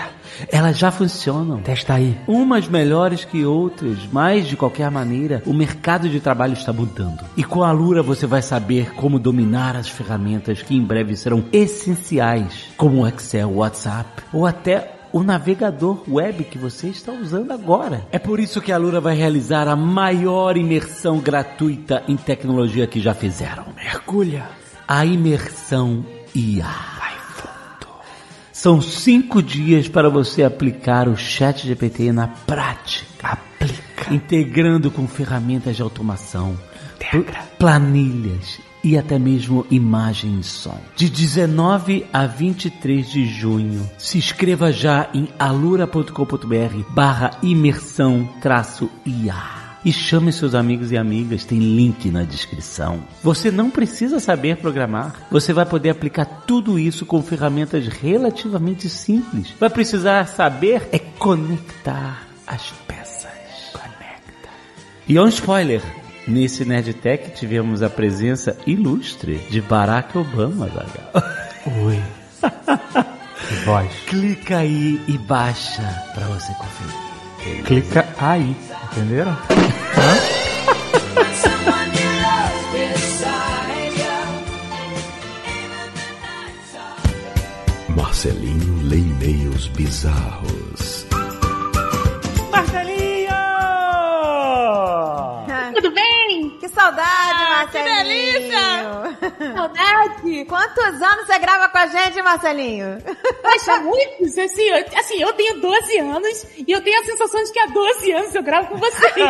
elas já funcionam. Testa aí. Umas melhores que outras, mas de qualquer maneira, o mercado de trabalho está mudando. E com a Lura você vai saber como dominar as ferramentas que em breve serão essenciais, como o Excel, WhatsApp ou até o navegador web que você está usando agora. É por isso que a Lura vai realizar a maior imersão gratuita em tecnologia que já fizeram. Mergulha. A imersão IA. Vai fundo. São cinco dias para você aplicar o chat GPT na prática. Aplica. Integrando com ferramentas de automação, pl- planilhas e até mesmo imagem e som. De 19 a 23 de junho. Se inscreva já em alura.com.br barra imersão traço IA. E chame seus amigos e amigas, tem link na descrição. Você não precisa saber programar. Você vai poder aplicar tudo isso com ferramentas relativamente simples. Vai precisar saber é conectar as peças. Conecta. E um spoiler. Nesse Nerdtech tivemos a presença ilustre de Barack Obama, Zagal. Oi. Que voz. Clica aí e baixa pra você conferir. Clica aí, entenderam? Marcelinho lê e-mails bizarros. Marcelinho! Saudade, Ah, que Marcelinho! Saudade! Quantos anos você grava com a gente, Marcelinho? Poxa, muitos, assim, eu, assim, eu tenho 12 anos e eu tenho a sensação de que há 12 anos eu gravo com vocês. Meu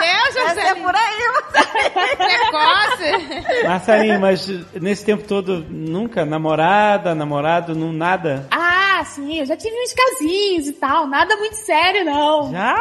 Deus, Marcelinho. por aí, Marcelinho. Precoce. Marcelinho, mas nesse tempo todo, nunca? Namorada, namorado, não, nada? ah, sim, eu já tive uns casinhos e tal, nada muito sério, não. Já?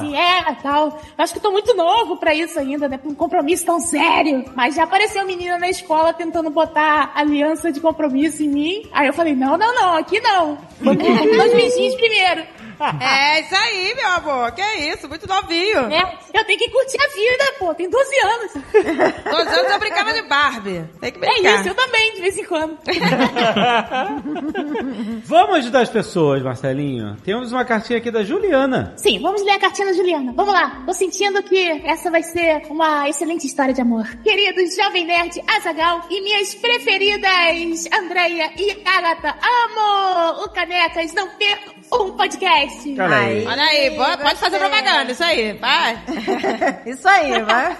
Sim, é, tal. Eu acho que eu tô muito novo pra isso ainda, né? Pra um compromisso tão sério. Mas já apareceu menina na escola tentando botar aliança de compromisso em mim. Aí eu falei, não, não, não, aqui não. Nos beijinhos primeiro. É isso aí, meu amor. Que isso, muito novinho. É, eu tenho que curtir a vida, pô. Tem 12 anos. Dois anos eu brincava de Barbie. Tem que É brincar. isso, eu também, de vez em quando. Vamos ajudar as pessoas, Marcelinho. Temos uma cartinha aqui da Juliana. Sim, vamos ler a cartinha da Juliana. Vamos lá. Tô sentindo que essa vai ser uma excelente história de amor. Queridos Jovem Nerd, Azagal e minhas preferidas, Andreia e Agatha. Amo o Canecas, não perco um podcast. Olha aí. Olha aí, pode, pode fazer propaganda, isso aí, vai. Isso aí, vai.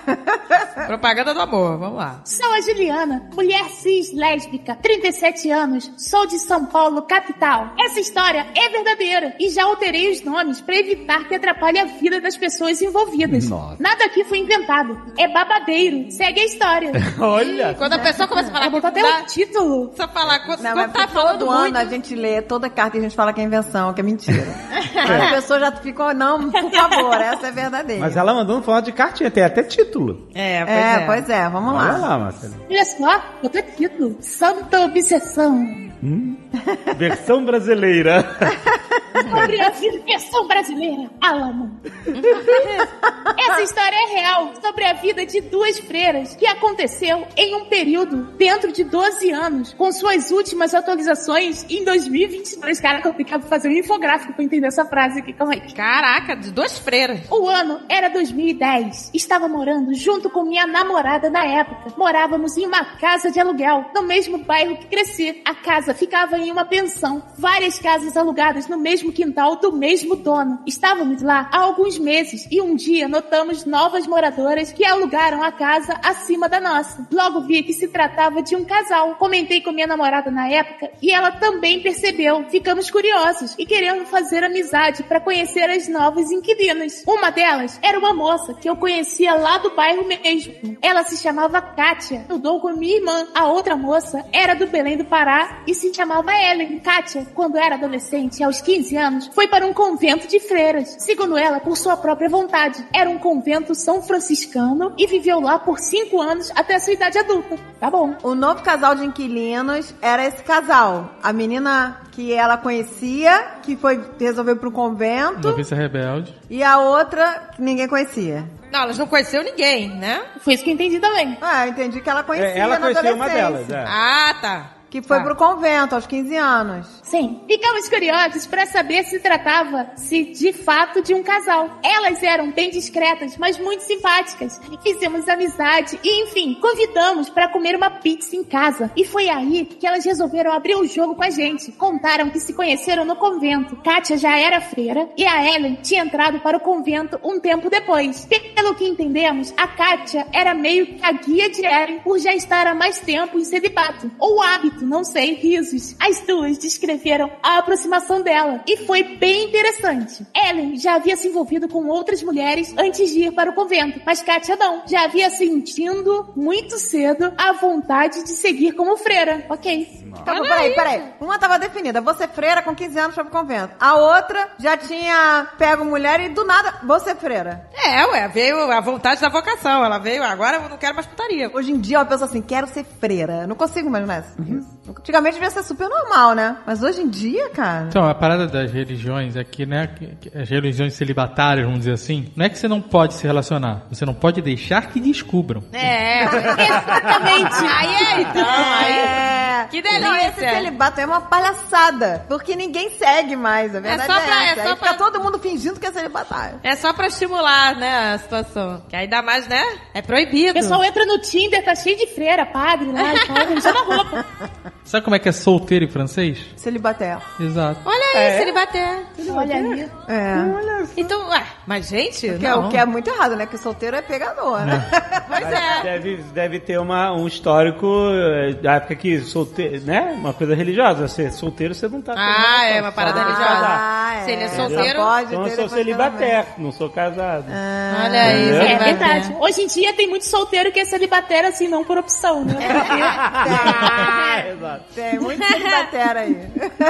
propaganda do amor, vamos lá. Sou a Juliana, mulher cis lésbica, 37 anos, sou de São Paulo, capital. Essa história é verdadeira e já alterei os nomes pra evitar que atrapalhe a vida das pessoas envolvidas. Nossa. Nada aqui foi inventado. É babadeiro. Segue a história. Olha. Quando a pessoa começa a falar Vai botar até o título. Só falar quando, Não, quando mas tá falando todo muito. ano a gente lê toda carta e a gente fala que é invenção, que é mentira. Aí a pessoa já ficou, não, por favor, essa é verdadeira. Mas ela mandou no formato de cartinha, tem até título. É, pois é, é. pois é, vamos Olha lá. lá, Marcelinho. Olha só, botou título. Santa Obsessão. Versão brasileira. Sobre a versão brasileira, Alamo. Essa história é real sobre a vida de duas freiras que aconteceu em um período dentro de 12 anos, com suas últimas atualizações em 2022. Caraca, eu tenho que fazer um infográfico pra entender essa frase aqui, calma aí. Caraca, de duas freiras. O ano era 2010. Estava morando junto com minha namorada na época. Morávamos em uma casa de aluguel, no mesmo bairro que cresci. A casa ficava em uma pensão. Várias casas alugadas no mesmo quintal do mesmo dono. Estávamos lá há alguns meses e um dia notamos novas moradoras que alugaram a casa acima da nossa. Logo vi que se tratava de um casal. Comentei com minha namorada na época e ela também percebeu. Ficamos curiosos e querendo fazer amizade para conhecer as novas inquilinas. Uma delas era uma moça que eu conhecia lá do bairro mesmo. Ela se chamava Kátia. Mudou com minha irmã. A outra moça era do Belém do Pará e se chamava Ellen. Kátia, quando era adolescente, aos 15 anos, foi para um convento de freiras. Segundo ela, por sua própria vontade. Era um convento são franciscano e viveu lá por 5 anos até a sua idade adulta. Tá bom. O novo casal de inquilinos era esse casal. A menina que ela conhecia, que foi resolveu ir pro convento, Noviça Rebelde. e a outra que ninguém conhecia. Não, elas não conheceram ninguém, né? Foi isso que eu entendi também. Ah, eu entendi que ela conhecia É, ela na conhecia uma delas, é. Ah, tá. Que foi Tá. pro convento aos 15 anos. Sim. Ficamos curiosos para saber se tratava-se de fato de um casal. Elas eram bem discretas, mas muito simpáticas. Fizemos amizade e, enfim, convidamos para comer uma pizza em casa. E foi aí que elas resolveram abrir o jogo com a gente. Contaram que se conheceram no convento. Kátia já era freira e a Ellen tinha entrado para o convento um tempo depois. Pelo que entendemos, a Kátia era meio que a guia de Ellen por já estar há mais tempo em celibato. Ou hábito, não sei, risos. As duas descreveram a aproximação dela e foi bem interessante. Ellen já havia se envolvido com outras mulheres antes de ir para o convento, mas Kátia não. Já havia sentindo muito cedo a vontade de seguir como freira. Ok. Tá bom, peraí, peraí. Uma tava definida. Você freira com 15 anos foi pro convento. A outra já tinha pego mulher e do nada, você freira. É, ué, veio a vontade da vocação. Ela veio, agora eu não quero mais putaria. Hoje em dia uma pessoa assim, quero ser freira. Eu não consigo imaginar isso. Antigamente devia ser super normal, né? Mas hoje em dia, cara. Então, a parada das religiões aqui, né? que- que As religiões celibatárias, vamos dizer assim, não é que você não pode se relacionar, você não pode deixar que descubram. É. Exatamente. aí é, então. Aí. É. Que Não, esse delícia. celibato é uma palhaçada. Porque ninguém segue mais, a verdade é, só pra- é essa. só Aí fica pra- todo mundo fingindo que é celibatário. É só pra estimular, né, a situação. Que ainda mais, né? É O proibido. pessoal entra no Tinder, tá cheio de freira, padre lá e tal, usando a roupa. Sabe como é que é solteiro em francês? Celibatério. Exato. Olha aí, É? bater. Olha aí. É. Então, ué, mas gente, Que é, o que é muito errado, né? Que solteiro é pegador, né? Pois é. Deve, deve ter uma, um histórico eh, da época que solteiro, né? Uma coisa religiosa. Você solteiro, você não tá. Ah, é uma só parada religiosa. Ah, Se ele é Só solteiro- pode Então eu sou celibatério, não sou casado. Olha aí? É verdade. Hoje em dia tem muito solteiro que é celibatério assim, não por opção, né? Ah, exato. Tem muito celibatério aí.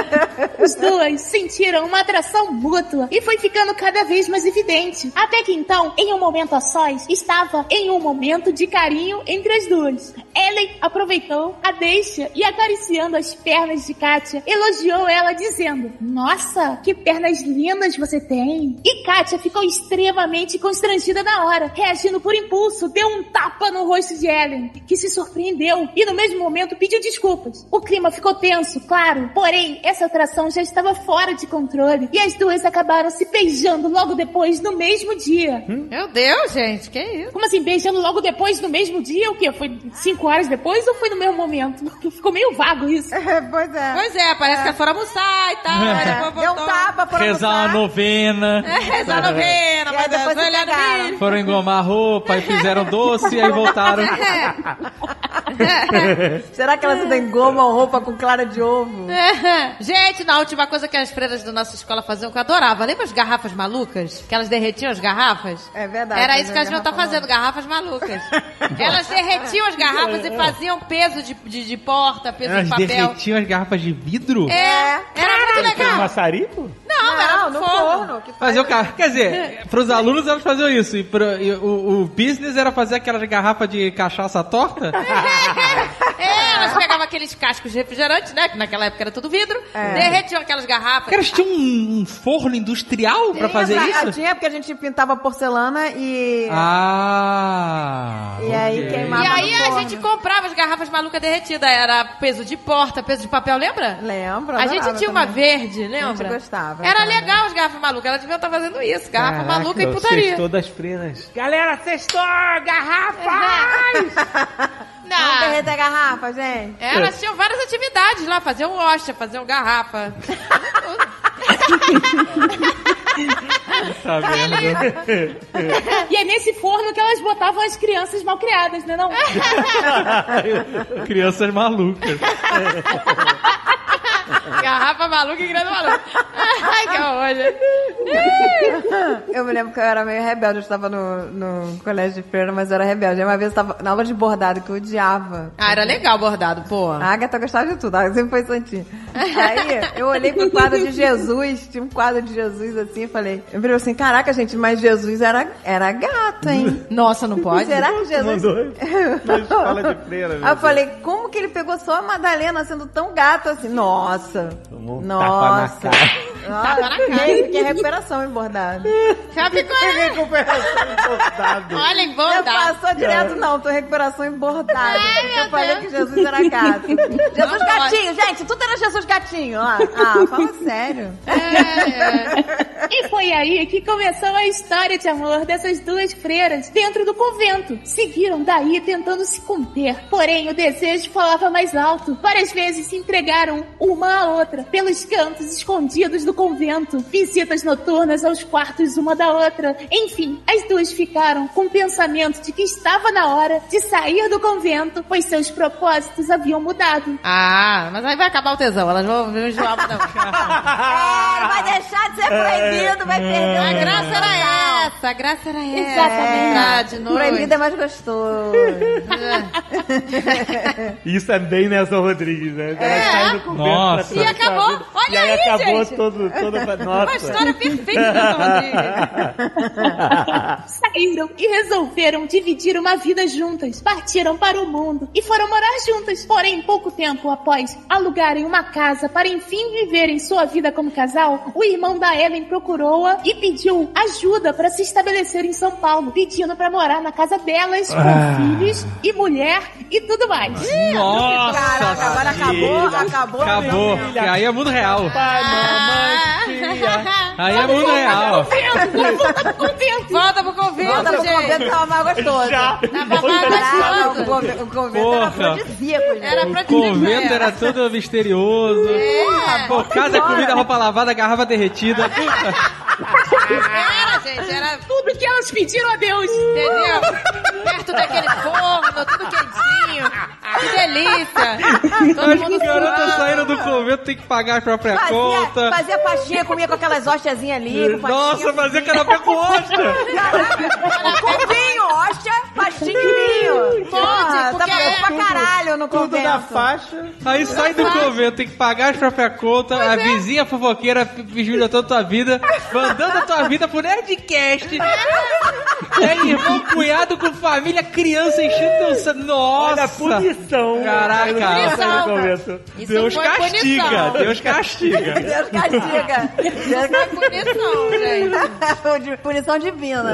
Os dois sentiram uma atração mútua e foi ficando cada vez mais evidente. Até que então, em um momento a sós, estava em um momento de carinho entre as duas. Ellen aproveitou a deixa e acariciando as pernas de Kátia, elogiou ela dizendo: Nossa, que pernas lindas você tem! E Kátia ficou extremamente constrangida na hora, reagindo por impulso, deu um tapa no rosto de Ellen, que se surpreendeu e no mesmo momento pediu desculpas. O clima ficou tenso, claro, porém essa atração já estava fora de controle e as duas acabaram se beijando logo depois no mesmo dia. Meu Deus, gente, que isso? Como assim, beijando logo depois no mesmo dia? O quê? Foi cinco horas depois ou foi no mesmo momento? Ficou meio vago isso. pois é. Pois é, parece que elas foram almoçar e tal. aí depois Deu um tapa, foram Rezar uma almoçar. novena. É, rezar a novena, mas depois se olhar no. Foram engomar a roupa e fizeram doce e aí voltaram. Será que elas ainda engomam roupa com clara de ovo? Gente, na última coisa que as freiras da nossa escola faziam, que eu adorava. Lembra as garrafas malucas? Que elas derretiam as garrafas? É verdade. Era mas isso que a elas deviam estar garrafa fazendo, garrafas malucas. Elas derretiam as garrafas e faziam peso de, de, de porta, peso Elas de papel. derretiam as garrafas de vidro? É, era muito Tem um legal. maçarico? Não, era Não, no no forno. forno. que faz Fazer o carro. Quer dizer, pros alunos elas faziam isso. E, pro, e o, o business era fazer aquelas garrafas de cachaça torta? É, aqueles cascos de refrigerante, né? Que naquela época era tudo vidro. Derretiam aquelas garrafas. Cara, eles tinham um, forno industrial pra fazer Tinha, isso? Tinha, porque a gente pintava porcelana e... Ah. E aí queimava E aí no a gente comprava as garrafas malucas derretidas. Era peso de porta, peso de papel, lembra? Lembro, A gente tinha uma também. verde, lembra? gostava, Era cara. legal as garrafas malucas. Elas deviam estar fazendo isso. Garrafa Caraca, maluca e putaria. sextou das freiras. Galera, sextou! Garrafa! Vamos Não. derreter a garrafa, gente. É, elas tinham várias atividades lá. Faziam ostra, faziam garrafa. tá vendo? E é nesse forno que elas botavam as crianças mal criadas, né não? Crianças malucas. garrafa maluca e grande maluca. Ai, que horror, gente. Eu me lembro que eu era meio rebelde. Eu estava no, no colégio de freira, mas eu era rebelde. Aí Uma vez eu estava na aula de bordado, que eu odiava. Ah, era legal bordado, pô. A Agatha gostava de tudo, ela sempre foi santinha. Aí eu olhei pro quadro de Jesus, tinha um quadro de Jesus assim, e falei, eu falei assim, caraca, gente, mas Jesus era, era gato, hein? Nossa, não pode? Será que Jesus. Mandou na escola de freira. Aí eu falei, como que ele pegou só a Madalena sendo tão gato assim? Nossa! Tomou um Nossa! tapa na cara. Nossa, Tapa na cara. fiquei, fiquei em recuperação em bordado. Já ficou... Olha, em Não passou direto, não. Tô em recuperação em bordado. Ai, porque meu eu falei Deus. que Jesus era gato. Jesus Não gatinho, gente. Tudo era Jesus gatinho. lá. Ah, fala sério. E foi aí que começou a história de amor dessas duas freiras dentro do convento. Seguiram daí tentando se conter. Porém, o desejo falava mais alto. Várias vezes se entregaram uma à outra pelos cantos escondidos do convento. Visitas noturnas aos quartos uma da outra. Enfim, as duas ficaram com o pensamento de que estava na hora de sair do convento, pois seus propósitos haviam mudado. Ah, mas aí vai acabar o tesão. Elas vão vão enjoar da É, vai deixar de ser proibido, vai perder A graça era essa, a graça era essa. Exatamente. Ah, de noite. Proibido é mais gostoso. Isso é bem Nelson Rodrigues, né? Ela sai do convento Nossa. Pra E acabou. Olha e aí, aí, acabou gente. todo, toda Uma Nossa. história perfeita do. Saíram e resolveram dividir uma vida juntas. Partiram para o mundo e foram morar juntas. Porém, pouco tempo após alugarem uma casa para enfim viverem sua vida como casal, o irmão da Ellen procurou-a e pediu ajuda para se estabelecer em São Paulo, pedindo para morar na casa delas com Ah. filhos e mulher e tudo mais. Nossa! Caraca, agora acabou, acabou. Acabou. Filha. Que aí é mundo real. Pai, mamãe, tia. Aí é mundo real. Volta pro convento. Volta pro convento, Volta pro gente. convento tava mais gostoso. Já. Tava mais gostoso. convento, o convento era Porra. afrodisíaco, gente. Era pra O convento era todo misterioso. É. Pô, casa, comida, roupa lavada, garrafa derretida. Era, gente, era Tudo que elas pediram a Deus. Entendeu? Perto daquele forno, tudo quentinho. Que delícia. Todo As mundo garotas suando. saíram do convento, tem que pagar a própria Fazia, conta. fazia pastinha, comia com aquelas hostiazinhas ali. Com Nossa, fazia canapé com hóstia. com vinho, hóstia, pastinha e vinho. Porra, tava bom é pra caralho no Tudo convento. da faixa. Aí sai do convento, tem que pagar as próprias contas, a vizinha fofoqueira a tua vida, mandando a tua vida pro Nerdcast. É irmão, cunhado com família, criança enchendo teu sa- Nossa! Olha a punição. Caraca. Punição, Deus foi castiga. Deus castiga. Deus castiga. Deus castiga. Punição, gente. Punição divina.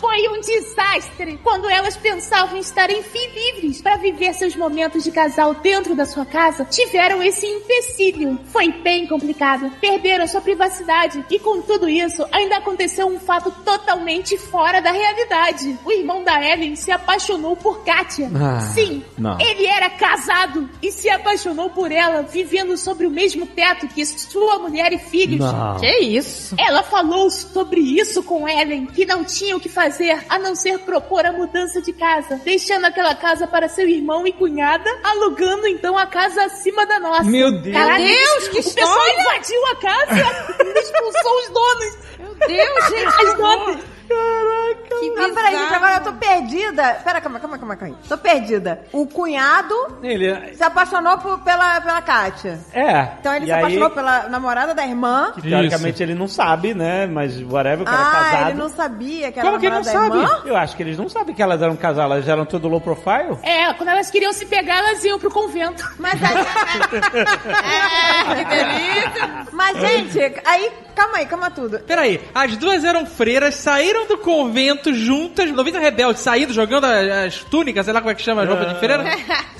Foi um desastre quando elas pensavam em estar enfim livres para viver seus momentos de casal dentro da sua casa. Tiveram esse empecilho. Foi bem complicado. Perderam sua privacidade e com tudo isso ainda aconteceu um fato totalmente fora da realidade. O irmão da Ellen se apaixonou por Katia. Ah, Sim, não. ele era casado e se apaixonou por ela, vivendo sobre o mesmo teto que sua mulher e filhos. Não. Que isso? Ela falou sobre isso com Ellen, que não tinha o que fazer a não ser propor a mudança de casa, deixando aquela casa para seu irmão e cunhada, alugando então a casa acima da nossa. Meu Deus. Meu Deus, que O pessoal história! invadiu a casa e expulsou os donos. Meu Deus, gente. As donas. Horror. Que Não, peraí, gente, agora eu tô perdida. Pera, calma, calma, calma, calma. Tô perdida. O cunhado Ele... se apaixonou por- pela, pela Kátia. É. Então ele e se aí, apaixonou pela namorada da irmã. que teoricamente ele não sabe, né? Mas whatever, o cara é Ah, casado. ele não sabia que era Como que ele não da sabe? irmã? Eu acho que eles não sabem que elas eram casal, elas eram tudo low profile. É, quando elas queriam se pegar, elas iam pro convento. Mas aí... É, que delícia. Mas, gente, aí... Calma aí, calma tudo. Peraí, as duas eram freiras, saíram do convento juntas, 90 rebeldes, saíram jogando as, as túnicas, sei lá como é que chama a roupa de freira.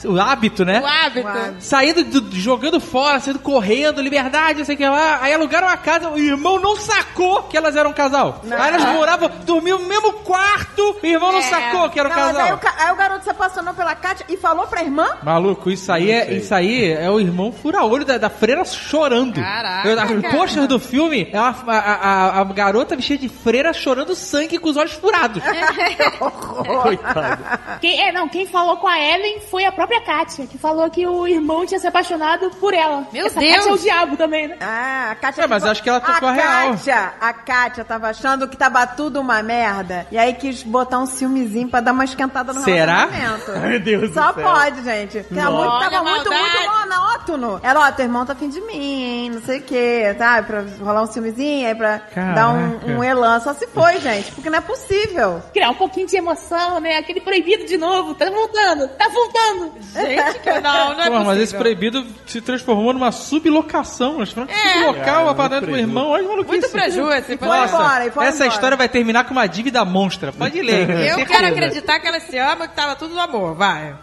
O hábito, né? O hábito. Saindo, do- jogando fora, saindo correndo, liberdade, não sei o que lá. Aí alugaram a casa, o irmão não sacou que elas eram um casal. Aí elas moravam, dormiam no mesmo quarto, o irmão não É. sacou que era um Não, mas aí casal. o, ca- aí o garoto se apaixonou pela Kátia e falou pra irmã? Maluco, isso aí, é, isso aí é o irmão fura-olho da, da freira chorando. Caraca, Eu- cara. O pôster do filme é uma- a, a- a garota vestida de freira chorando sangue com os olhos furados. Coitado. Quem, é, não, quem falou com a Ellen foi a própria Kátia, que falou que o irmão tinha se apaixonado por ela. Meu Essa Deus! Kátia é o diabo também, né? Ah, a Kátia... É, mas acho que ela tocou a real. Kátia, a Kátia tava achando que tava tudo uma merda. E aí quis botar um filmezinho pra dar uma esquentada no Será? relacionamento. Meu Deus Só do céu. pode, gente. Tava muito, Olha tava a muito, muito monótono. Ela, ó, teu irmão tá afim de mim, hein, não sei o quê, tá? Pra rolar um filmezinho, aí pra Caraca. dar um, um elan. Só se foi, gente, porque não é possível. Criar um pouquinho de emoção, né? Aquele proibido de novo. Tá voltando, tá voltando. Gente, que não, não é Pô, mas possível. esse proibido se transformou numa sublocação. Nós tivemos que É. sublocar o É, apartamento do irmão. Olha que maluquice. Muito prejuízo. foi Nossa, embora, e foi essa embora. história vai terminar com uma dívida monstra. Pode ler. Eu certeza. quero acreditar que elas se amam que tava tudo no amor, vai.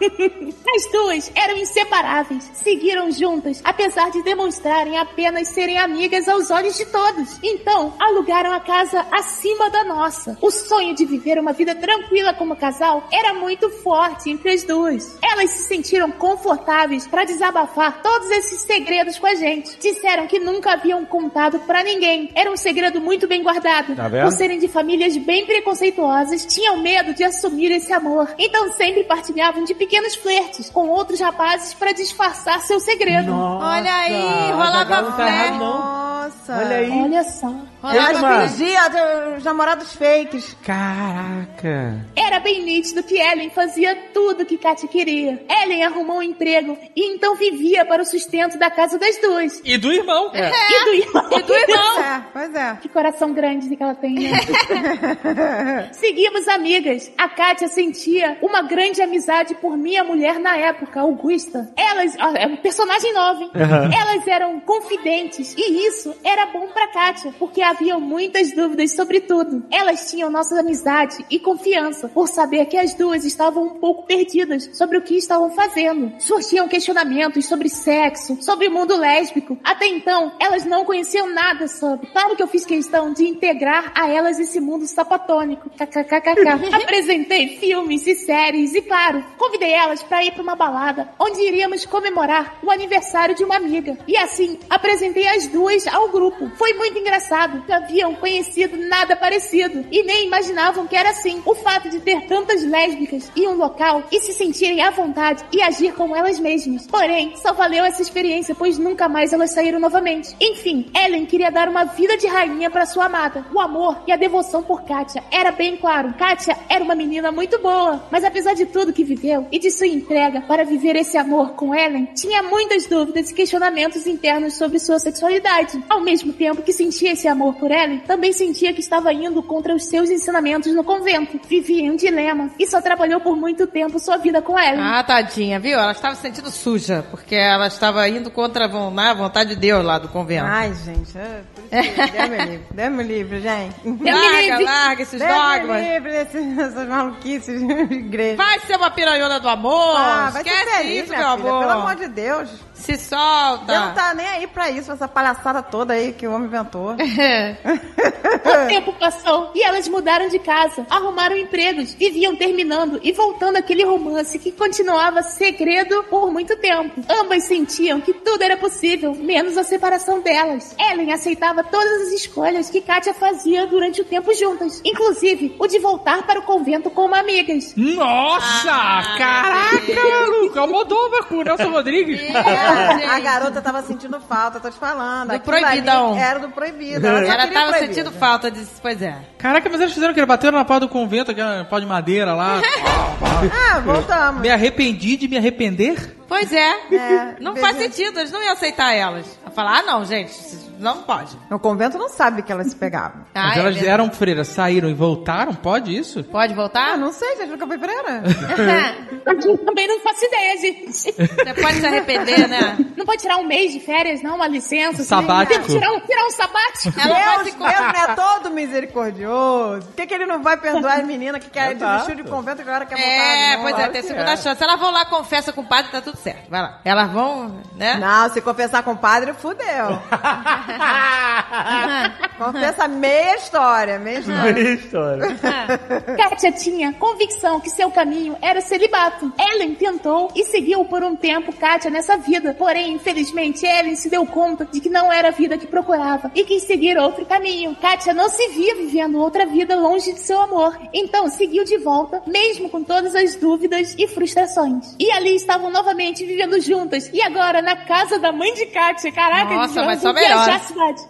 As duas eram inseparáveis, seguiram juntas, apesar de demonstrarem apenas serem amigas aos olhos de todos. Então, alugaram a casa acima da nossa. O sonho de viver uma vida tranquila como casal era muito forte entre as duas. Elas se sentiram confortáveis para desabafar todos esses segredos com a gente. Disseram que nunca haviam contado pra ninguém. Era um segredo muito bem guardado. Tá vendo? Por serem de famílias bem preconceituosas, tinham medo de assumir esse amor. Então sempre partilhavam de pequenos flertes com outros rapazes para disfarçar seu segredo. Olha aí, Nossa, rolava não tá. Nossa. Olha aí. Olha só. Irmã. fingia os namorados fakes. Caraca. Era bem nítido que Ellen fazia tudo que Katy queria. Ellen arrumou um emprego e então vivia para o sustento da casa das duas. E do irmão. E do irmão. E do irmão. É, pois é. Que coração grande que ela tem, né? Seguimos amigas. A Kátia sentia uma grande amizade por minha mulher na época, Augusta. Elas, ó, é um personagem novo, hein? Elas eram confidentes e isso era era bom pra Kátia, porque havia muitas dúvidas sobre tudo. Elas tinham nossa amizade e confiança, por saber que as duas estavam um pouco perdidas sobre o que estavam fazendo. Surgiam questionamentos sobre sexo, sobre o mundo lésbico. Até então, elas não conheciam nada sobre. Claro que eu fiz questão de integrar a elas esse mundo sapatônico. KKKKK. Apresentei filmes e séries e, claro, convidei elas para ir para uma balada onde iríamos comemorar o aniversário de uma amiga. E assim, apresentei as duas ao grupo. Foi muito engraçado. Não haviam conhecido nada parecido e nem imaginavam que era assim. O fato de ter tantas lésbicas em um local e se sentirem à vontade e agir como elas mesmas. Porém, só valeu essa experiência, pois nunca mais elas saíram novamente. Enfim, Ellen queria dar uma vida de rainha para sua amada. O amor e a devoção por Katia era bem claro. Katia era uma menina muito boa, mas apesar de tudo que viveu e de sua entrega para viver esse amor com Ellen, tinha muitas dúvidas e questionamentos internos sobre sua sexualidade. Ao mesmo tempo que sentia esse amor por Ellen, também sentia que estava indo contra os seus ensinamentos no convento. Vivia em um dilema e só trabalhou por muito tempo sua vida com Ellen. Ah, tadinha, viu? Ela estava se sentindo suja, porque ela estava indo contra a né, vontade de Deus lá do convento. Ai, gente, é, por isso que Deus me livre, Deus me livre, gente. Larga, larga esses dogmas. me livre dessas maluquices de igreja. Vai ser uma piranhona do amor. Ah, vai ser Esquece feliz, isso, meu filha, amor. Pelo amor de Deus. Se solta. Deus não tá nem aí pra isso, essa palhaçada toda aí que o homem inventou. O tempo passou e elas mudaram de casa, arrumaram empregos, viviam terminando e voltando aquele romance que continuava segredo por muito tempo. Ambas sentiam que tudo era possível, menos a separação delas. Ellen aceitava todas as escolhas que Katia fazia durante o tempo juntas, inclusive o de voltar para o convento como amigas. Nossa! caraca, maluco! É o Moldova com o Nelson Rodrigues. a garota tava sentindo falta, tô te falando. Do proibidão. Era do proibido. Ela, Ela tava proibido. sentindo falta disso, pois é. Caraca, mas eles fizeram o que? Eles bateram na pau do convento, aquela pau de madeira lá. Ah, voltamos. me arrependi de me arrepender? Pois é. É, não faz sentido, eles não iam aceitar elas. A falar, ah, não, gente, não pode. O convento não sabe que elas se pegavam. Ah, mas é elas verdade. eram freiras, saíram e voltaram? Pode isso? Pode voltar? Ah, não sei, gente, nunca fui freira. Eu também não faço ideia, gente. Você pode se arrepender, né? Não pode tirar um mês de férias, não? Uma licença? assim? Sabático. Tirar um, tirar um sabático? Ela vai Deus, se Deus não é todo misericordioso. Por que, que ele não vai perdoar as meninas que querem Exato. desistir de convento e agora quer voltar? É, de novo? pois é, tem que segunda é. chance. Elas vão lá, confessa com o padre, tá tudo certo. Vai lá. Elas vão, né? Não, se confessar com o padre, fudeu. Confessa meia história, meia história. Boa história. Kátia tinha convicção que seu caminho era celibato. Ellen tentou e seguiu por um tempo Kátia nessa vida. Porém, infelizmente, Ellen se deu conta de que não era a vida que procurava e quis seguir outro caminho. Kátia não se via vivendo outra vida longe de seu amor. Então, seguiu de volta, mesmo com todas as dúvidas e frustrações. E ali estavam novamente vivendo juntas. E agora, na casa da mãe de Kátia. Caraca, Nossa, eles mas vão só melhor. viajar a cidade.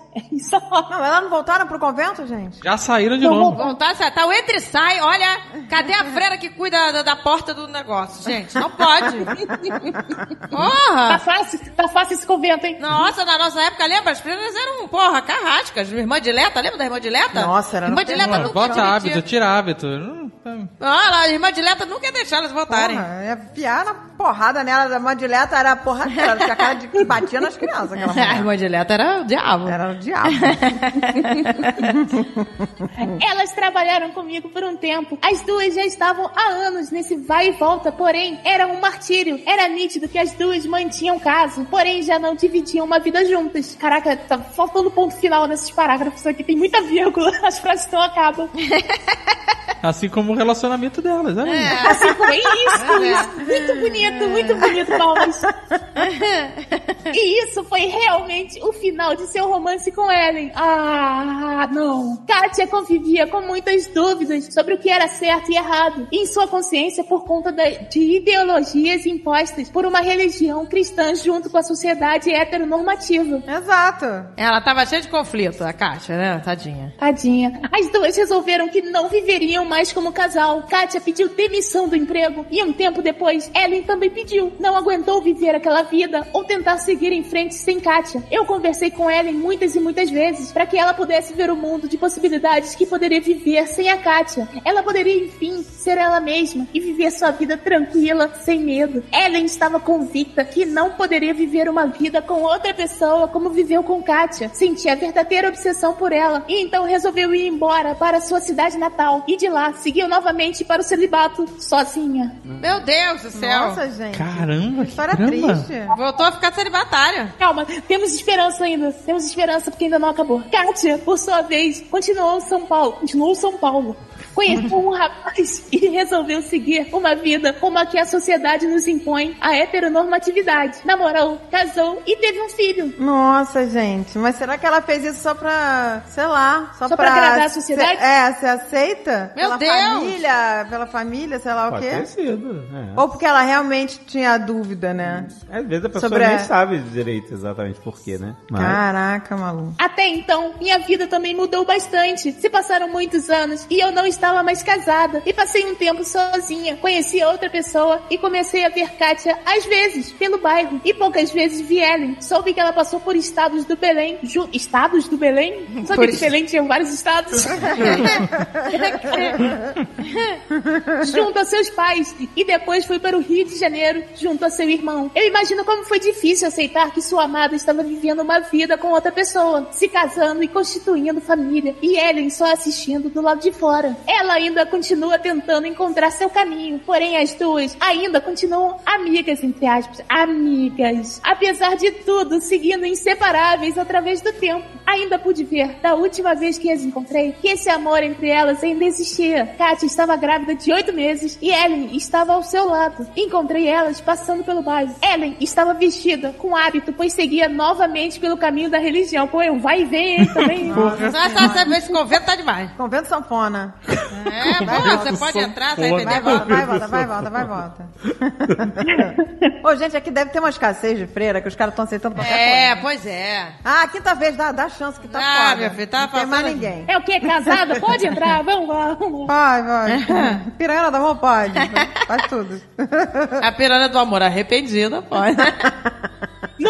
Não, elas não voltaram pro convento, gente? Já saíram de Vamos- novo. Vão tá, tá o entre e sai, olha, cadê a freira que cuida da, da porta do negócio, gente? Não pode. Tá Porra! fácil, tá fácil esse convento, hein? Nossa, na nossa época, lembra? As freiras eram, porra, carrascas. Irmã Dileta, lembra da irmã Dileta? Nossa, era Irmã Dileta nunca Bota hábito, tira hábito. Hum, hum. Ah, a irmã Dileta nunca ia deixar elas voltarem. Porra, ia piar na porrada nela. Da mãe dileta era a porradeira. Ela tinha cara de que batia nas crianças, aquela A irmã Dileta era o diabo. Era o diabo. Elas trabalharam comigo por um tempo. As duas já estavam há anos nesse vai e volta, porém era um martírio. Era nítido que as duas mantinham caso, porém já não dividiam uma vida juntas. Caraca, tá faltando ponto final nesses parágrafos aqui. Tem muita vírgula, as frases não acabam. Assim como o relacionamento delas, né? Assim como é isso, isso. Muito bonito, muito bonito, palmas. E isso foi realmente o final de seu romance com Ellen. Ah, não. Katia convivia com muitas dúvidas sobre o que era certo e errado em sua consciência por conta de ideologias impostas por uma religião cristã junto com a sociedade heteronormativa. Exato. Ela tava cheia de conflito, a Kátia, né? Tadinha. Tadinha. As duas resolveram que não viveriam mais como casal. Kátia pediu demissão do emprego e um tempo depois, Ellen também pediu. Não aguentou viver aquela vida ou tentar seguir em frente sem Kátia. Eu conversei com Ellen muitas e muitas vezes para que ela pudesse ver o mundo de possibilidades que poderia viver sem a Kátia. Ela poderia, enfim, ser ela mesma e viver sua vida tranquila, sem medo. Ellen estava convicta que não poderia viver uma vida com outra pessoa como viveu com Kátia. Sentia verdadeira obsessão por ela e então resolveu ir embora para sua cidade natal. E de lá seguiu novamente para o celibato sozinha. Meu Deus do céu. Nossa, gente. Caramba, que História caramba. triste. Voltou a ficar celibatária. Calma, temos esperança ainda. Temos esperança porque ainda não acabou. Kátia, por sua vez, continuou São Paulo. Continuou São Paulo. Conheceu um rapaz e resolveu seguir uma vida como a que a sociedade nos impõe, a heteronormatividade. Namorou, casou e teve um filho. Nossa, gente. Mas será que ela fez isso só pra, sei lá, só, Só pra agradar a sociedade? ser- é, ser aceita? Meu pela Deus! família, pela família, sei lá o Pode quê. ter sido. é. Ou porque ela realmente tinha dúvida, né? Às vezes a pessoa Sobre nem a- sabe direito exatamente por quê, né? Mas- Caraca, maluco. Até então, minha vida também mudou bastante. Se passaram muitos anos e eu não estava mais casada. E passei um tempo sozinha. Conheci outra pessoa e comecei a ver Kátia às vezes pelo bairro. E poucas vezes vi Ellen. Soube que ela passou por estados do Belém. Ju- estados do Belém? Por que est- Belém tinha vários estados? junto a seus pais e depois foi para o Rio de Janeiro junto a seu irmão. Eu imagino como foi difícil aceitar que sua amada estava vivendo uma vida com outra pessoa, se casando e constituindo família, e Ellen só assistindo do lado de fora. Ela ainda continua tentando encontrar seu caminho, porém as duas ainda continuam amigas, entre aspas, amigas. Apesar de tudo, seguindo inseparáveis através do tempo. Ainda pude ver, da última vez que as encontrei, que esse amor entre elas ainda existia. Katia estava grávida de oito meses e Ellen estava ao seu lado. Encontrei elas passando pelo bairro. Ellen estava vestida com hábito, pois seguia novamente pelo caminho da religião. Pô, eu vai e vem, também. Nossa, essa- esse convento tá demais. Convento sanfona. É, pô, você pode entrar, tá Vai, entendendo? volta, vai, volta, vai, volta, vai, volta. Ô, gente, aqui deve ter uma escassez de freira que os caras estão aceitando qualquer É, coisa. pois é. Ah, quinta vez, dá, dá chance que tá Ah, foda. minha filha, tá Não tem mais ninguém. É o que? Casada? Pode entrar, vamos lá, vamos lá. Vai, vai. Piranha da mão pode. Faz tudo. A piranha do amor arrependida, pode.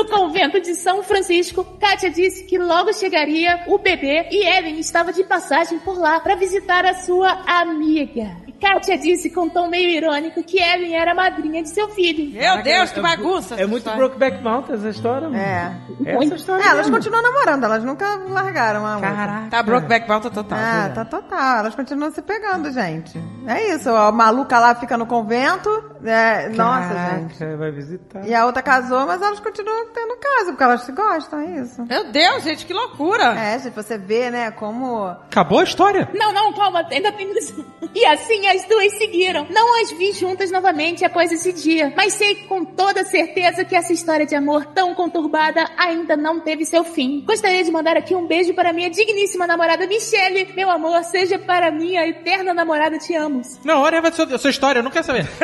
No convento de São Francisco, Kátia disse que logo chegaria o bebê e Ellen estava de passagem por lá para visitar a sua amiga. Kátia disse com um tom meio irônico que Ellen era a madrinha de seu filho. Meu Deus, que bagunça. É muito Brokeback Mountain essa história, mano. É. Essa história. É, elas mesmo. continuam namorando, elas nunca largaram a outra. Caraca. Tá Brokeback Mountain total. Ah, tá total. Elas continuam se pegando, gente. É isso. A maluca lá fica no convento. É, nossa, gente. Caraca, vai visitar. E a outra casou, mas elas continuam tendo caso, porque elas se gostam, é isso. Meu Deus, gente, que loucura. É, gente, você vê, né, como... Acabou a história? Não, não, calma, ainda tem isso. E assim as duas seguiram. Não as vi juntas novamente após esse dia, mas sei com toda certeza que essa história de amor tão conturbada ainda não teve seu fim. Gostaria de mandar aqui um beijo para minha digníssima namorada Michele. Meu amor, seja para minha eterna namorada, te amo. Não, olha a sua, sua história, eu não quero saber.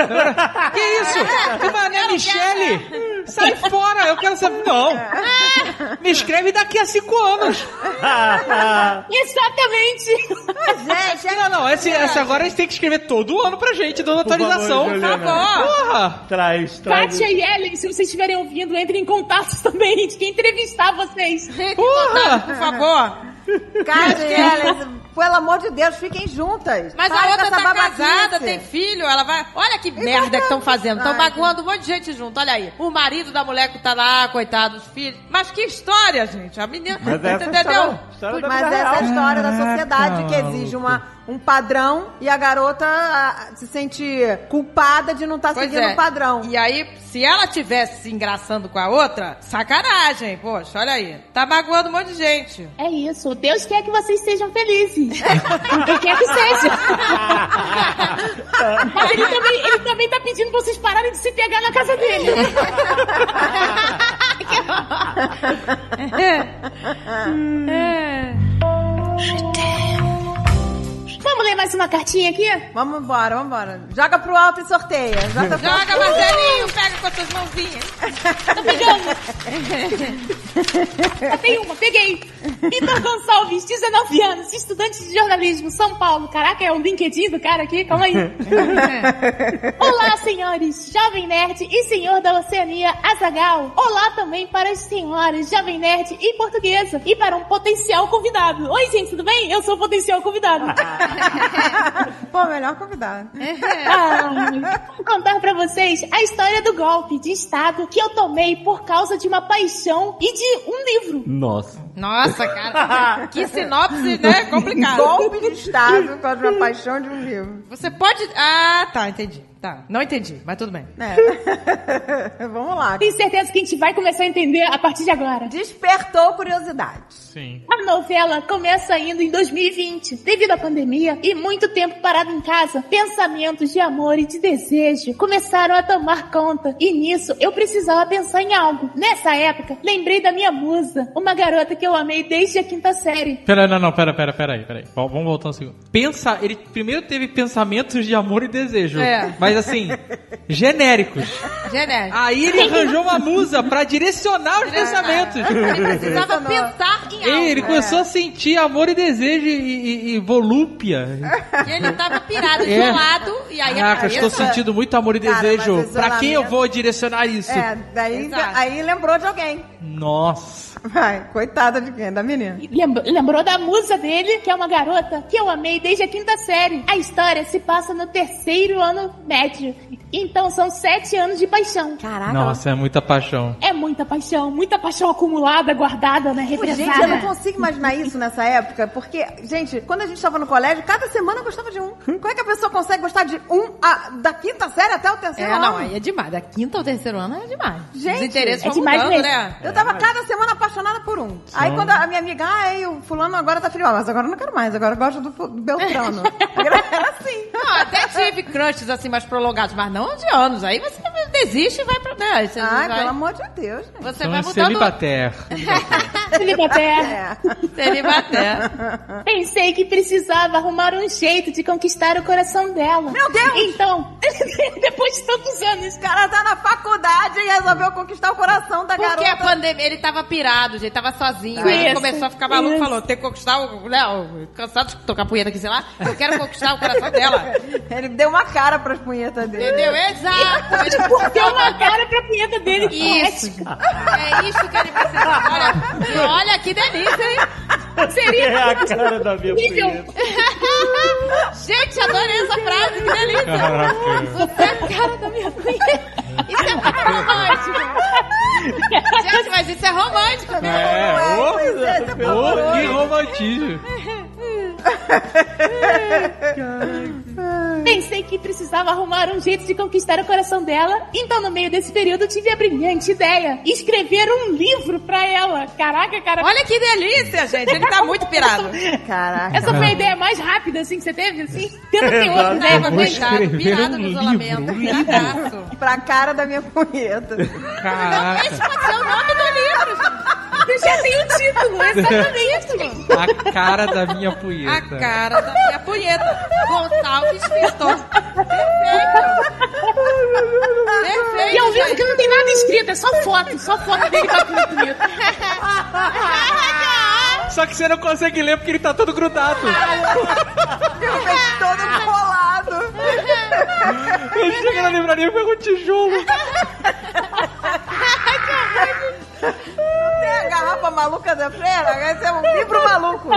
Que isso? Que mané, Michele? Sai fora, eu quero saber. Não. Me escreve daqui a cinco anos. Exatamente! Gente, Não, não, esse, esse agora a gente tem que escrever todo ano pra gente, dando Por favor, atualização. Juliana. Porra! Traz, traz. Kátia e Ellen, se vocês estiverem ouvindo, entrem em contato também. A gente quer entrevistar vocês. Porra! Por favor. Kátia e elas, pelo amor de Deus, fiquem juntas. Mas Para a outra tá casada, tem filho, ela vai. Olha que merda que estão fazendo. Estão Ai, baguando um monte de gente junto. Olha aí. O marido da mulher que tá lá, coitado, os filhos. Mas que história, gente. A menina. Mas essa entendeu? história, história Mas essa é a história da sociedade que Caraca, exige uma, um padrão e a garota ah, se sente culpada de não estar Pois seguindo é. o padrão. E aí, se ela tivesse se engraçando com a outra, sacanagem. Poxa, olha aí. Tá magoando um monte de gente. É isso. Deus quer que vocês sejam felizes. Quem quer que seja. Mas ele também, ele também tá pedindo pra vocês pararem de se pegar na casa dele. É. Vamos ler mais uma cartinha aqui? Vamos embora, vamos embora. Joga pro alto e sorteia. Joga, pro Joga, Marcelinho, pega com as suas mãozinhas. Tô pegando. Tem uma, peguei. Vitor Gonçalves, 19 anos, estudante de jornalismo, São Paulo. Caraca, é o LinkedIn do cara aqui? Calma aí. Olá, senhores, Jovem Nerd e senhor da Oceania, Azagal. Olá também para as senhoras, Jovem Nerd e portuguesa. E para um potencial convidado. Oi, gente, tudo bem? Eu sou o potencial convidado. Pô, melhor convidado. Ah, vou contar pra vocês a história do golpe de estado que eu tomei por causa de uma paixão e de um livro. Nossa. Nossa, cara. Que sinopse, né? Complicado. Golpe de estado de uma paixão de um livro. Você pode. Ah, tá, entendi. Tá, não entendi, mas tudo bem. É. Vamos lá. Tenho certeza que a gente vai começar a entender a partir de agora. Despertou curiosidade. Sim. A novela começa ainda em 2020. Devido à pandemia e muito tempo parado em casa, pensamentos de amor e de desejo começaram a tomar conta. E nisso eu precisava pensar em algo. Nessa época, lembrei da minha musa, uma garota que eu amei desde a quinta série. Pera, não, não, pera, pera, pera aí, pera aí. Vamos voltar um segundo. Pensa, ele primeiro teve pensamentos de amor e desejo. É. Mas assim, genéricos. Genérico. Aí ele arranjou uma musa pra direcionar os pensamentos. Ele precisava pensar em algo. Ele começou a sentir amor e desejo e, e- e volúpia. E ele tava pirado, É. isolado, e aí a Caraca, estou sentindo muito amor e Cara, desejo. Pra quem eu vou direcionar isso? É, daí Exato. aí lembrou de alguém. Nossa. Vai, coitada de quem? Da menina. Lembr- lembrou da musa dele, que é uma garota que eu amei desde a quinta série. A história se passa no terceiro ano médio. Então são sete anos de paixão. Caraca. Nossa, é muita paixão. É muita paixão, muita paixão acumulada, guardada, né? Pô, Gente, eu Represada. não consigo imaginar isso nessa época, porque, gente, quando a gente estava no colégio, cada semana eu gostava de um. Como é que a pessoa consegue gostar de um a- da quinta série até o terceiro É, ano? não, aí é demais. Da quinta ao terceiro ano é demais. Gente, Os interesses é demais mudando, mesmo. né? Eu tava cada semana apaixonada por um. Aí quando a minha amiga, ah, aí o fulano agora tá frio, mas agora eu não quero mais, agora eu gosto do, do Beltrano. Era assim. Não, até tive crushes assim mais prolongados, mas não de anos. Aí você desiste e vai pra. Né, você Ai, vai, pelo amor de Deus, gente. você São vai os mudando. celibater. Celibater. É. Celibater. Pensei que precisava arrumar um jeito de conquistar o coração dela. Meu Deus! Então, depois de tantos anos, O cara tá na faculdade e resolveu conquistar o coração da Porque a garota. pandemia, ele tava pirado, gente, tava sozinho. Aí ele começou a ficar maluco, isso. falou: tem que conquistar o. Né, o- cansado de tocar punheta aqui, sei lá. Eu quero conquistar o coração dela. Ele deu uma cara pras punhetas dele. Entendeu? Exato. Ele deu uma cara pra punheta dele. Isso. É isso que ele precisa. Olha, e olha que delícia, hein? Seria É a cara da minha punheta. Gente, adorei essa frase, que delícia. Caraca. Você é a cara da minha punheta. Isso é muito romântico. Gente, mas isso é romântico. É, ô, pois é, você ô, que romantismo. Pensei que precisava arrumar um jeito de conquistar o coração dela, então no meio desse período tive a brilhante ideia: escrever um livro pra ela. Caraca, cara. Olha que delícia, gente. Ele tá muito pirado. Caraca. Essa foi a ideia mais rápida, assim, que você teve, assim? Tenta ter outra ideia mim. coitado, pirado um no isolamento. um Piradaço. Pra cara da minha punheta. Caraca. Esse pode ser o nome do livro, gente. Já tem o título, exatamente. A cara da minha A punheta. cara da minha punheta. Gonçalves Vitor. Perfeito. Perfeito, E livro gente. que não tem nada escrito, é só foto, só foto dele com a punheta. Só que você não consegue ler porque ele tá todo grudado. Todo colado. Ele chega na livraria e pega um tijolo. A garrafa maluca da freira? Esse é um livro maluco.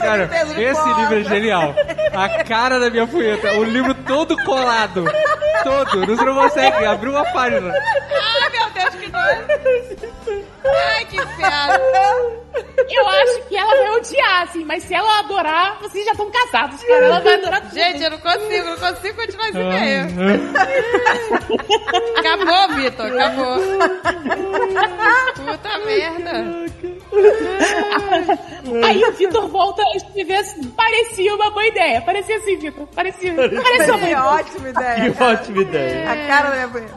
Cara, peso de esse livro é genial. A cara da minha punheta. O livro todo colado. Todo. Você não consegue abrir uma página. Ai, meu Deus, que doido. Ai, que inferno. Eu acho que ela vai odiar, assim, mas se ela adorar, vocês já estão casados, cara. Ela vai adorar tudo. Gente, eu não consigo, não consigo continuar esse e-mail. Acabou, Vitor, acabou. Puta merda. Aí o Vitor volta a escrever assim, parecia uma boa ideia. Parecia assim, Vitor. Parecia. Parecia uma boa ótima ideia. Que ótima ideia. A cara da minha punheta.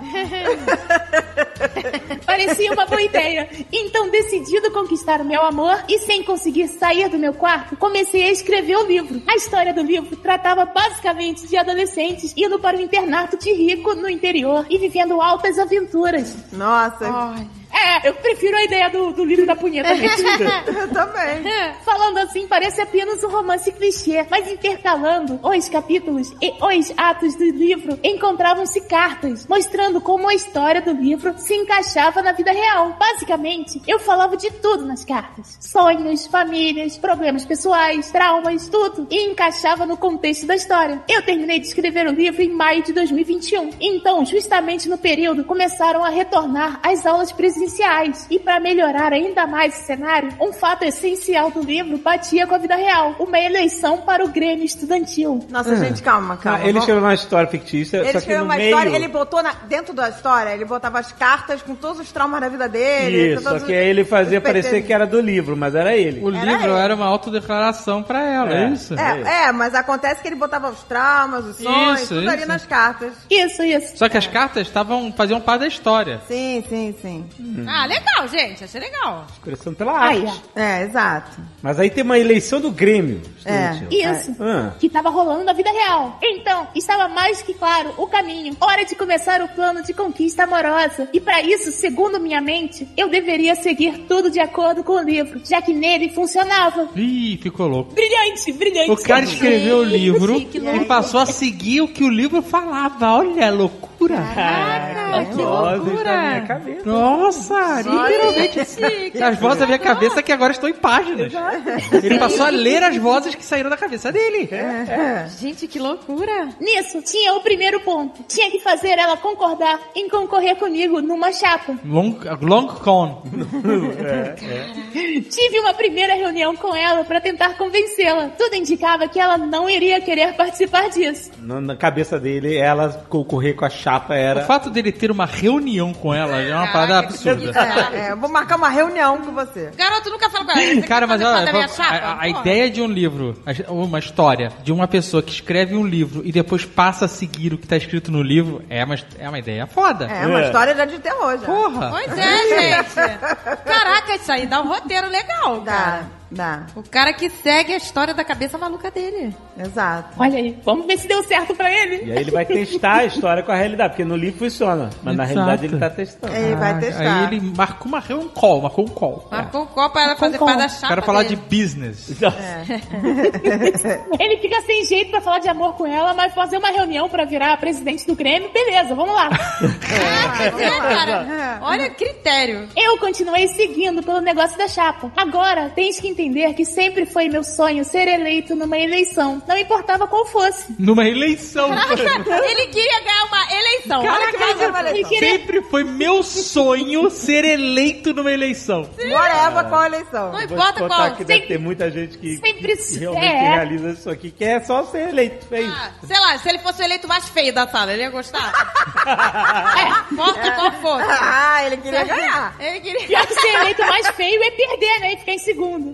parecia uma boa ideia. Então, decidido conquistar o meu amor e sem conseguir sair do meu quarto, comecei a escrever o livro. A história do livro tratava basicamente de adolescentes indo para o internato de rico no interior e vivendo altas aventuras. Nossa. É, eu prefiro a ideia do, do livro da punheta mesmo. Eu também. Falando assim, parece apenas um romance clichê, mas intercalando os capítulos e os atos do livro, encontravam-se cartas, mostrando como a história do livro se encaixava na vida real. Basicamente, eu falava de tudo nas cartas: sonhos, famílias, problemas pessoais, traumas, tudo, e encaixava no contexto da história. Eu terminei de escrever o livro em maio de 2021. Então, justamente no período, começaram a retornar as aulas presenciais. E para melhorar ainda mais o cenário, um fato essencial do livro batia com a vida real: uma eleição para o Grêmio Estudantil. Nossa, gente, calma, calma. Ah, ele escreveu uma história fictícia, Ele escreveu uma meio... história, ele botou na- dentro da história, ele botava as cartas com todos os traumas da vida dele. Isso, só que os- aí ele fazia parecer que era do livro, mas era ele. O Era livro ele. era uma autodeclaração pra ela, é, É. isso? É, é, mas acontece que ele botava os traumas, os sonhos, Isso, tudo ali isso. nas cartas. Isso, isso. Só que as cartas estavam faziam parte da história. Sim, sim, sim. Ah, legal, gente. Achei legal. Expressão pela arte. Aí. É, exato. Mas aí tem uma eleição do Grêmio. É. Isso. Ah. Que estava rolando na vida real. Então, estava mais que claro o caminho. Hora de começar o plano de conquista amorosa. E para isso, segundo minha mente, eu deveria seguir tudo de acordo com o livro, já que nele funcionava. Ih, ficou louco. Brilhante, brilhante. O cara escreveu o livro que e passou a seguir o que o livro falava. Olha, loucura. Caraca, que Vozes da loucura. cabeça. Nossa, literalmente. As vozes da minha cabeça que agora estão em páginas. Ele passou a ler as vozes que saíram da cabeça dele. Gente, que loucura. Nisso, tinha o primeiro ponto. Tinha que fazer ela concordar em concorrer comigo numa chapa. Long, long con. Tive uma primeira reunião com ela para tentar convencê-la. Tudo indicava que ela não iria querer participar disso. Na, na cabeça dele, ela concorrer com a chapa O era. fato dele ter uma reunião com ela é uma parada absurda. É, é, eu vou marcar uma reunião com você. Garoto, nunca fala com ela. Você Cara, mas olha, a, a- a ideia de um livro, uma história de uma pessoa que escreve um livro e depois passa a seguir o que tá escrito no livro é uma, é uma ideia foda. É, uma É. história já de terror, já. Porra! Pois é, gente. Caraca, isso aí dá um roteiro legal, cara. dá. O cara que segue a história da cabeça maluca dele. Exato. Olha aí, vamos ver se deu certo pra ele. E aí ele vai testar a história com a realidade, porque no livro funciona, mas na Exato. realidade ele tá testando. Ele vai Ah, testar. Aí ele marcou uma um call, marcou um call. Marcou um copo pra ela fazer Com parte da chapa Quero falar de dele. business. Ele fica sem jeito pra falar de amor com ela, mas fazer uma reunião pra virar presidente do Grêmio, beleza, vamos lá. É, cara. Olha critério. Eu continuei seguindo pelo negócio da chapa. Agora, tens que entender que sempre foi meu sonho ser eleito numa eleição. Não importava qual fosse. Numa eleição. Ele queria ganhar uma eleição. Olha que Caraca, maluco. Ele queria... Sempre foi meu sonho ser eleito numa eleição. Whatever qual a eleição. Não importa qual. que deve Sempre- ter muita gente que, sempre que realmente é. realiza isso aqui, que é só ser eleito. É isso. Ah, sei lá, se ele fosse o eleito mais feio da sala, ele ia gostar? é, importa qual for. Ah, ele queria ganhar. Ele queria... Pior que ser eleito mais feio é perder, né? E ficar em segundo.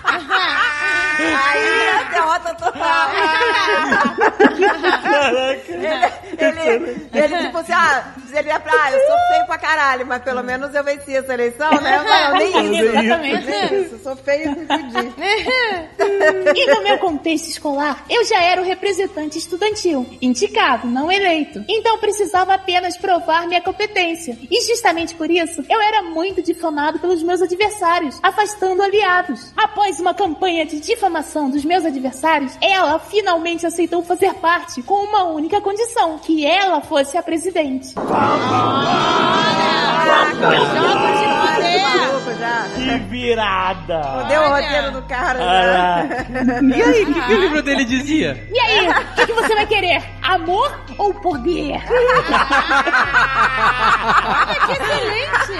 Aí é derrota total. ele, ele, ele tipo assim, ah, seria pra, ah, eu sou feio pra caralho, mas pelo menos eu venci essa eleição, né? Não, nem isso. Exatamente. Nem isso, eu sou feio e me fudi. E no meu contexto escolar, eu já era o representante estudantil, indicado, não eleito. Então precisava apenas provar minha competência. E justamente por isso, eu era muito difamado pelos meus adversários, afastando aliados. Após uma campanha de difamação dos meus adversários, ela finalmente aceitou fazer parte com uma única condição, que ela fosse a presidente. Que virada! Deu o roteiro do cara. Já. E aí, o que, que o livro dele dizia? E aí, o que, que você vai querer? Amor ou poder? Olha que excelente.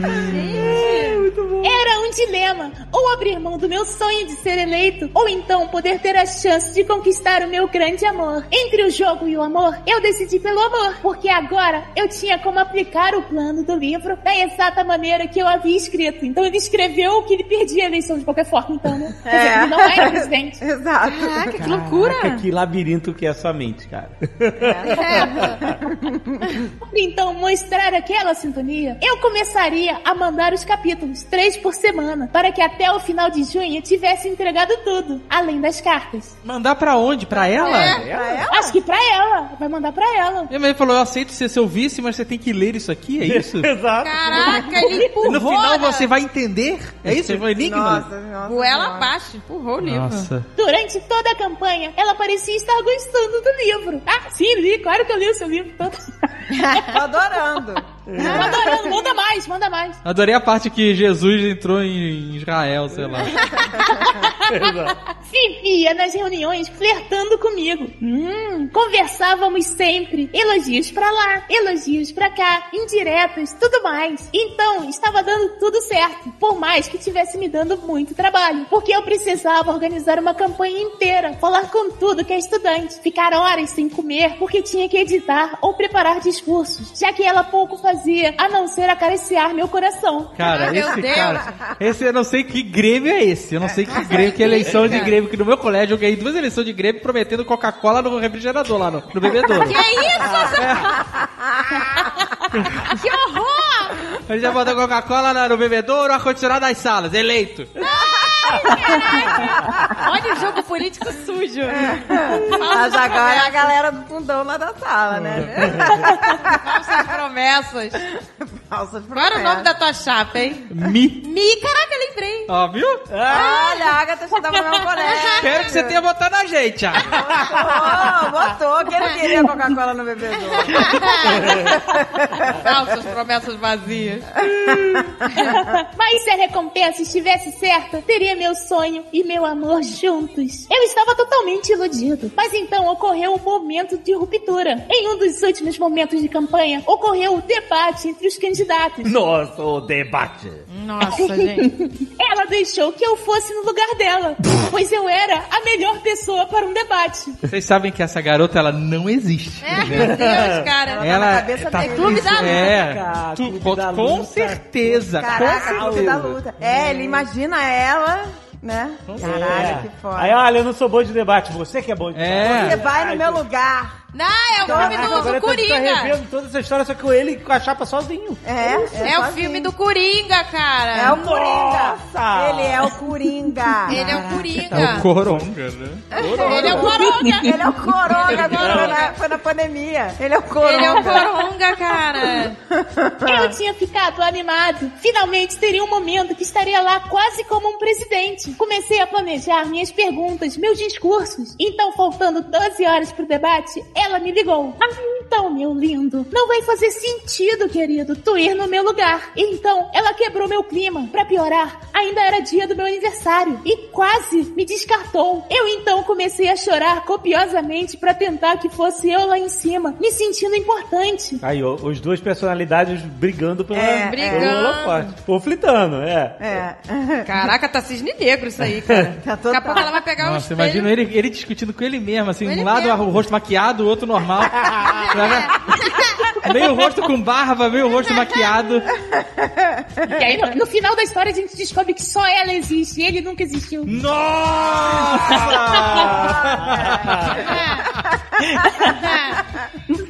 Gente. Era um dilema: ou abrir mão do meu sonho de ser eleito, ou então poder ter a chance de conquistar o meu grande amor. Entre o jogo e o amor, eu decidi pelo amor, porque agora eu tinha como aplicar o plano do livro da exata maneira que eu havia escrito. Então ele escreveu que ele perdia a eleição de qualquer forma, então, né? Quer dizer, É. ele não era presidente. Exato. Caraca, que loucura. Caraca, que labirinto que é a sua mente, cara. Então, mostrar aquela sintonia, eu começaria a mandar os capítulos, três por semana, para que até o final de junho tivesse entregado tudo, além das cartas. Mandar pra onde? Pra ela? É. Acho que pra ela, vai mandar pra ela. Minha mãe falou, eu aceito ser seu vice, mas você tem que ler isso aqui, é isso? Exato. Caraca, ele empurrou. No final né? você vai entender? É isso? Foi enigma? Nossa, nossa. Goela abaixo, empurrou o livro. Nossa. Durante toda a campanha, ela parecia estar gostando do livro. Ah, sim, li, claro que eu li o seu livro todo. Tô adorando. Tô adorando, manda mais, manda mais. Adorei a parte que Jesus entrou em Israel, sei lá. Vivia nas reuniões flertando comigo. Hum, conversávamos sempre. Elogios pra lá, elogios pra cá, indiretas, tudo mais. Então, estava dando tudo certo. Por mais que tivesse me dando muito trabalho. Porque eu precisava organizar uma campanha inteira, falar com tudo que é estudante, ficar horas sem comer, porque tinha que editar ou preparar discursos, já que ela pouco fazia, a não ser acariciar meu coração. Cara, Meu esse Deus. cara. Esse eu não sei que Grêmio é esse. Eu não sei que Grêmio, que eleição de Grêmio. Que no meu colégio eu ganhei duas eleições de Grêmio prometendo Coca-Cola no refrigerador lá no, no bebedouro. Que isso? que horror! A gente já botou Coca-Cola no bebedouro, ar-condicionado nas salas, eleito. Olha o jogo político sujo. Mas agora é a galera do fundão lá da sala, né? Falsas promessas. Falsas Qual era o nome da tua chapa, hein? Mi. Mi, caraca, lembrei. Ó, viu? Olha, a Agatha estudava no meu colégio. Espero que você tenha botado na gente, ah. Botou, botou. Quem não queria Coca-Cola no bebedouro? Falsas promessas vazias. Mas se a recompensa estivesse certa, teria meu sonho e meu amor juntos. Eu estava totalmente iludido. Mas então ocorreu um momento de ruptura. Em um dos últimos momentos de campanha, ocorreu o debate entre os candidatos. Nossa, o debate. Nossa, gente. Ela deixou que eu fosse no lugar dela, pois eu era a melhor pessoa para um debate. Vocês sabem que essa garota, ela não existe. É, meu Deus, cara. Ela na cabeça tá dele. Clube da Luta. É, tu- Clube com, da com Luta. certeza. Caraca, com clube da certeza. luta. É, ele imagina ela, né? Caralho, É. que foda. Aí, olha, eu não sou bom de debate, você que é bom de É. Você vai no meu lugar. Não, é o filme Caraca, do, agora do Coringa. revendo toda essa história, só que ele com a chapa sozinho. É, É o sozinho. filme do Coringa, cara. É o Coringa. Nossa! Ele é o Coringa. Ele é o É o Coringa. Coronga, né? Ele é o Coronga. Ele é o Coronga, Ele é o foi Coronga. na, foi na pandemia. Ele é o Coronga. Ele é o Coronga, cara. Eu tinha ficado animado. Finalmente teria um momento que estaria lá quase como um presidente. Comecei a planejar minhas perguntas, meus discursos. Então, faltando 12 horas pro debate, ela me ligou. Ah, então, meu lindo, não vai fazer sentido, querido, tu ir no meu lugar. Então, ela quebrou meu clima. Pra piorar, ainda era dia do meu aniversário e quase me descartou. Eu então comecei a chorar copiosamente pra tentar que fosse eu lá em cima, me sentindo importante. Aí, ó, os duas personalidades brigando pela, É, pelo é. holofote. Conflitando, é. É. Caraca, tá cisne negro isso aí, cara. Tá Daqui a pouco ela vai pegar o Nossa, espelho. imagina ele, ele discutindo com ele mesmo, assim, Ele um lado mesmo. o rosto maquiado, o outro normal. meio rosto com barba, meio rosto maquiado. E aí, no, no final da história, a gente descobre que só ela existe e ele nunca existiu.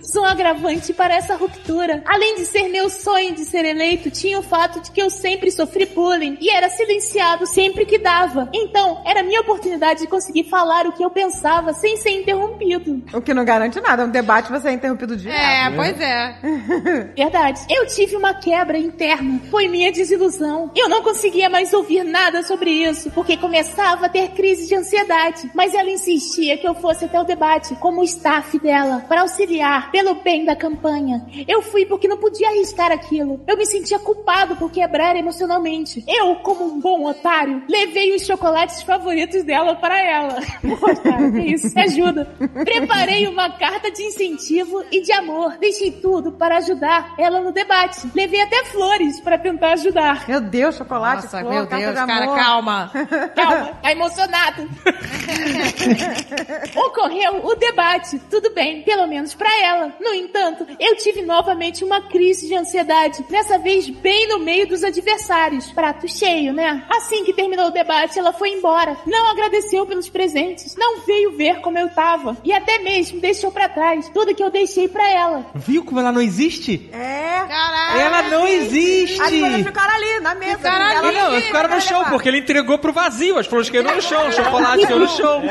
Sou um agravante para essa ruptura. Além de ser meu sonho de ser eleito, tinha o fato de que eu sempre sofri bullying e era silenciado sempre que dava. Então, era minha oportunidade de conseguir falar o que eu pensava sem ser interrompido. O que não garante nada. Um debate você é interrompido direto. É, pois é. Verdade. Eu tive uma quebra interna. Foi minha desilusão. Eu não conseguia mais ouvir nada sobre isso, porque começava a ter crise de ansiedade. Mas ela insistia que eu fosse até o debate como staff dela, para auxiliar, pelo bem da campanha. Eu fui porque não podia arriscar aquilo. Eu me sentia culpado por quebrar emocionalmente. Eu, como um bom otário, levei os chocolates favoritos dela para ela. Cara, que isso? Me ajuda. Preparei uma carta de incentivo e de amor. Deixei tudo para ajudar ela no debate. Levei até flores para tentar ajudar. Meu Deus, chocolate, Nossa, flor, meu carta Deus, de cara, calma. Calma, tá emocionado. Ocorreu o debate, tudo bem, pelo menos pra ela. No entanto, eu tive novamente uma crise de ansiedade, dessa vez bem no meio dos adversários. Prato cheio, né? Assim que terminou o debate, ela foi embora. Não agradeceu pelos presentes, não veio ver como eu tava e até mesmo deixou pra trás tudo que eu deixei pra ela. Viu como ela não existe? É. Caraca. Ela não existe! As ficaram ali, na mesa. Ficaram ela ali. Não, não eles ficaram no chão, levar. porque ele entregou pro vazio. As flores caíram no chão, o chocolate caiu no chão. Meu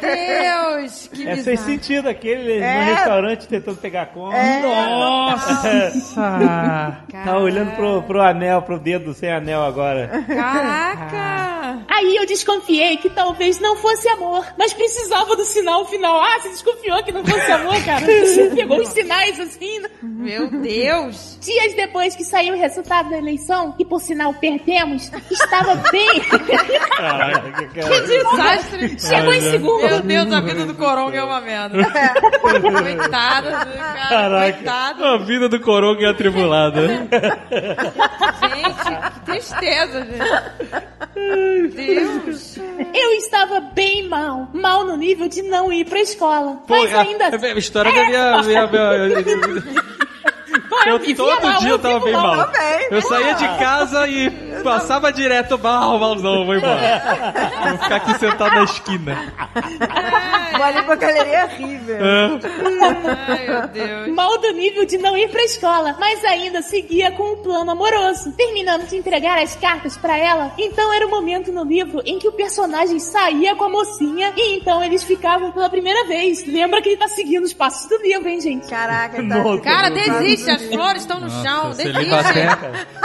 Deus, que É sem bizarro. sentido aquele É. no restaurante tentando pegar conta. Nossa! Tá olhando pro, pro anel, pro dedo sem anel agora. Caraca. Aí eu desconfiei que talvez não fosse amor, mas precisava do sinal final. Ah, você desconfiou que não fosse amor, cara? Você pegou os sinais assim. né? Meu Deus. Dias depois que saiu o resultado da eleição, e por sinal perdemos, estava bem. Caraca, Que desastre. Chegou em segundo. Meu Deus, a vida do Coronga é uma merda. Coitada do cara. Caraca. Coitado. A vida do coronga é atribulada. Gente, que tristeza, gente. Deus. Eu estava bem mal. Mal no nível de não ir pra escola. Mas Porra, ainda. a história da minha. minha, minha- dude. eu todo mal, dia eu tava bem mal. também. Eu saía de casa e passava direto, mal, malzão, vou embora. Vou ficar aqui sentado na esquina. Vou ali pra galeria horrível. Ai, meu Deus. Mal do nível de não ir pra escola, mas ainda seguia com um plano amoroso. Terminando de entregar as cartas pra ela, então era o momento no livro em que o personagem saía com a mocinha e então eles ficavam pela primeira vez. Lembra que ele tá seguindo os passos do livro, hein, gente? Caraca, tá Nossa. Cara, desiste. As flores estão no chão. O Desiste. celibatério,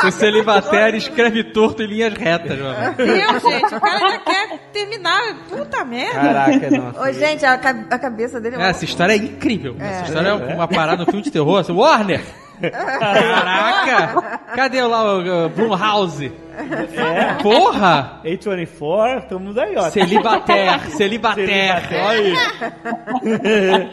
o celibatério escreve torto em linhas retas, mano. Deus, gente. O cara já quer terminar. Puta merda. Caraca, nossa. Ô, gente, a, ca- a cabeça dele é É, uma... essa história é incrível. Essa história é uma parada no filme de terror. Assim, Warner! Caraca! Cadê lá o uh, Blumhouse? É. Porra! A24, estamos aí, ó. Celibater, celibater. Celibater, olha aí.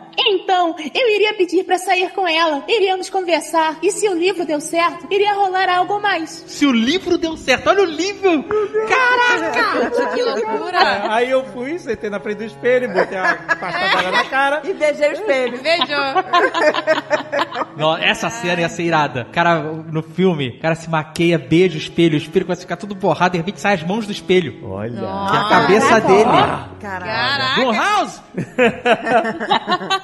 Então, eu iria pedir pra sair com ela, iríamos conversar, e se o livro deu certo, iria rolar algo mais. Se o livro deu certo, olha o livro! Caraca! Que loucura. Aí eu fui, sentei na frente do espelho, botei a pasta d'água na cara. E beijei o espelho. Beijou. Não, essa cena ia ser irada. O cara, no filme, o cara se maqueia, beija o espelho, o espelho começa a ficar tudo borrado, de repente sai as mãos do espelho. Olha. Que é a cabeça dele. Caraca. Caraca. Blumhouse!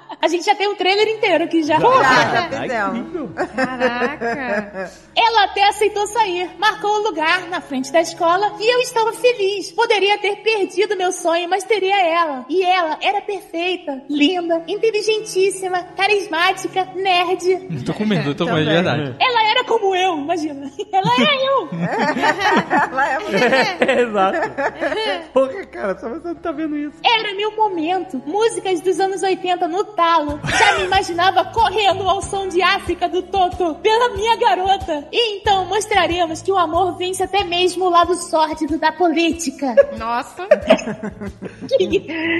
A gente já tem um trailer inteiro aqui já. Já, já Ai, fizemos. incrível. Caraca. Ela até aceitou sair, marcou o lugar na frente da escola e eu estava feliz. Poderia ter perdido meu sonho, mas teria ela. E ela era perfeita, linda, inteligentíssima, carismática, nerd. Tô com medo, tô com medo de verdade. Ela era como eu, imagina. Ela era eu. Ela é muito... Exato. Porra, cara, só você não tá vendo isso. Era meu momento. Músicas dos anos 80 no talo. Já me imaginava correndo ao som de África do Toto pela minha garota. E então mostraremos que o amor vence até mesmo o lado sórdido da política. Nossa.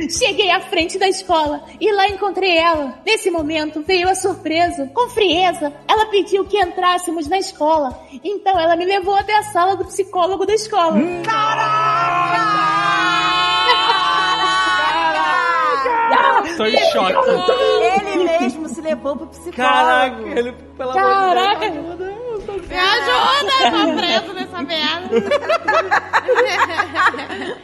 Cheguei à frente da escola e lá encontrei ela. Nesse momento veio a surpresa. Com frieza, ela pediu que entrássemos na escola. Então ela me levou até a sala do psicólogo da escola. Tô em choque. Ele mesmo se levou pro psicólogo. Caraca, ele, pelo Caraca. amor de Deus, ajuda. Me ajuda, tô preso nessa merda.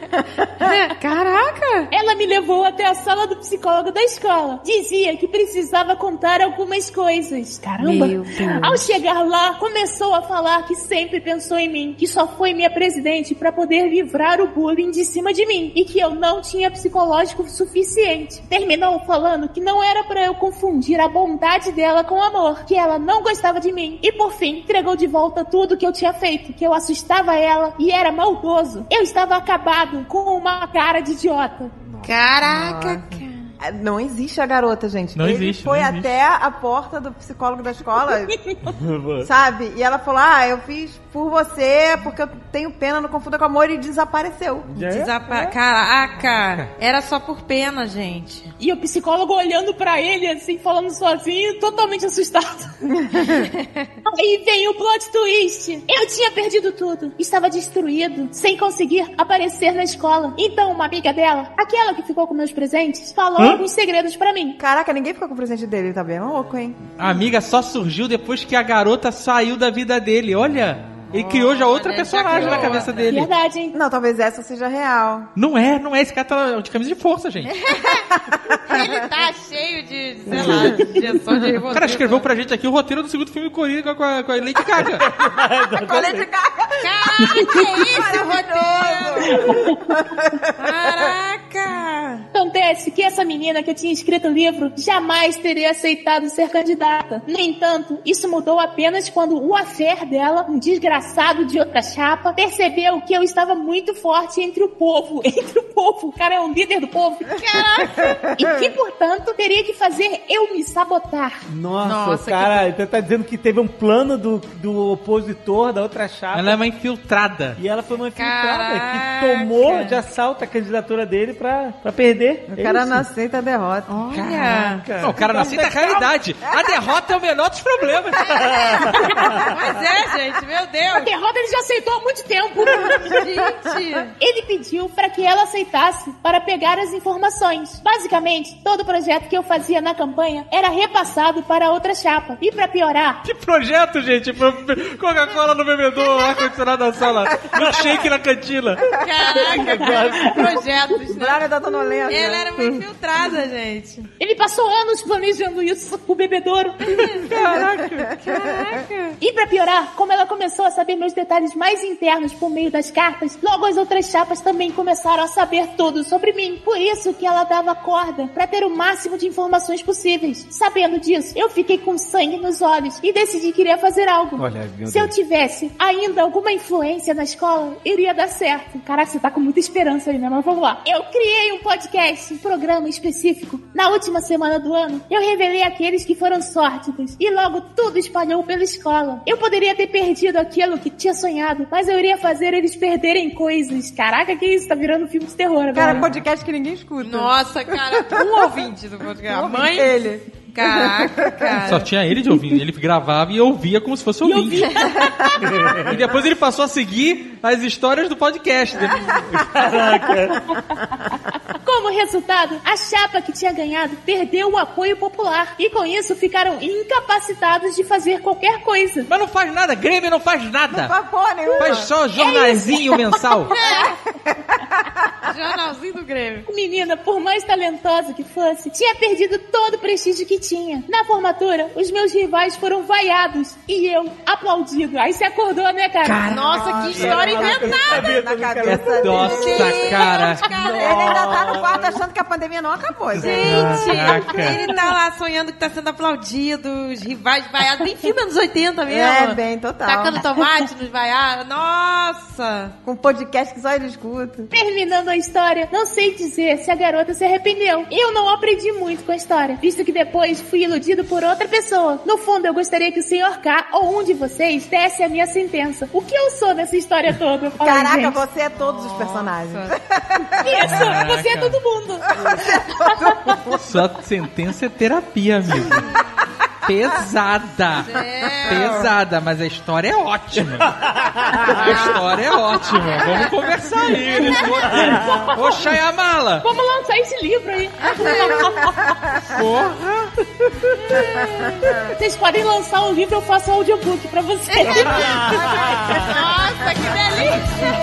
Caraca. Ela me levou até a sala do psicólogo da escola. Dizia que precisava contar algumas coisas. Caramba! Meu Deus. Ao chegar lá, começou a falar que sempre pensou em mim, que só foi minha presidente para poder livrar o bullying de cima de mim e que eu não tinha psicológico suficiente. Terminou falando que não era para eu confundir a bondade dela com amor, que ela não gostava de mim e por fim entregou de volta tudo que eu tinha feito, que eu assustava ela e era maldoso. Eu estava acabado com uma cara de idiota. Caraca. É, Não existe a garota, gente. Não Ele existe, foi não existe. até a porta do psicólogo da escola, sabe? E ela falou: Ah, eu fiz por você porque eu tenho pena, não confunda com amor, e desapareceu. Desapa- Caraca, era só por pena, gente. E o psicólogo olhando pra ele, assim, falando sozinho, totalmente assustado. Aí vem o plot twist. Eu tinha perdido tudo. Estava destruído, sem conseguir aparecer na escola. Então, uma amiga dela, aquela que ficou com meus presentes, falou Hã? alguns segredos pra mim. Caraca, ninguém ficou com o presente dele, tá bem louco, hein? A amiga só surgiu depois que a garota saiu da vida dele. Olha, ele criou já outra personagem na cabeça dele. Verdade, hein? Não, talvez essa seja real. Não é, não é. Esse cara tá de camisa de força, gente. Ele tá cheio de, sei lá, de injeção de O cara escreveu pra gente aqui o roteiro do segundo filme Coringa com a, com a Lady Gaga. Colei de caca. Caraca, é esse o roteiro! Caraca! Acontece que essa menina que eu tinha escrito o livro jamais teria aceitado ser candidata. No entanto, isso mudou apenas quando o affair dela, um desgraçado de outra chapa, percebeu que eu estava muito forte entre o povo. Entre o povo. O cara é um líder do povo. Caraca! E que, portanto, teria que fazer eu me sabotar. Nossa, Nossa, o cara então tá dizendo que teve um plano do, do opositor da outra chapa. Ela é uma infiltrada. E ela foi uma infiltrada Caraca. que tomou de assalto a candidatura dele pra, pra perder. O cara Isso. não aceita a derrota. Olha! Não, o cara não aceita a realidade. A derrota é o menor dos problemas. Pois é, gente, meu A Deus! derrota ele já aceitou há muito tempo. Gente! Ele pediu para que ela aceitasse para pegar as informações. Basicamente, todo o projeto que eu fazia na campanha era repassado para outra chapa. E para piorar, Que projeto, gente? Coca-Cola no bebedouro, ar-condicionado na sala, milkshake na cantina. Caraca, cara, projetos, né? Braga tá sonolenta. Ela era uma infiltrada, gente. ele passou anos planejando isso, o bebedouro. Caraca, caraca. E pra piorar, como ela começou a saber meus detalhes mais internos por meio das cartas, logo as outras chapas também começaram a saber tudo sobre mim. Por isso que ela dava corda, pra ter o máximo de informações possíveis. Sabendo disso, eu fiquei com sangue nos olhos e decidi que iria fazer algo. Olha, Se eu tivesse ainda alguma influência na escola, iria dar certo. Caraca, você tá com muita esperança aí, né? Mas vamos lá. Eu criei um podcast, um programa específico. Na última semana do ano, eu revelei aqueles que foram sórdidos. E logo tudo espalhou pela escola. Eu poderia ter perdido aquilo que tinha sonhado, mas eu iria fazer eles perderem coisas. Caraca, que isso? Tá virando filme de terror agora. Cara, podcast que ninguém escuta. Nossa, cara, um ouvinte do podcast. A mãe. Ele. Caraca, cara. Só tinha ele de ouvindo. Ele gravava e ouvia como se fosse E ouvinte. vi. E depois ele passou a seguir as histórias do podcast. Como resultado, a chapa que tinha ganhado perdeu o apoio popular. E com isso ficaram incapacitados de fazer qualquer coisa. Mas não faz nada, Grêmio não faz nada. Faz porra nenhuma. Faz só jornalzinho mensal. Jornalzinho do Grêmio. Menina, por mais talentosa que fosse, tinha perdido todo o prestígio que tinha. Na formatura, os meus rivais foram vaiados e eu aplaudido. Aí você acordou, né, cara? Nossa, que história inventada. Na cabeça dele. Nossa, cara. Ele ainda tá no quarto achando que a pandemia não acabou, gente. Gente, Caraca. ele tá lá sonhando que tá sendo aplaudido, os rivais vaiados, bem filme anos 80 mesmo. É, bem, total. Tacando tomate nos vaiados. Nossa! Com um podcast que só ele escuta. Terminando a história, não sei dizer se a garota se arrependeu. Eu não aprendi muito com a história, visto que depois fui iludido por outra pessoa. No fundo, eu gostaria que o Sr. K ou um de vocês desse a minha sentença. O que eu sou nessa história toda? Caraca, gente. você é todos os personagens. Isso, você é todo mundo. Sua sentença é terapia, amigo. Pesada. Pesada, mas a história é ótima. A história é ótima. Vamos conversar aí nesse roteiro. Ô, Shyamala. Vamos lançar esse livro aí. Porra. Vocês podem lançar o livro, eu faço um audiobook pra vocês. Nossa, que delícia!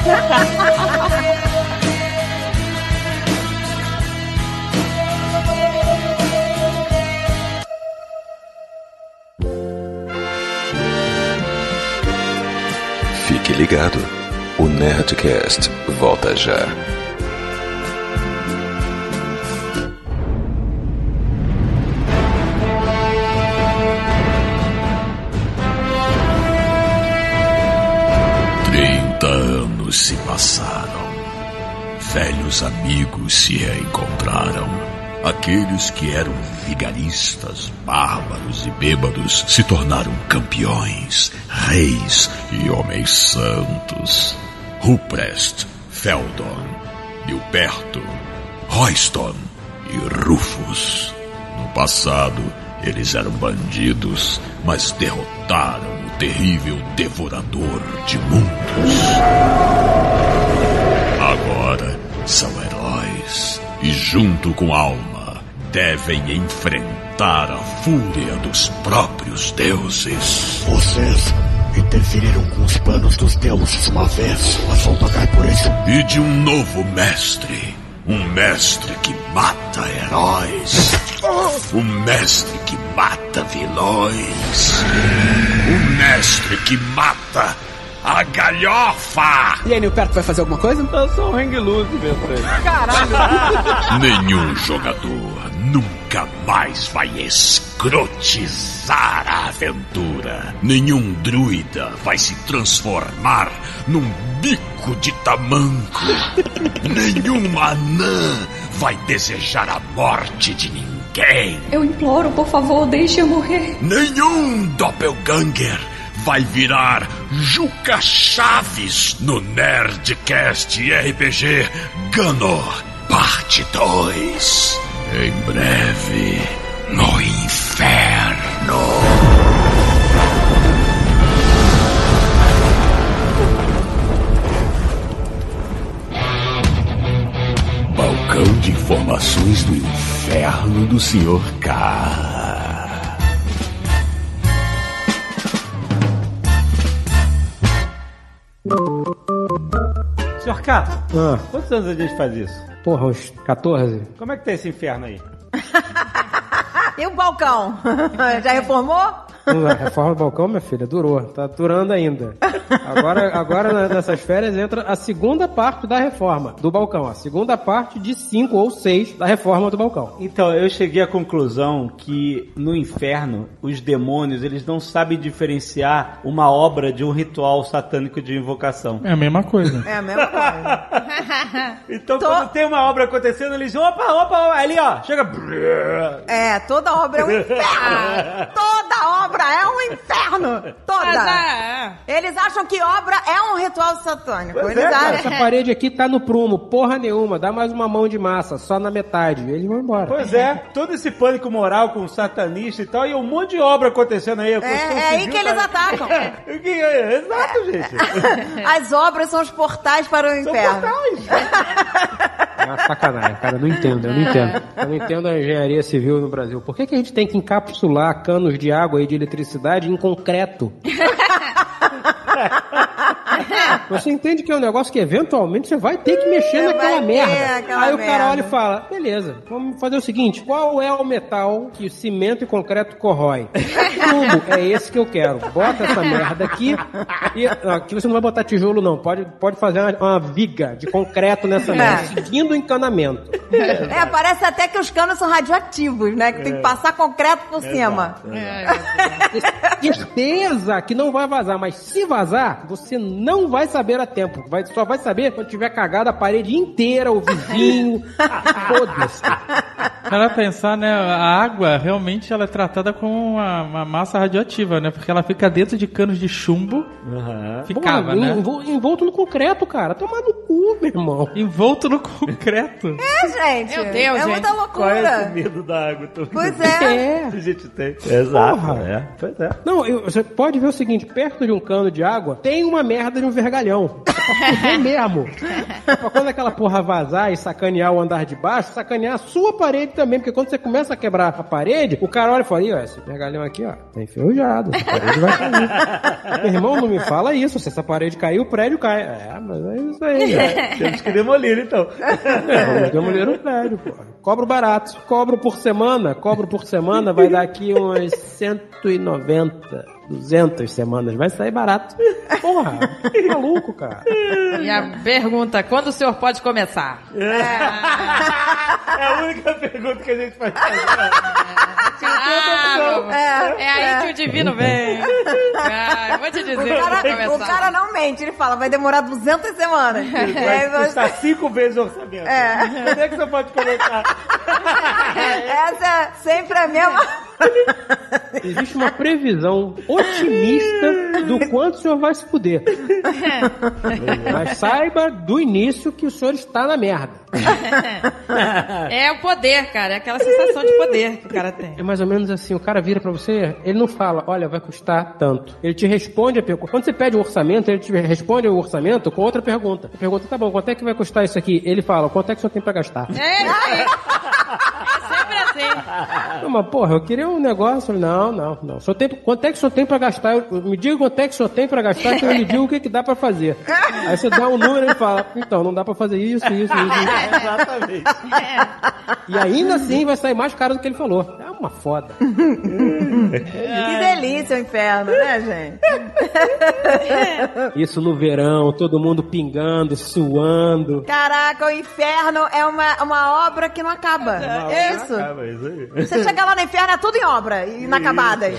Ligado. O Nerdcast volta já. Trinta anos se passaram. Velhos amigos se reencontraram. Aqueles que eram vigaristas, bárbaros e bêbados se tornaram campeões, reis e homens santos. Ruprest, Feldon, Gilberto, Royston e Rufus. No passado, eles eram bandidos, mas derrotaram o terrível devorador de mundos. Agora são heróis e, junto com Alma, devem enfrentar a fúria dos próprios deuses. Vocês interferiram com os planos dos deuses uma vez, mas vão pagar por isso. E de um novo mestre. Um mestre que mata heróis. Um mestre que mata vilões. Um mestre que mata a galhofa. E aí, Nilperto, vai fazer alguma coisa? Eu sou um hang loose pra ele. Nenhum jogador nunca mais vai escrotizar a aventura. Nenhum druida vai se transformar num bico de tamanco. Nenhum anã vai desejar a morte de ninguém. Eu imploro, por favor, deixe eu morrer. Nenhum doppelganger vai virar Juca Chaves no Nerdcast RPG Ganor Parte 2. Em breve, no inferno. Balcão de informações do inferno do Sr. K. Senhor K, Ah, quantos anos a gente faz isso? Porra, uns 14. Como é que tá esse inferno aí? E o balcão? Já reformou? A reforma do balcão, minha filha, durou. Tá durando ainda. Agora, agora nessas férias entra a segunda parte da reforma do balcão. A segunda parte de cinco ou seis da reforma do balcão. Então, eu cheguei à conclusão que no inferno, os demônios, eles não sabem diferenciar uma obra de um ritual satânico de invocação. É a mesma coisa. É a mesma coisa. Então, quando tem uma obra acontecendo, eles dizem, opa, opa, opa, ali ó, chega... É, toda obra é um inferno. Toda obra é um inferno. Toda. Mas é, Eles acham que obra é um ritual satânico. Pois Eles é, acham. essa parede aqui tá no prumo, porra nenhuma. Dá mais uma mão de massa, só na metade. Eles vão embora. Pois é, todo esse pânico moral com o satanista e tal, e um monte de obra acontecendo aí. É, é aí que eles tá- atacam. É, é, Exato, gente. As obras são os portais para o inferno. É uma sacanagem, cara. Eu não entendo, eu não entendo. Eu não entendo a engenharia civil no Brasil. Por que, que a gente tem que encapsular canos de água e de eletricidade em concreto? Você entende que é um negócio que eventualmente você vai ter que mexer Você naquela merda. aquela Aí o cara merda. olha e fala: beleza, vamos fazer o seguinte: qual é o metal que cimento e concreto corrói? Chumbo, é esse que eu quero. Bota essa merda aqui. E aqui você não vai botar tijolo, não. Pode, pode fazer uma, uma viga de concreto nessa merda, É. seguindo o encanamento. É, parece até que os canos são radioativos, né? Que tem que passar concreto por cima. Certeza que não vai vazar, mas se vazar, você não vai saber a tempo. Vai, só vai saber quando tiver cagado a parede inteira, o vizinho. Foda-se. Para pensar, né, a água realmente ela é tratada como uma, uma massa radioativa, né? Porque ela fica dentro de canos de chumbo. Ficava, Porra, né? envol- Envolto no concreto, cara. Toma no cu, meu irmão. Envolto no concreto. É, gente. Meu Deus, é gente. muita Qual é esse loucura. medo da água? Tô- Pois é. É. A gente tem. Exato, Porra. é. Pois é. Não, eu- você pode ver o seguinte: perto de um cano de água tem uma merda de um vergalhão. É mesmo. pra quando aquela porra vazar e sacanear o andar de baixo, sacanear a sua parede também. Porque quando você começa a quebrar a parede, o cara olha e fala: Ih, ó, esse vergalhão aqui, ó, tá enferrujado. Essa parede vai cair. Meu irmão, não me fala isso. Se essa parede cair, o prédio cai. É, mas é isso aí. É, Temos que demolir, então. Vamos demolir o prédio, pô. Cobro barato. Cobro por semana. Cobro por semana, vai dar aqui umas 190. 200 semanas. Vai sair barato. Porra, que maluco, cara. E a pergunta, quando o senhor pode começar? É a única pergunta que a gente faz. Ah, É, é aí que o divino vem. Ah, vou te dizer. O cara, o cara não mente, ele fala, vai demorar 200 semanas. É, Vai você- custar cinco vezes o orçamento. É. Quando é que você pode começar? Essa é sempre a mesma. Existe uma previsão otimista do quanto o senhor vai se fuder. Mas saiba do início que o senhor está na merda. É o poder, cara. É aquela sensação de poder que o cara tem. É mais ou menos assim, o cara vira pra você, ele não fala, olha, vai custar tanto. Ele te responde a pergunta. Quando você pede um orçamento, ele te responde o orçamento com outra pergunta. A pergunta, tá bom, quanto é que vai custar isso aqui? Ele fala, quanto é que o senhor tem pra gastar? É aí. É sempre assim. Não, mas porra, eu queria um negócio. Não, não, não. Só tem, quanto é que o senhor tem pra gastar? Eu- me diga quanto é que o senhor tem pra gastar que eu lhe digo o que, que dá pra fazer. Aí você dá um número e ele fala, então, não dá pra fazer isso, isso, isso. isso. Exatamente. E ainda assim vai sair mais caro do que ele falou. É uma foda. Que delícia o inferno, né, gente? Isso no verão, todo mundo pingando, suando. Caraca, o inferno é uma, uma obra que não acaba. É isso. Acaba, isso aí. Você chega lá no inferno, é tudo em obra, inacabadas.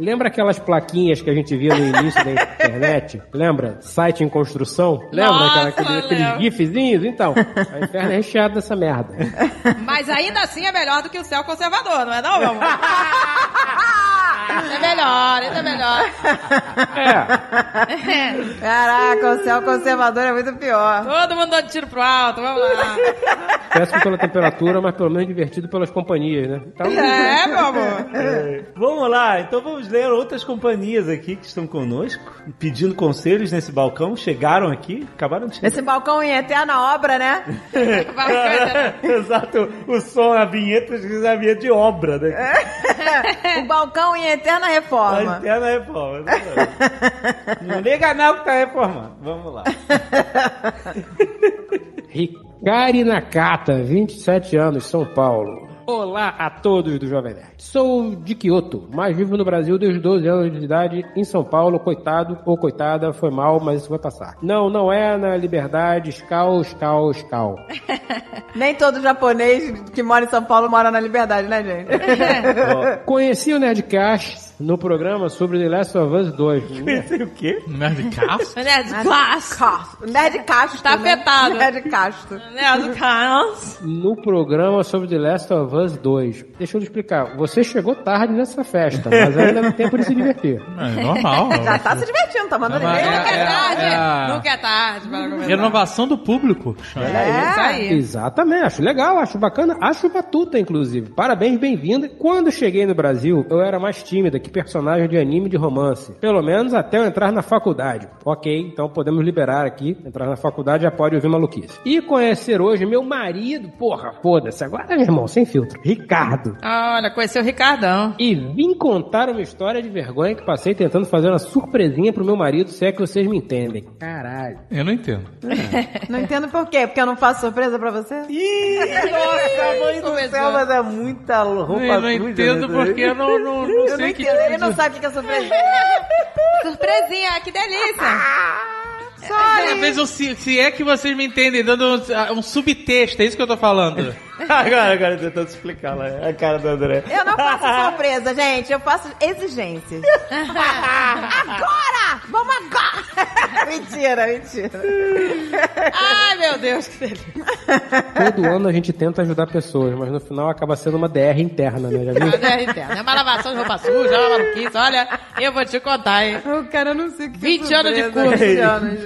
Lembra aquelas plaquinhas que a gente via no início da internet? Lembra? Site em construção? Lembra Nossa, aquela- aquele- lembro. aqueles gifzinhos? Então, o inferno é recheado dessa merda. Mas ainda assim é melhor do que o céu conservador, não é não, meu amor? É melhor, ainda é melhor. É. Caraca, o céu conservador é muito pior. Todo mundo dando tiro pro alto, vamos lá. Péssimo pela temperatura, mas pelo menos divertido pelas companhias, né? Então, É, meu amor. É. Vamos lá, então vamos ler outras companhias aqui que estão conosco, pedindo conselhos nesse balcão. Chegaram aqui, acabaram de chegar. Esse balcão em eterna obra, né? Exato, o som, a vinheta, a vinheta de obra, né? o balcão em eterna A reforma. interna reforma. exatamente. Não liga não que tá reformando. Vamos lá. Ricari Nakata, 27 anos, São Paulo. Olá a todos do Jovem Nerd. Sou de Kyoto, mas vivo no Brasil desde 12 anos de idade em São Paulo. Coitado ou coitada, foi mal, mas isso vai passar. Não, não é na liberdade, escal, escal, escal. Nem todo japonês que mora em São Paulo mora na liberdade, né, gente? Conheci o Nerdcast no programa sobre The Last of Us 2. Conheci o quê? Nerdcast? Nerd Class. Nerd Castro. Tá afetado. Nerd Castro. Nerd Class. No programa sobre The Last of Us 2. Deixa eu lhe explicar. Você chegou tarde nessa festa, mas ainda dá tempo de se divertir. É normal. Já tá se divertindo, tá mandando e-mail. Nunca é, É, tarde. é a- Nunca é tarde para começar. Renovação do público. É isso aí. Exatamente, acho legal, acho bacana, acho batuta, inclusive. Parabéns, bem-vinda. Quando cheguei no Brasil, eu era mais tímida que personagem de anime de romance. Pelo menos até eu entrar na faculdade. Ok, então podemos liberar aqui. Entrar na faculdade já pode ouvir maluquice. E conhecer hoje meu marido, porra, foda-se, agora meu irmão, sem filtro, Ricardo. Olha, conheceu o Ricardão. E vim contar uma história de vergonha que passei tentando fazer uma surpresinha pro meu marido, se é que vocês me entendem. Caralho. Eu não entendo. Não entendo por quê, porque eu não faço surpresa pra você? Ih, nossa, mãe do Começou. céu, mas é muita roupa Eu não suja, entendo né? porque eu não, não, não Eu não sei que entendo, tipo ele não sabe o que é surpresa. Surpresinha, que delícia. Às vezes, eu- se, se é que vocês me entendem, dando um, um subtexto, é isso que eu tô falando. Agora, agora tentando explicar lá, a cara do André. Eu não faço surpresa, gente. Eu faço exigências. agora! Vamos agora! mentira, mentira. Ai, meu Deus, que delícia. Todo ano a gente tenta ajudar pessoas, mas no final acaba sendo uma DR interna, né? Já viu? Mas é interno. É uma lavação de roupa suja, é uma maluquice. Olha, eu vou te contar, hein. O cara não sei o que 20 anos de curso. 20 anos.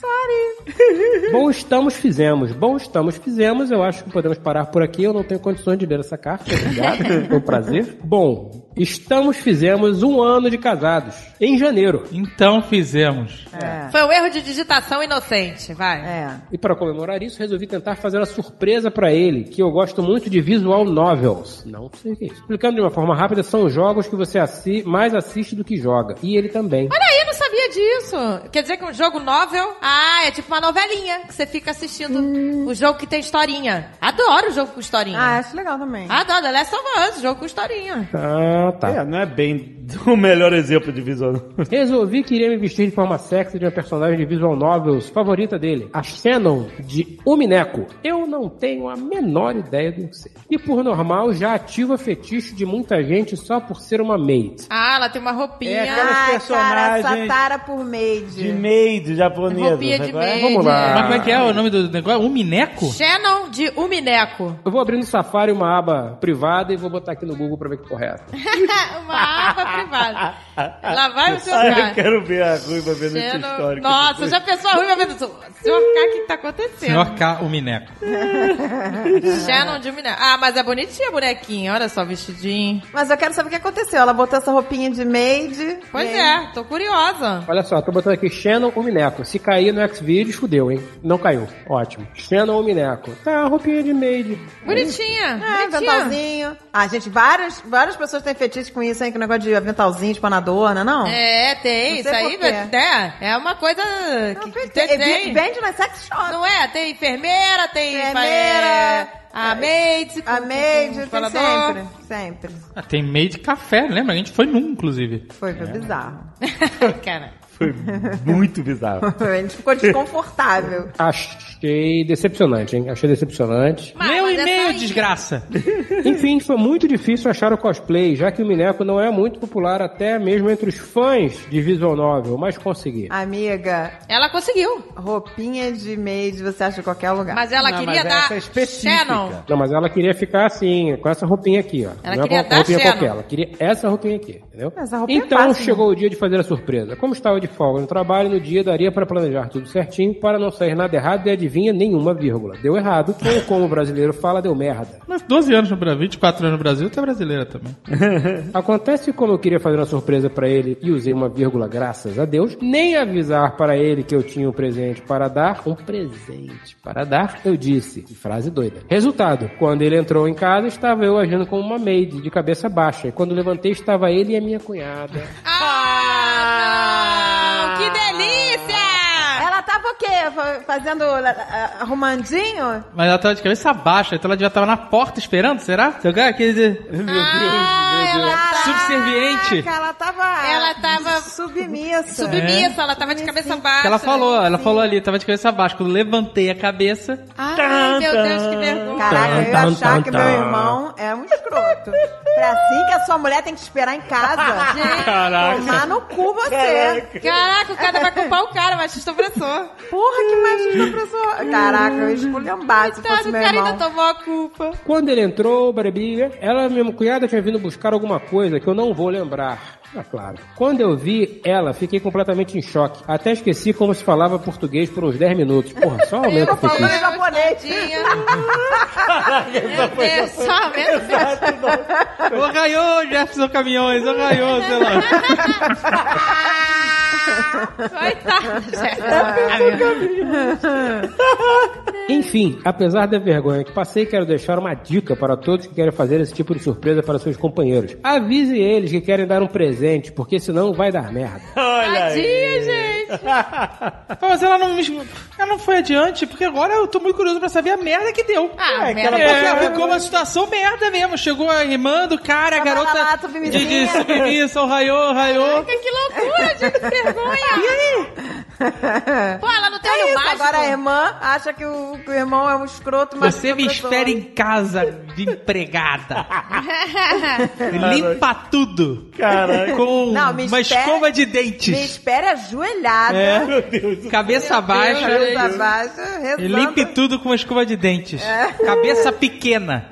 Sorry. Bom, estamos, fizemos. Bom, estamos, fizemos. Eu acho que podemos parar por aqui. Eu não tenho condições de ler essa carta. Obrigado. Foi um prazer. Bom, estamos, fizemos um ano de casados. Em janeiro. Então fizemos. Foi um erro de digitação inocente, vai. É. E para comemorar isso, resolvi tentar fazer uma surpresa para ele, que eu gosto muito de visual novels. Não sei o que é isso. Explicando de uma forma rápida, são jogos que você assi mais assiste do que joga. E ele também. Olha aí, não disso. Quer dizer que um jogo novel, ah, é tipo uma novelinha que você fica assistindo o jogo que tem historinha. Adoro o jogo com historinha. Ah, acho legal também. Adoro, The Last of Us, jogo com historinha. Ah, tá. É, não é bem o melhor exemplo de visual. Resolvi que iria me vestir de forma sexy de uma personagem de visual novels favorita dele, a Shannon de Umineco. Eu não tenho a menor ideia do que seja. E por normal, já ativa fetiche de muita gente só por ser uma maid. Ah, ela tem uma roupinha. É aquelas Ai, cara, personagens Satara por maid. de maid japonesa. Roupinha de é? maid. Vamos lá. Mas como é que é o nome do negócio? Um mineco? Shannon de Umineco. Eu vou abrir no Safari uma aba privada e vou botar aqui no Google pra ver que é essa. uma aba privada. Lá vai o seu Ah, eu quero ver a ruiva vendo esse Shannon- histórico. Nossa, já pensou a ruiva vendo isso? Senhor K, o que tá acontecendo? Senhor K, o mineco. Shannon de Umineco. Ah, mas é bonitinha a bonequinha. Olha só, vestidinho. Mas eu quero saber o que aconteceu. Ela botou essa roupinha de maid. Pois é, tô curiosa. Olha só, tô botando aqui Shannon Umineco. Se cair no Xvideos, fudeu, hein? Não caiu. Ótimo. Shannon Umineco. Tá, roupinha de maid. Bonitinha, É, bonitinha. aventalzinho. Ah, gente, várias, várias pessoas têm fetiche com isso, hein? O negócio de aventalzinho, espanador, né? Não? É, tem. Não Isso aí quê. é, é uma coisa que, que tem, tem. Vende na sex shop. Não é? Tem enfermeira, tem Enfermeira, é, a maid, A maid, sempre. Sempre. Ah, tem meio de café, lembra? A gente foi num, inclusive. Foi, foi bizarro. Cara. Foi muito bizarro. A gente ficou desconfortável. Achei decepcionante, hein? Achei decepcionante. Meu mas essa e-mail, aí- desgraça. Enfim, foi muito difícil achar o cosplay, já que o Mineco não é muito popular até mesmo entre os fãs de visual novel, mas consegui. Amiga, Ela conseguiu. roupinha de maid você acha em qualquer lugar. Mas ela Não, queria mas dar essa é específica. Shannon. Não, mas ela queria ficar assim, com essa roupinha aqui, ó. Ela não queria é dar roupinha Shannon. qualquer, ela queria essa roupinha aqui, entendeu? Essa roupinha é então fácil, né? chegou o dia de fazer a surpresa. Como estava de folga no trabalho, no dia daria para planejar tudo certinho para não sair nada errado e adivinha nenhuma vírgula. Deu errado, ou como o brasileiro fala, deu merda. Mas 12 anos no Brasil, 24 anos no Brasil, tu é brasileira também. Acontece que como eu queria fazer uma surpresa para ele e usei uma vírgula graças a Deus, nem avisar para ele que eu tinha um presente para dar, um presente para dar, eu disse, frase doida. Resultado, quando ele entrou em casa, estava eu agindo como uma maid, de cabeça baixa, e quando levantei estava ele e a minha cunhada. Ah! Que delícia! Quê? Fa- Fazendo arrumandinho? Mas ela tava de cabeça baixa, então ela já tava na porta esperando, será? Seu cara, aquele... Meu Deus, Ah, meu Deus. Caraca, Subserviente. Ela tava. Ela tava submissa. submissa, ela tava de cabeça baixa. Ela falou, ela falou ali, tava de cabeça baixa. Quando levantei a cabeça, Ai, meu Deus, que vergonha. Caraca, eu ia achar tan, que tan. meu irmão é um escroto. Foi assim que a sua mulher tem que te esperar em casa. Gente. Caraca. Tomar no cu você. Caraca, o cara vai culpar o cara, machista opressor. Porra, que machista opressor. Caraca, eu esculhambar se fosse meu cara ainda irmão. tomou a culpa. Quando ele entrou, Barbia, ela, minha cunhada, tinha vindo buscar alguma coisa que eu não vou lembrar. Ah, claro. Quando eu vi ela, fiquei completamente em choque. Até esqueci como se falava português por uns 10 minutos. Porra, só aumenta o Falando fetiche. japonês. Deus, só aumenta ô raiô, Jefferson Caminhões, ô sei lá. Enfim, apesar da vergonha que passei, quero deixar uma dica para todos que querem fazer esse tipo de surpresa para seus companheiros. Avise eles que querem dar um presente, porque senão vai dar merda. Olha aí. Tadinha, gente. Pô, Mas ela não, me- ela não foi adiante, porque agora eu tô muito curioso pra saber a merda que deu. Ah, É, merda. ela- É, ficou uma situação merda mesmo. Chegou a irmã do cara, a garota lá, de, de submissa, o raiô, raiô. Caraca, que loucura, gente, que vergonha. E aí? Pô, ela não tem É olho isso, mágico. agora a irmã acha que o, que o irmão é um escroto, mas Você me espera em casa de empregada. Limpa tudo. Caraca. Com Não, me uma espera- escova de Me dentes. espera ajoelhada. É. Meu Deus do Cabeça baixa. Cabeça baixa, E rezando. limpe tudo com uma escova de dentes. Cabeça pequena.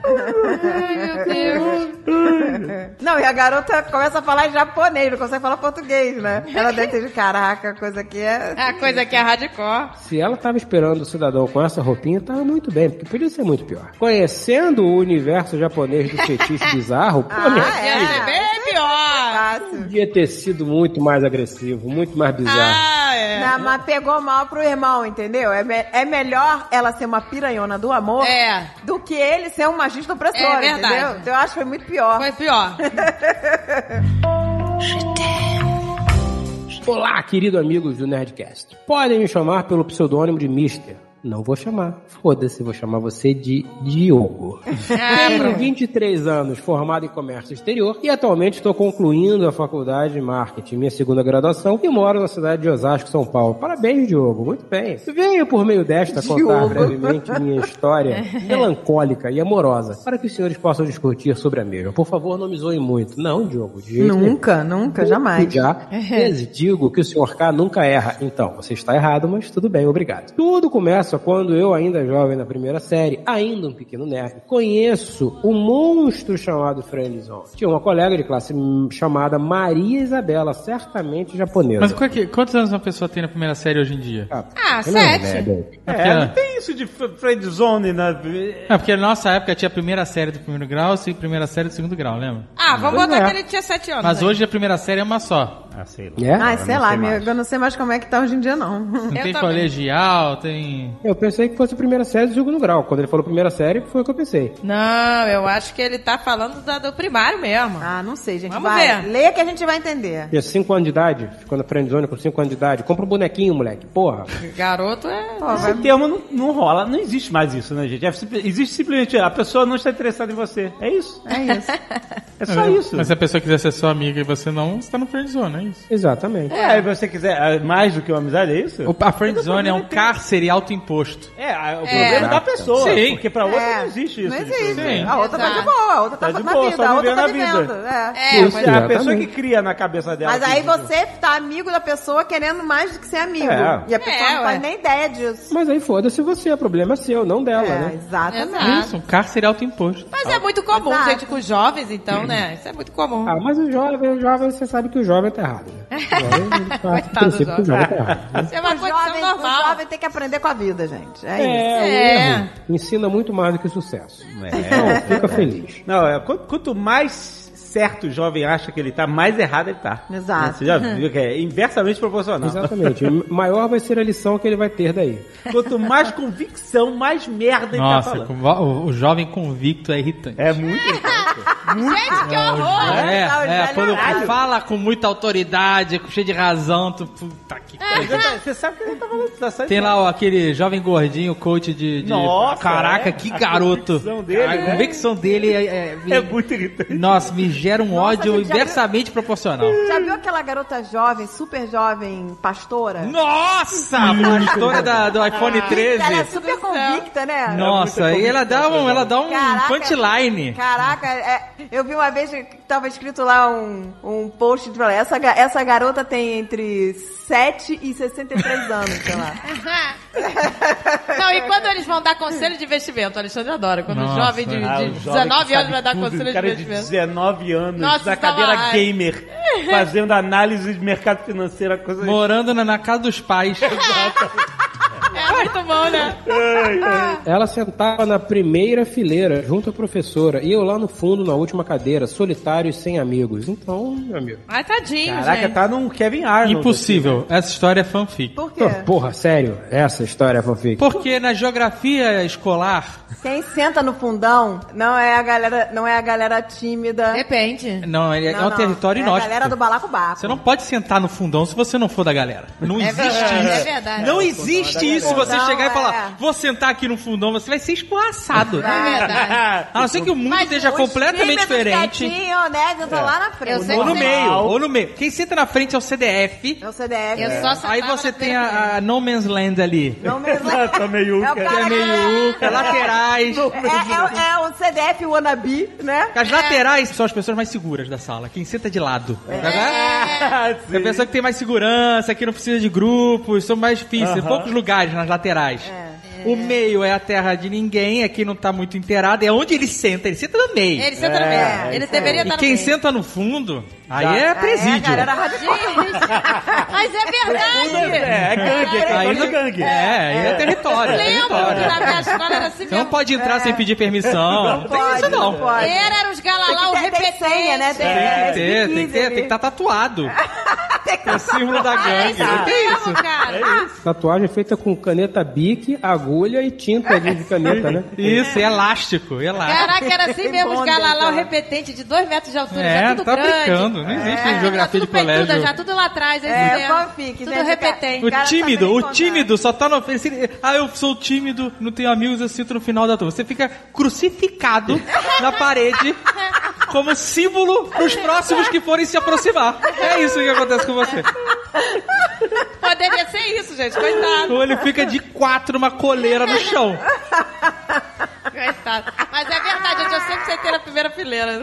Não, e a garota começa a falar japonês, não consegue falar português, né? Ela deve ter de caraca, coisa aqui é. A coisa que é hardcore. Se ela tava esperando o cidadão com essa roupinha, tava muito bem, porque podia ser muito pior. Conhecendo o universo japonês do fetiche bizarro, pô, minha Ah, Ia filha, ser bem pior. Podia ter sido muito mais agressivo, muito mais bizarro. Ah, é. Não, mas pegou mal pro irmão, entendeu? É, me- é melhor ela ser uma piranhona do amor É. do que ele ser um machista opressor, É verdade. entendeu? Então eu acho que foi muito pior. Foi pior. Olá, querido amigos do Nerdcast. Podem me chamar pelo pseudônimo de Mister. Não vou chamar. Foda-se, vou chamar você de Diogo. Tenho 23 anos, formado em comércio exterior e atualmente estou concluindo a faculdade de marketing, minha segunda graduação, e moro na cidade de Osasco, São Paulo. Parabéns, Diogo. Muito bem. Venho por meio desta contar Diogo. brevemente minha história melancólica e amorosa para que os senhores possam discutir sobre a mesma. Por favor, não me zoem muito. Não, Diogo, de jeito nenhum. Nunca, nunca, jamais. Já lhes digo que o Sr. K nunca erra. Então, você está errado, mas tudo bem, obrigado. Tudo começa quando eu, ainda jovem na primeira série, ainda um pequeno nerd, conheço um monstro chamado Friendzone. Tinha uma colega de classe chamada Maria Isabela, certamente japonesa. Mas qual é que- quantos anos uma pessoa tem na primeira série hoje em dia? Ah, Não, né, sete. bem. É, não tem isso de f- friend zone na. É, porque na nossa época tinha a primeira série do primeiro grau e a primeira série do segundo grau, lembra? Ah, vamos Pois botar é. que ele tinha sete anos. Mas aí. hoje a primeira série é uma só. Ah, sei lá. É? Ai, sei lá, sei mais. eu não sei mais como é que tá hoje em dia, não. Não Eu tem também. colegial, tem. Eu pensei que fosse a primeira série do segundo grau. Quando ele falou primeira série, foi o que eu pensei. Não, eu acho que ele tá falando da- do primário mesmo. Ah, não sei, gente. Vamos vai. ver. Leia que a gente vai entender. Tinha 5 anos de idade, ficou na friendzone com 5 anos de idade. Compra um bonequinho, moleque. Porra. Garoto é. Esse termo não, não rola, não existe mais isso, né, gente? É existe simplesmente a pessoa não está interessada em você. É isso. É isso. É só isso. Mas se a pessoa quiser ser sua amiga e você não, você tá no friendzone, é isso. Exatamente. É, e você quiser ah, mais do que uma amizade, é isso? O- A friendzone é um cárcere autoimposto. É, o problema é da pessoa. Sim. Porque pra outra É, não existe isso. Não de existe. problema. A outra tá de Exato. boa, a outra tá, Tá de na boa, vida, só a outra vivendo tá a vida. vivendo. É. É, Isso mas é a pessoa que cria na cabeça dela. Mas aí você tá amigo da pessoa querendo mais do que ser amigo. É. E a pessoa É, não faz nem ideia disso. Mas aí foda-se você, o problema é seu, não dela, É, né? exatamente. Exato. Isso, um cárcere autoimposto. Mas é muito comum, Exato. gente, com os jovens, então, né? Isso é muito comum. Ah, mas o jovem, o jovem, você sabe que o jovem tá né? Do Coitado princípio que tá errado. né? Isso é uma O condição jovem, normal. o jovem tem que aprender com a vida, gente. É, É, o É. erro ensina muito mais do que o sucesso. É. Então, fica feliz. Não, é, quanto mais certo o jovem acha que ele tá, mais errado ele tá. Exato. Você já viu que é inversamente proporcional. Exatamente. Maior vai ser a lição que ele vai ter daí. Quanto mais convicção, mais merda ele tá Nossa, falando. com- o, o jovem convicto é irritante. É muito. Gente, que horror! É, tá, é, quando fala com muita autoridade, com cheio de razão, tu, puta que coisa. Você sabe que ele tá falando. Tá saindo- Tem lá ó, aquele jovem gordinho, coach de. de- Nossa, Caraca, é. que A garoto. convicção dele, a né? convicção dele é. é- É muito irritante. Nossa, me gera um ódio gente, já inversamente proporcional. Já viu aquela garota jovem, super jovem, pastora? Nossa! Pastora da, do iPhone 13. Ela é super convicta, né? Nossa, e ela dá um, ela dá um Caraca. punchline. Caraca, é, eu vi uma vez tava escrito lá um, um post de falar, essa, essa garota tem entre 7 e 63 anos, sei lá. Não, e quando eles vão dar conselho de investimento? O Alexandre adora. Quando o Nossa. jovem de, de Ah, o jovem 19 que anos vai dar tudo, conselho o de cara de investimento. 19 anos, Nossa, da tava cadeira lá. gamer, fazendo análise de mercado financeiro, coisa... Morando na, na casa dos pais. É muito bom, né? Ela sentava na primeira fileira, junto à professora, e eu lá no fundo, na última cadeira, solitário e sem amigos. Então, meu amigo. Ai, tadinho, Caraca, gente. tá num Kevin Arnold. Impossível. Essa história é fanfic. Por quê? Porra, sério? Essa história é fanfic. Porque na geografia escolar. Quem senta no fundão não é a galera, não é a galera tímida. Depende. Não, ele é, Não, é um não. território é inóspito. a galera do balacobaco. Você não pode sentar no fundão se você não for da galera. Não existe verdade, isso. é verdade. Não existe isso. Você Fundão chegar e é- falar, vou sentar aqui no fundão, você vai ser escorraçado. É verdade. A não ser que o mundo Mas esteja completamente diferente. Né? Sentam lá na frente. Eu Ou no meio, ou no meio. Quem senta na frente é o CDF. É o CDF. Eu só sentava Aí na você tem a, a No Man's Land ali. Não mesmo. tá meio... É é meio uca, laterais. É, é, é o CDF wannabe, né? As laterais são as pessoas mais seguras da sala. Quem senta de lado. Ah, É a pessoa que tem mais segurança, que não precisa de grupos, são mais difíceis. Poucos lugares nas laterais. O meio é a terra de ninguém, é quem não tá muito inteirado. É onde ele senta, ele senta no meio. Ele senta no meio. Ele deveria E estar no quem meio. senta no fundo, aí é Ah, presídio. É. Mas é verdade. É, é gangue, é Aí não- de gangue. É, aí é território. é Lembro que território. na minha escola era assim Você não mesmo. pode entrar sem pedir permissão. Não, tem Pode, isso não. pode. Era, era os galalá, o Tem que ter- tem repetente. senha, né? Tem que ter, tem que ter, tem que estar estar tatuado. É o símbolo da gangue. que é isso? cara. Tatuagem feita com caneta bique, agulha e tinta de de caneta, né? Isso, e elástico, elástico. Caraca, era assim mesmo, os caras lá, o repetente de dois metros de altura, É, já tudo tá grande. brincando, não existe É, geografia de tudo peituda colégio. já, tudo lá atrás, é, É, mesmo. fanfic, Tudo gente, repetente. O cara tímido, o tímido só tá no. Ah, eu sou tímido, não tenho amigos, eu sinto no final da turma. Você fica crucificado na parede como símbolo pros próximos que forem se aproximar. É isso que acontece com você. Poderia ser isso, gente, coitado. Ou ele fica de quatro numa coleira no chão. Coitado. Mas é verdade, eu sempre sei ter a primeira fileira.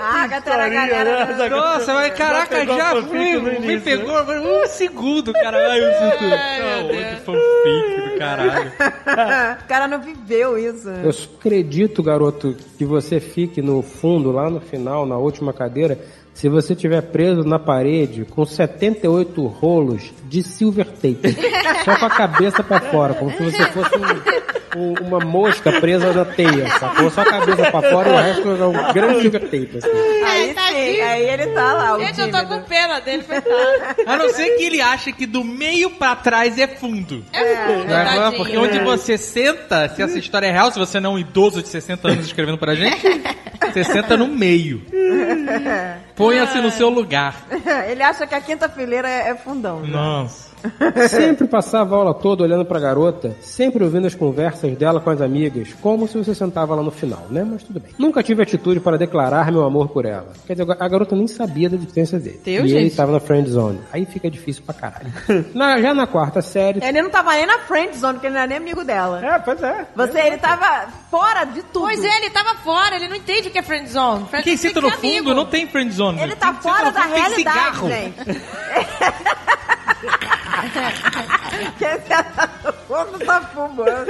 Ah, Agatha era a galera. né? Nossa, mas caraca, já fui, me início. pegou um segundo, cara. Ai, Não, Deus. de fanfic do caralho. O cara não viveu isso. Eu acredito, garoto, que você fique no fundo, lá no final, na última cadeira, se você estiver preso na parede com 78 rolos de silver tape. só com a cabeça pra fora, como se você fosse um- um- uma mosca presa na teia, sacou? Só a cabeça pra fora e o resto é um grande silver tape. Assim. Aí sim, aí ele tá lá, o Gente, eu tô tímido. com pena dele, coitado. A não ser que ele ache que do meio pra trás é fundo. É fundo, Né? tadinho. Porque onde você senta, se essa história é real, se você não é um idoso de 60 anos escrevendo pra gente, você senta no meio. Ponha-se no seu lugar. Ele acha que a quinta fileira é, é fundão. Nossa. Sempre passava a aula toda olhando pra garota, sempre ouvindo as conversas dela com as amigas, como se você sentava lá no final, né? Mas tudo bem. Nunca tive atitude para declarar meu amor por ela. Quer dizer, a garota nem sabia da existência dele. Deus, e ele gente. estava na friend zone. Aí fica difícil pra caralho. Na- já na quarta série, Ele não tava nem na friend zone, porque ele não era nem amigo dela. É, pois é. Você, ele tava fora de tudo. Pois é, ele tava fora, ele não entende o que é friend zone. Friend Quem senta no fundo amigo. não tem friend zone. Ele tá Quem fora da realidade, cigarro. gente. Quem senta fundo tá fumando.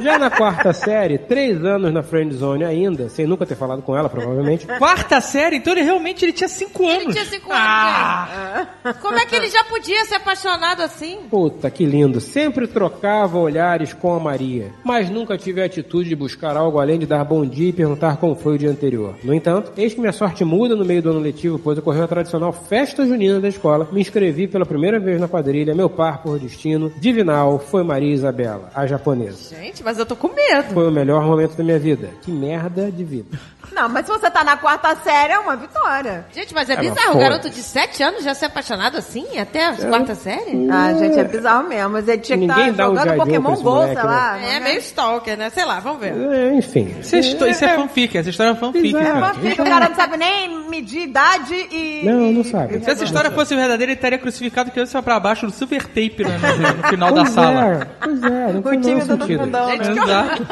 já na quarta série, três anos na friend zone ainda, sem nunca ter falado com ela, provavelmente. Quarta série, então ele realmente ele tinha 5 anos. Ele tinha cinco anos, Ah. gente. Como é que ele já podia ser apaixonado assim? Puta, que lindo. Sempre trocava olhares com a Maria, mas nunca tive a atitude de buscar algo além de dar bom dia e perguntar como foi o dia anterior. No entanto, eis que minha sorte muda no meio do ano letivo, pois ocorreu a tradicional festa junina da escola. Me inscrevi pela primeira vez na quadrilha, meu par por destino divinal foi Maria Isabela, a japonesa. Gente, mas eu tô com medo. Foi o melhor momento da minha vida. Que merda de vida. Não, mas se você tá na quarta série, é uma vitória. Gente, mas é, É, bizarro, o foda. garoto de 7 anos já ser apaixonado assim, até a quarta série? Ah, gente, é bizarro mesmo. Mas ele tinha que estar um jogando pra Pokémon Go, moleque, sei né? lá. É meio stalker, né? Sei lá, vamos ver. É, enfim. Isso é, isso é fanfic, essa história é fanfic, cara. Fanfic, o cara não sabe nem medir idade e... Não, não sabe. Se essa história fosse verdadeira, ele estaria crucificado que só pra baixo do super tape né, no, no final da Pois sala. É, pois é, não O tem time nenhum do sentido. fundão, né? Exato.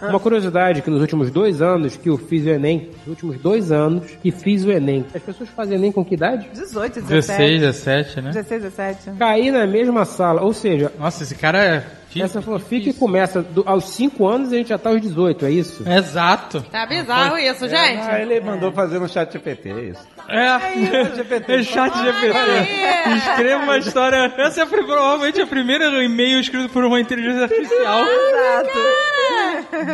Uma curiosidade que nos últimos dois anos que eu fiz o Enem, nos últimos dois anos que fiz o Enem, as pessoas fazem Enem com que idade? 18, 17. 16, 17, né? 16, 17. Caí na mesma sala, ou seja, Nossa, esse cara é. Essa fanfic começa do- aos 5 anos e a gente já tá aos 18, é isso? Exato. Tá bizarro isso, gente. Ah, ele mandou fazer no chat GPT, é isso. É, é chat GPT. Escreva uma história. Essa é provavelmente a primeira e-mail escrito por uma inteligência artificial.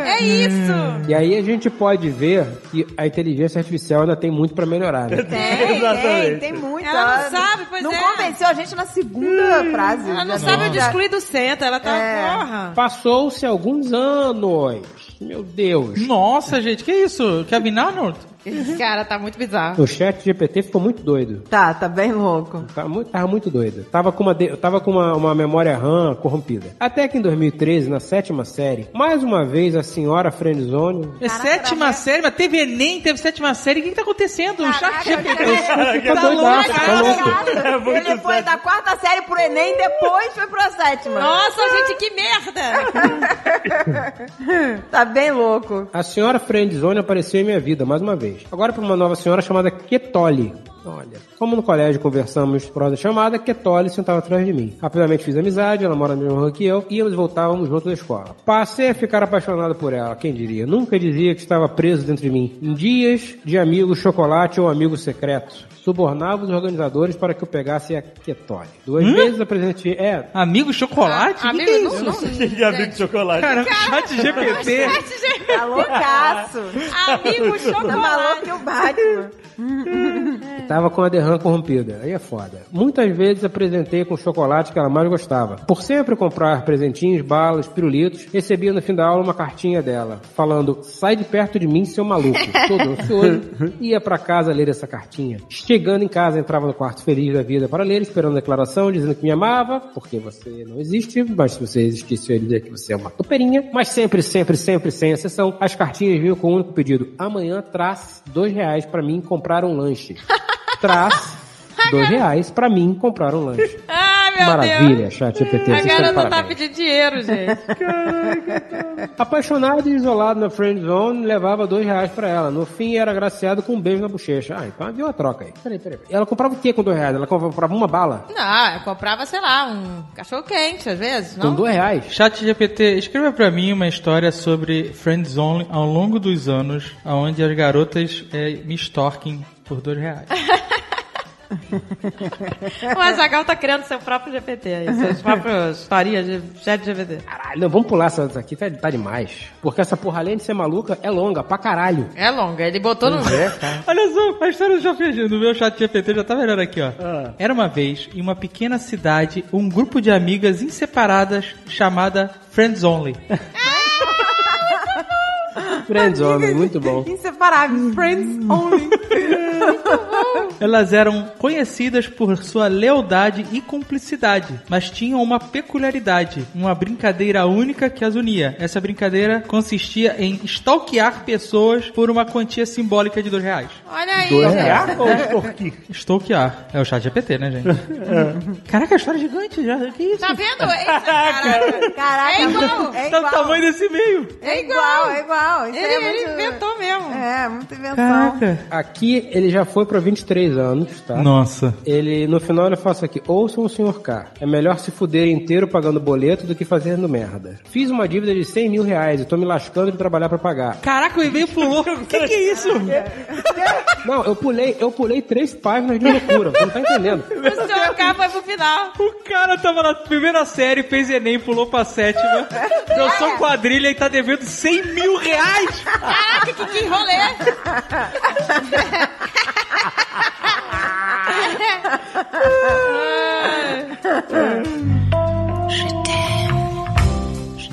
É isso. E aí a gente pode ver que a inteligência artificial ainda tem muito pra melhorar. Né? Tem, tem, Exatamente. tem muito. Ela não sabe, pois Não é. convenceu a gente na segunda frase. Ela não sabe onde excluir do centro, ela tá, É. porra. Passou-se alguns anos. Meu Deus. Nossa, gente, que isso? Kevin Arnold? Esse cara tá muito bizarro. O chat GPT ficou muito doido. Tá, tá bem louco. Tava muito, tava muito doido. Tava com, uma, de- tava com uma, uma memória RAM corrompida. Até que em 2013, na sétima série, mais uma vez a senhora Friendzone... É sétima série, mas teve Enem, teve sétima série. O que, que tá acontecendo? o chat GPT. Fica Tá doidaço, louco, tá louco. Caralho, Ele foi da quarta série pro Enem, depois foi pra sétima. Nossa, gente, que merda! Tá bem louco. A senhora Friendzone apareceu em minha vida mais uma vez. Agora para uma nova senhora chamada Ketoli. Olha, como no colégio conversamos por ordem de chamada, Ketoli sentava atrás de mim. Rapidamente fiz amizade, ela mora na mesma rua que eu, e íamos e voltávamos juntos da escola. Passei a ficar apaixonado por ela, quem diria? Nunca dizia que estava preso dentro de mim. Em dias de amigo chocolate ou amigo secreto, subornava os organizadores para que eu pegasse a Ketoli. Duas vezes apresentei... É, Amigo chocolate? Ah, Que amigo, que é não, isso? não. Que amigo de chocolate. Cara, chat GPT. Tá loucaço. Amigo Tá maluco chocolate. que o Batman. E tava com a derrame corrompida. Aí é foda. Muitas vezes apresentei com o chocolate que ela mais gostava. Por sempre comprar presentinhos, balas, pirulitos, recebia no fim da aula uma cartinha dela, falando: sai de perto de mim, seu maluco. Todo ansioso, ia pra casa ler essa cartinha. Chegando em casa, entrava no quarto feliz da vida para ler, esperando a declaração, dizendo que me amava, porque você não existe, mas se você existisse, eu ia dizer que você é uma toperinha. Mas sempre, sempre, sempre, sem exceção, as cartinhas vinham com o único pedido: amanhã traz dois reais pra mim comprar um lanche. Traz dois reais pra mim comprar um lanche. Ai, meu Maravilha, Deus. chat GPT. A garota tá parabéns. pedindo dinheiro, gente. Apaixonado e isolado na friend zone, levava dois reais pra ela. No fim, era agraciado com um beijo na bochecha. Ah, então havia uma troca aí. Peraí, peraí. Ela comprava o quê com dois reais? Ela comprava uma bala? Não, eu comprava, sei lá, um cachorro quente, às vezes, Com não? dois reais? Chat GPT, escreva pra mim uma história sobre Friends Only ao longo dos anos, onde as garotas eh, me stalking por dois reais. O Azagal tá criando seu próprio GPT aí, suas próprias de chat GPT. Caralho, não, vamos pular essa daqui, tá, tá demais. Porque essa porra, além de ser maluca, é longa pra caralho. É longa, ele botou no... É, cara. Olha só, a história do Jovem no meu chat GPT já tá melhor aqui, ó. Ah. Era uma vez, em uma pequena cidade, um grupo de amigas inseparadas chamada Friends Only. Friends Homem, muito bom. Inseparáveis. Friends only. Elas eram conhecidas por sua lealdade e cumplicidade, mas tinham uma peculiaridade, uma brincadeira única que as unia. Essa brincadeira consistia em stalkear pessoas por uma quantia simbólica de dois reais. Olha aí. Dois reais. Ou extorquir? Stalkear. É o chat GPT, né, gente? Caraca, a história é gigante já. Que isso? Tá vendo? Eita, caraca. Caraca. É igual. É Tá igual. o tamanho desse e-mail. É igual, é igual. Isso Ele, é ele muito... inventou mesmo. É, muita invenção. Caraca. Aqui ele já foi pra 23 anos, tá? Nossa. Ele, no final, ele fala isso aqui: ouçam o Sr. K. É melhor se fuder inteiro pagando boleto do que fazendo merda. Fiz uma dívida de 100 mil reais e tô me lascando de trabalhar pra pagar. Caraca, o e-mail pulou. O que, que é isso? Não, eu pulei, eu pulei três páginas de loucura. Você não tá entendendo. O seu K foi pro final. O cara tava na primeira série, fez Enem, pulou pra sétima, dançou quadrilha e tá devendo 100 mil reais. Caraca, que, que rolê.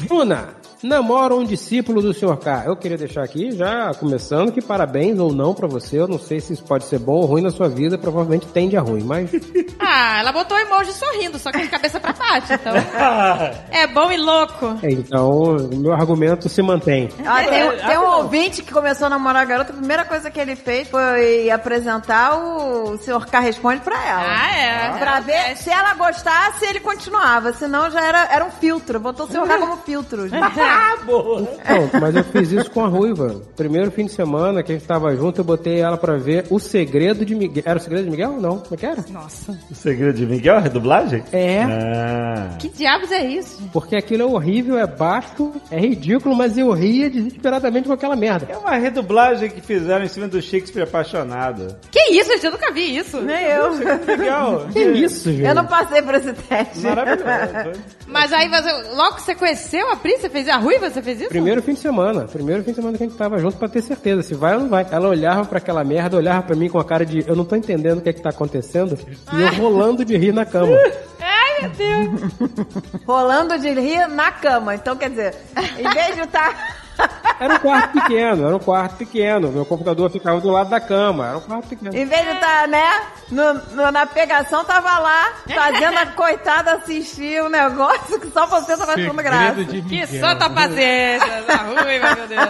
Bruna, namora um discípulo do Sr. K. Eu queria deixar aqui, já começando, que parabéns ou não pra você. Eu não sei se isso pode ser bom ou ruim na sua vida, provavelmente tende a ruim, mas Ah, ela botou emoji sorrindo, só que de cabeça pra baixo, então. É bom e louco. então o meu argumento se mantém. Ah, tem, tem um ouvinte que começou a namorar a garota, a primeira coisa que ele fez foi apresentar o Sr. K responde pra ela. Ah, é. Pra ver se ela gostasse, ele continuava. Senão já era, era um filtro. Botou o Sr. K como filtro. Ah, boa. Não, mas eu fiz isso com a Ruiva. Primeiro fim de semana que a gente tava junto, eu botei ela pra ver O Segredo de Miguel. Era O Segredo de Miguel? Não, como é que era? Nossa. O segredo de Miguel, a redublagem? É. Ah. Que diabos é isso? Porque aquilo é horrível, é baixo, é ridículo, mas eu ria desesperadamente com aquela merda. É uma redublagem que fizeram em cima do Shakespeare apaixonado. Que isso, gente? Eu nunca vi isso. Nem eu. Legal. Que isso, gente? Eu não passei por esse teste. Maravilhoso. Mas aí, você, logo que você conheceu a Pri, você fez a Ruiva, você fez isso? Primeiro fim de semana, primeiro fim de semana que a gente tava junto pra ter certeza se vai ou não vai. Ela olhava pra aquela merda, olhava pra mim com a cara de eu não tô entendendo o que é que tá acontecendo e eu rolando de rir na cama. Ai, meu Deus. Rolando de rir na cama. Então, quer dizer, em vez de estar... Era um quarto pequeno, era um quarto pequeno. Meu computador ficava do lado da cama, era um quarto pequeno. Em vez de estar, né, no, no- na pegação, tava lá, fazendo a coitada assistir um negócio que só você tava achando graça. de Que santa paciência da Ruiva, meu Deus.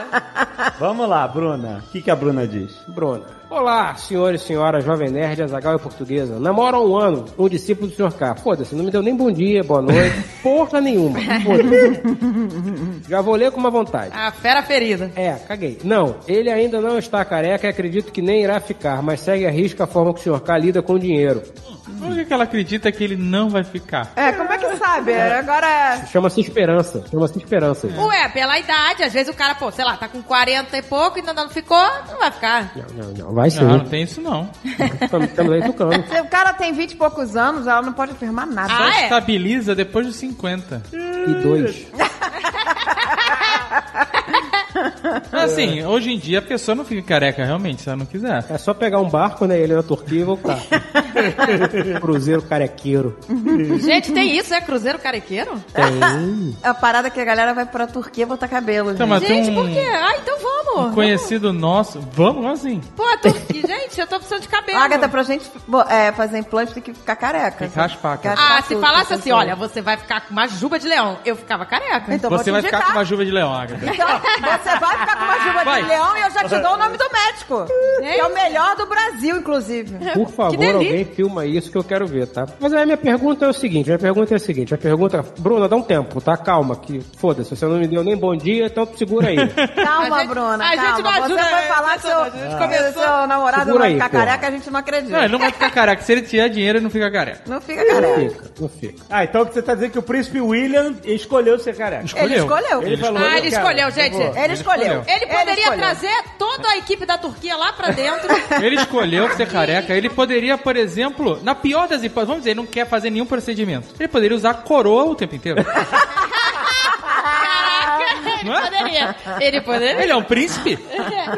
Vamos lá, Bruna. O que, que a Bruna diz? Bruna. Olá, senhores e senhoras, jovem nerd, Azagal e portuguesa. Namoro há um ano, um discípulo do Sr. K. Foda-se, não me deu nem bom dia, boa noite, porra nenhuma. Já vou ler com uma vontade. A fera ferida. É, caguei. Não, ele ainda não está careca e acredito que nem irá ficar, mas segue a risca a forma que o Sr. K lida com o dinheiro. Por que, que ela acredita que ele não vai ficar? É, como é que sabe? Agora... Chama-se esperança. Chama-se esperança. Ué, pela idade, às vezes o cara, pô, sei lá, tá com 40 e pouco e ainda não ficou, não vai ficar. Não, não, não. Vai sim. Não, não tem isso não. Estamos, estamos aí tocando. Se o cara tem 20 e poucos anos, ela não pode afirmar nada. Ah, Só é? estabiliza depois dos 50. E dois. Assim, hoje em dia a pessoa não fica careca realmente, se ela não quiser. É só pegar um barco, né? Ele na Turquia e voltar. Cruzeiro carequeiro. Gente, tem isso, é cruzeiro carequeiro? Tem. A parada é que a galera vai pra Turquia botar cabelo. Então, gente. mas tem Gente, um- por quê? Ah, então vamos. Um conhecido nosso. Vamos assim. Pô, a Turquia, gente, eu tô precisando de cabelo. Agatha, pra gente é, fazer implante tem que ficar careca. Tem que raspar, cara. Ah, se falasse assim, olha, você vai ficar com uma juba de leão, eu ficava careca. Então Você vou vai ficar com uma juva de leão, Agatha. Então, você vai ficar com uma juba Vai. de leão e eu já te dou o nome do médico. Que é o melhor do Brasil, inclusive. Por favor, alguém filma isso que eu quero ver, tá? Mas aí a minha pergunta é o seguinte, minha pergunta é a seguinte, a pergunta... Bruna, dá um tempo, tá? Calma, que foda-se, você não me deu nem bom dia, então segura aí. Calma, gente- Bruna, a gente calma. não ajuda, você foi é, falar que seu, gente começou- seu namorado Segura vai aí, ficar porra. careca, a gente não acredita. Não, ele não vai ficar careca. Se ele tiver dinheiro, ele não fica careca. Não fica Não careca. fica, não fica. Ah, então você tá dizendo que o príncipe William escolheu ser careca. Ele escolheu. Ele falou, Ah, ele escolheu, gente. Ele escolheu. Ele poderia escolheu. trazer toda a equipe da Turquia lá pra dentro. Ele escolheu ser careca. Ele poderia, por exemplo, na pior das hipóteses, vamos dizer, ele não quer fazer nenhum procedimento. Ele poderia usar coroa o tempo inteiro. Ele Não é? poderia. Ele poderia. Ele é um príncipe.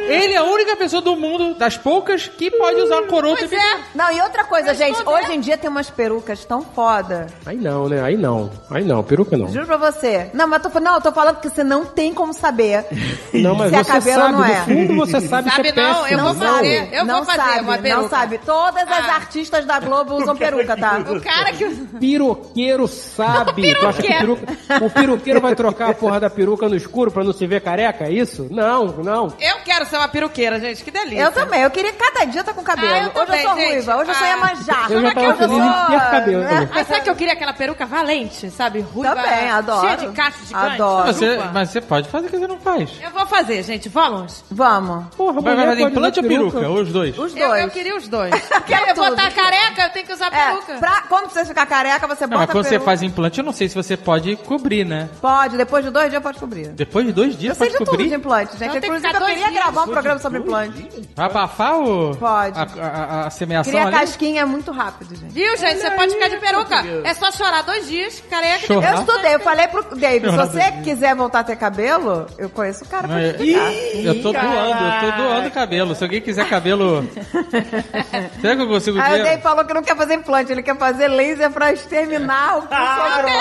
Ele é a única pessoa do mundo, das poucas, que pode usar coroa o Pois é. Não, e outra coisa, Mas gente, poder- hoje em dia tem umas perucas tão foda. Aí não, né? Aí não. Aí não, peruca não. Juro pra você. Não, mas tô, falando- não, eu tô falando que você não tem como saber Não, mas se é você cabelo ou sabe, não é. no fundo você sabe, Sabe que é não, péssimo. eu vou não fazer. sabe, eu não vou fazer sabe, uma peruca. Não sabe. Todas as Ah. artistas da Globo usam peruca, tá? O cara que... Piroqueiro sabe. Tu acha que peruca, o peruqueiro vai trocar a porra da peruca no escuro pra não se ver careca? É isso? Não, não. Eu quero ser uma peruqueira, gente. Que delícia. Eu também, eu queria cada dia estar com cabelo. Ah, eu hoje também, eu sou gente. ruiva, hoje eu sou Ah. Iemanjá. Eu já tava Hoje eu feliz em ter cabelo né? também. Mas sabe que eu queria aquela peruca valente, sabe? Ruiva. Também, adoro. Cheia de cachos gigantes. Adoro. Você, mas você pode fazer que você não faz. Eu vou fazer, gente. Vamos. Vamos. Porra, Vai, vai fazer implante ou peruca? Ou os dois? Os Eu, dois. eu queria os dois. Quero eu tudo. estar careca, eu tenho que usar É, peruca. pra, quando você ficar careca, você Não, bota mas quando a você peruca. faz implante, eu não sei se você pode cobrir, né? Pode, depois de dois dias pode cobrir. Depois de dois dias Eu sei pode de tudo de implante, gente. Então tem que Inclusive, eu queria gravar um programa sobre implante. Vai abafar o... Pode. A, a, a, a semeação Queria ali? casquinha muito rápido, gente. Viu, gente? Você pode ficar de peruca. É só chorar dois dias, careca. Chorar? Eu estudei, eu falei pro David, se você quiser voltar a ter cabelo, eu conheço o cara pra Não, te eu- explicar. Eu tô doando, eu tô doando cabelo. Se alguém quiser cabelo... Será que eu consigo Aí o? Dave falou que não quer fazer implante, ele quer fazer laser pra exterminar o que sobrou.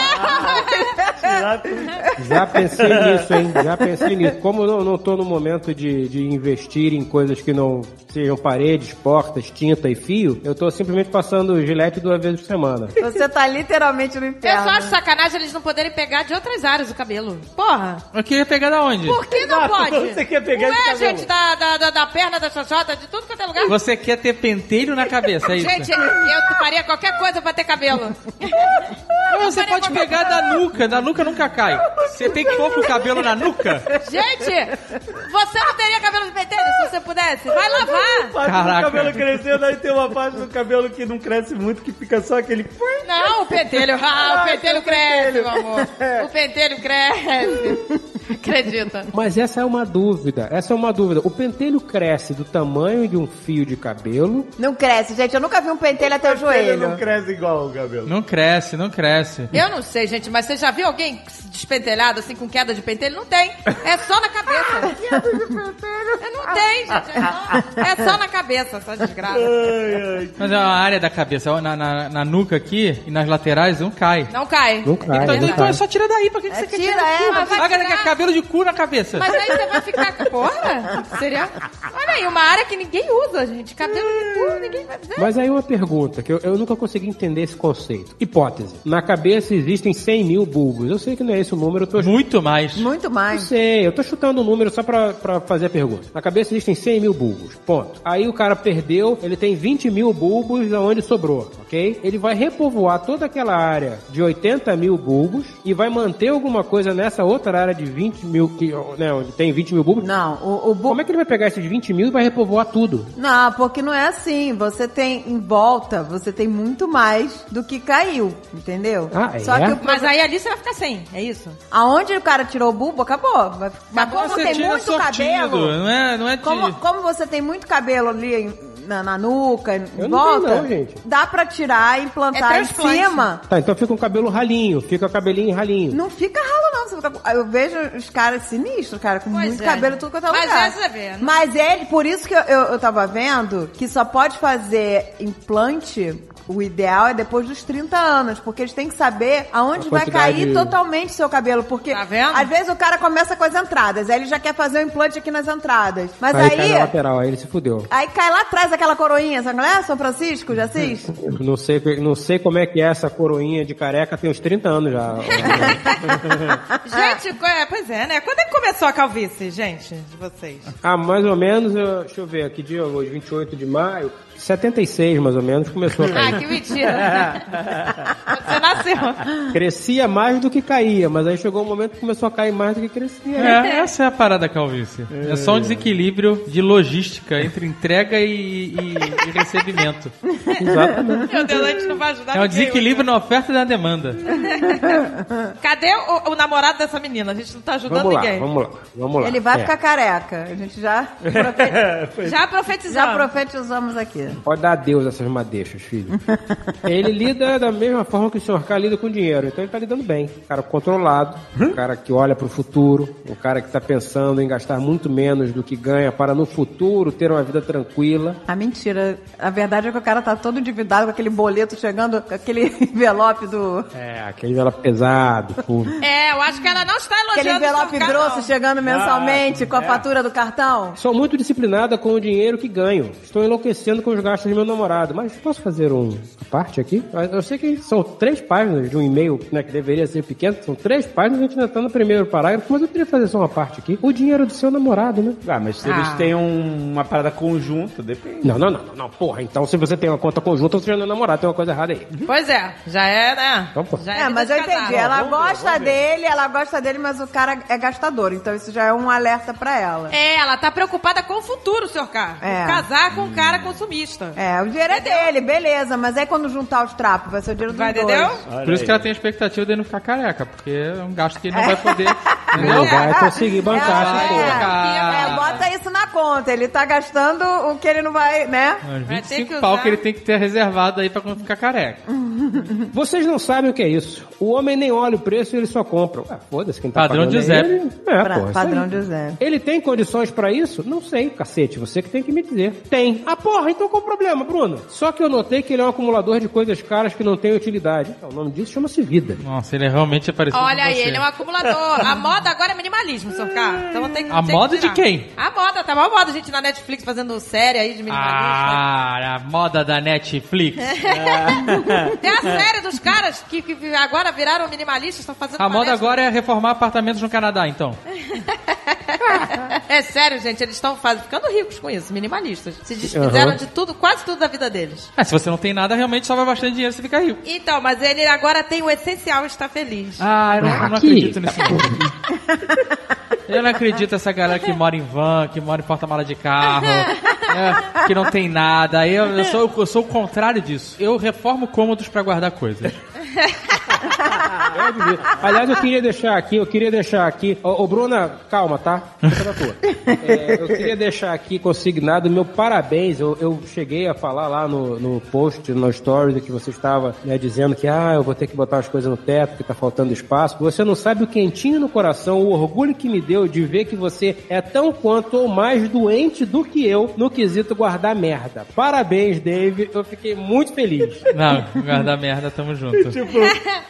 Já pensei nisso, hein? Já pensei nisso. Como eu não, tô no momento de, de investir em coisas que não sejam paredes, portas, tinta e fio, eu tô simplesmente passando gilete duas vezes por semana. Você tá literalmente no Eu inferno. só acho sacanagem eles não poderem pegar de outras áreas o cabelo. Porra. Eu queria pegar da onde? Por que não Exato, pode? você quer pegar Não é, cabelo? gente, da, da, da, da perna, da xoxota, de tudo quanto é lugar. Você quer ter pentelho na cabeça, é isso? Gente, eu faria qualquer coisa pra ter cabelo. Não, você pode pegar da nuca, da nuca nunca cai. Você tem que pôr com o cabelo na nuca? Gente, você não teria cabelo de pentelho se você pudesse? Vai lavar. Caraca. do cabelo crescendo, aí tem uma parte do cabelo que não cresce muito, que fica só aquele... Não, o pentelho. Ah, o pentelho o cresce, pentelho. meu amor. O pentelho cresce. Acredita. Mas essa é uma dúvida, essa é uma dúvida. O pentelho cresce do tamanho de um fio de cabelo. Não cresce, gente. Eu nunca vi um pentelho até o joelho. não cresce igual o cabelo. Não cresce, não cresce. Eu não sei, gente, mas você já viu alguém despentelhado, assim, com queda de pentelho? Não tem. É só na cabeça. Queda de pentelho? Não tem, gente. É só, é só na cabeça, essa desgraça. Mas é uma área da cabeça, na, na, na nuca aqui e nas laterais não cai. Não cai. Não cai, Então, não então cai. é só tira daí, pra que, que você quer tira, tirar? é, Agora tirar. quer cabelo de cu na cabeça. Mas aí você vai ficar. Porra! Seria. Olha aí, uma área que ninguém usa, gente. Cabelo de cu, ninguém vai dizer. Mas aí uma pergunta, que eu, eu nunca consegui entender esse conceito. Hipótese. Na cabeça existem 100 mil bulbos. Eu sei que não é esse o número, tô Muito mais. Muito mais. sei, eu tô chutando um número só pra, pra fazer a pergunta. Na cabeça existem 100 mil bulbos, ponto. Aí o cara perdeu, ele tem 20 mil bulbos aonde sobrou, ok? Ele vai repovoar toda aquela área de 80 mil bulbos e vai manter alguma coisa nessa outra área de 20 mil, que, né, onde tem 20 mil bulbos. Não, o, o bu- Como é que ele vai pegar esses 20 mil e vai repovoar tudo? Não, porque não é assim. Você tem em volta, você tem muito mais do que caiu, entendeu? Ah, é? Só que o Mas aí ali você vai ficar sem, é isso? aonde o cara tirou o bulbo, acabou. Mas como Você tem muito sortido, cabelo, não é, não é de... como, como você tem muito cabelo ali na, na nuca, em Eu não volta, tenho não, gente. dá pra tirar e implantar É em cima. Tá, então fica um cabelo ralinho, fica o cabelinho ralinho. Não fica ralo não, você fica. Eu vejo os caras sinistros, cara, com Pois muito é. cabelo, tudo quanto é Mas lugar. é, você vê, né? Mas ele, por isso que eu, eu, eu tava vendo que só pode fazer implante. O ideal é depois dos 30 anos, porque eles têm que saber aonde vai cair totalmente seu cabelo. Porque Tá vendo? às vezes o cara começa com as entradas, aí ele já quer fazer o implante aqui nas entradas. Mas Aí, aí. cai na lateral, aí ele se fudeu. Aí cai lá atrás aquela coroinha, sabe qual é? São Francisco, já assiste? Não sei, não sei como é que é essa coroinha de careca, tem uns 30 anos já. Gente, é, pois é, né? Quando é que começou a calvície, gente, de vocês? ah, mais ou menos, eu- deixa eu ver, que dia hoje? 28 de maio? 76, mais ou menos, começou a Ah, cair. que mentira. Você nasceu. Crescia mais do que caía, mas aí chegou um momento que começou a cair mais do que crescia. É, essa é a parada calvície. É, só um desequilíbrio de logística entre entrega e, e- e recebimento. Exatamente. Meu Deus, a gente não vai ajudar É um ninguém desequilíbrio na oferta e na demanda. Cadê o, o namorado dessa menina? A gente não tá ajudando Vamos lá, ninguém. vamos lá, vamos lá. Ele vai É. ficar careca. A gente já, profe- Já profetizamos. já profetizamos aqui. Pode dar adeus a essas madeixas, filho. ele lida da mesma forma que o senhor K lida com dinheiro. Então ele tá lidando bem. Um cara controlado, um cara que olha pro futuro, um cara que tá pensando em gastar muito menos do que ganha para no futuro ter uma vida tranquila. A mentira. A verdade é que o cara tá todo endividado com aquele boleto chegando, com aquele envelope do. É, aquele envelope pesado, puro. É, eu acho que ela não está Aquele elogiando envelope o grosso canal. chegando mensalmente com a fatura do cartão. Sou muito disciplinada com o dinheiro que ganho. Estou enlouquecendo com os gastos do meu namorado. Mas posso fazer um uma parte aqui? Eu sei que são três páginas de um e-mail, né, que deveria ser pequeno. São três páginas, a gente ainda tá no primeiro parágrafo, mas eu queria fazer só uma parte aqui. O dinheiro do seu namorado, né? Ah, mas se eles têm um- uma parada conjunta, depende. Não, não, não, não, não, porra. Então se você tem uma conta conjunta, você já não é namorado, tem uma coisa errada aí. Pois é, já é, né? Então, pô. Já É, vida mas de eu casado. entendi. Ela Vamos gosta ver. dele, ela gosta dele, mas o cara é gastador. Então isso já é um alerta pra ela. É, ela tá preocupada com o futuro, senhor K. É. Casar com um cara consumista. É, o dinheiro é dele, beleza. Mas aí quando juntar os trapos, vai ser o dinheiro Vai, dois. entendeu? Por isso que ela tem a expectativa de ele não ficar careca, porque é um gasto que ele não vai poder. Não vai conseguir bancar essa É, porra. é, bota isso na conta. Ele tá gastando o que ele não vai, né? Ter 25 que pau que ele tem que ter reservado aí pra quando ficar careca. Vocês não sabem o que é isso. O homem nem olha o preço e ele só compra. Ué, foda-se quem tá Padrão pagando de é Zé. ele. É, Pra- isso padrão de Zé. Ele tem condições pra isso? Não sei, cacete. Você que tem que me dizer. Tem. Ah, porra, então qual o problema, Bruno? Só que eu notei que ele é um acumulador de coisas caras que não têm utilidade. Então, o nome disso chama-se vida. Nossa, ele é realmente parecido Olha com aí, você. ele é um acumulador. A moda agora é minimalismo, senhor K. Então tem, A tem que moda de quem? A moda, tá uma moda, gente, na Netflix fazendo série aí de minimalismo. Ah, a moda da Netflix. Tem a série dos caras que, que agora viraram minimalistas, estão fazendo A moda agora é reformar apartamentos no Canadá, então. É sério, gente, eles estão ficando ricos com isso, minimalistas. Se desfizeram Aham. de tudo, quase tudo da vida deles. É, se você não tem nada, realmente sobra bastante dinheiro você fica rico. Então, mas ele agora tem o essencial e está feliz. Ah, eu não, eu não acredito nisso. não. Eu não acredito nessa galera que mora em van, que mora em porta-mala de carro, é, que não tem nada. Eu, eu sou, eu sou o contrário disso. Eu reformo cômodos pra guardar coisas. Eu admito. Aliás, eu queria deixar aqui, eu queria deixar aqui. Ô, ô, Bruna, calma, tá? Fica na tua. É, eu queria deixar aqui consignado meu parabéns. Eu, eu cheguei a falar lá no, no post, no stories, que você estava né, dizendo que ah, eu vou ter que botar as coisas no teto, que tá faltando espaço. Você não sabe o quentinho no coração, o orgulho que me deu de ver que você é tão quanto ou mais doente do que eu no quesito guardar merda. Parabéns, Dave. Eu fiquei muito feliz. Não, guardar merda, tamo junto. Tipo,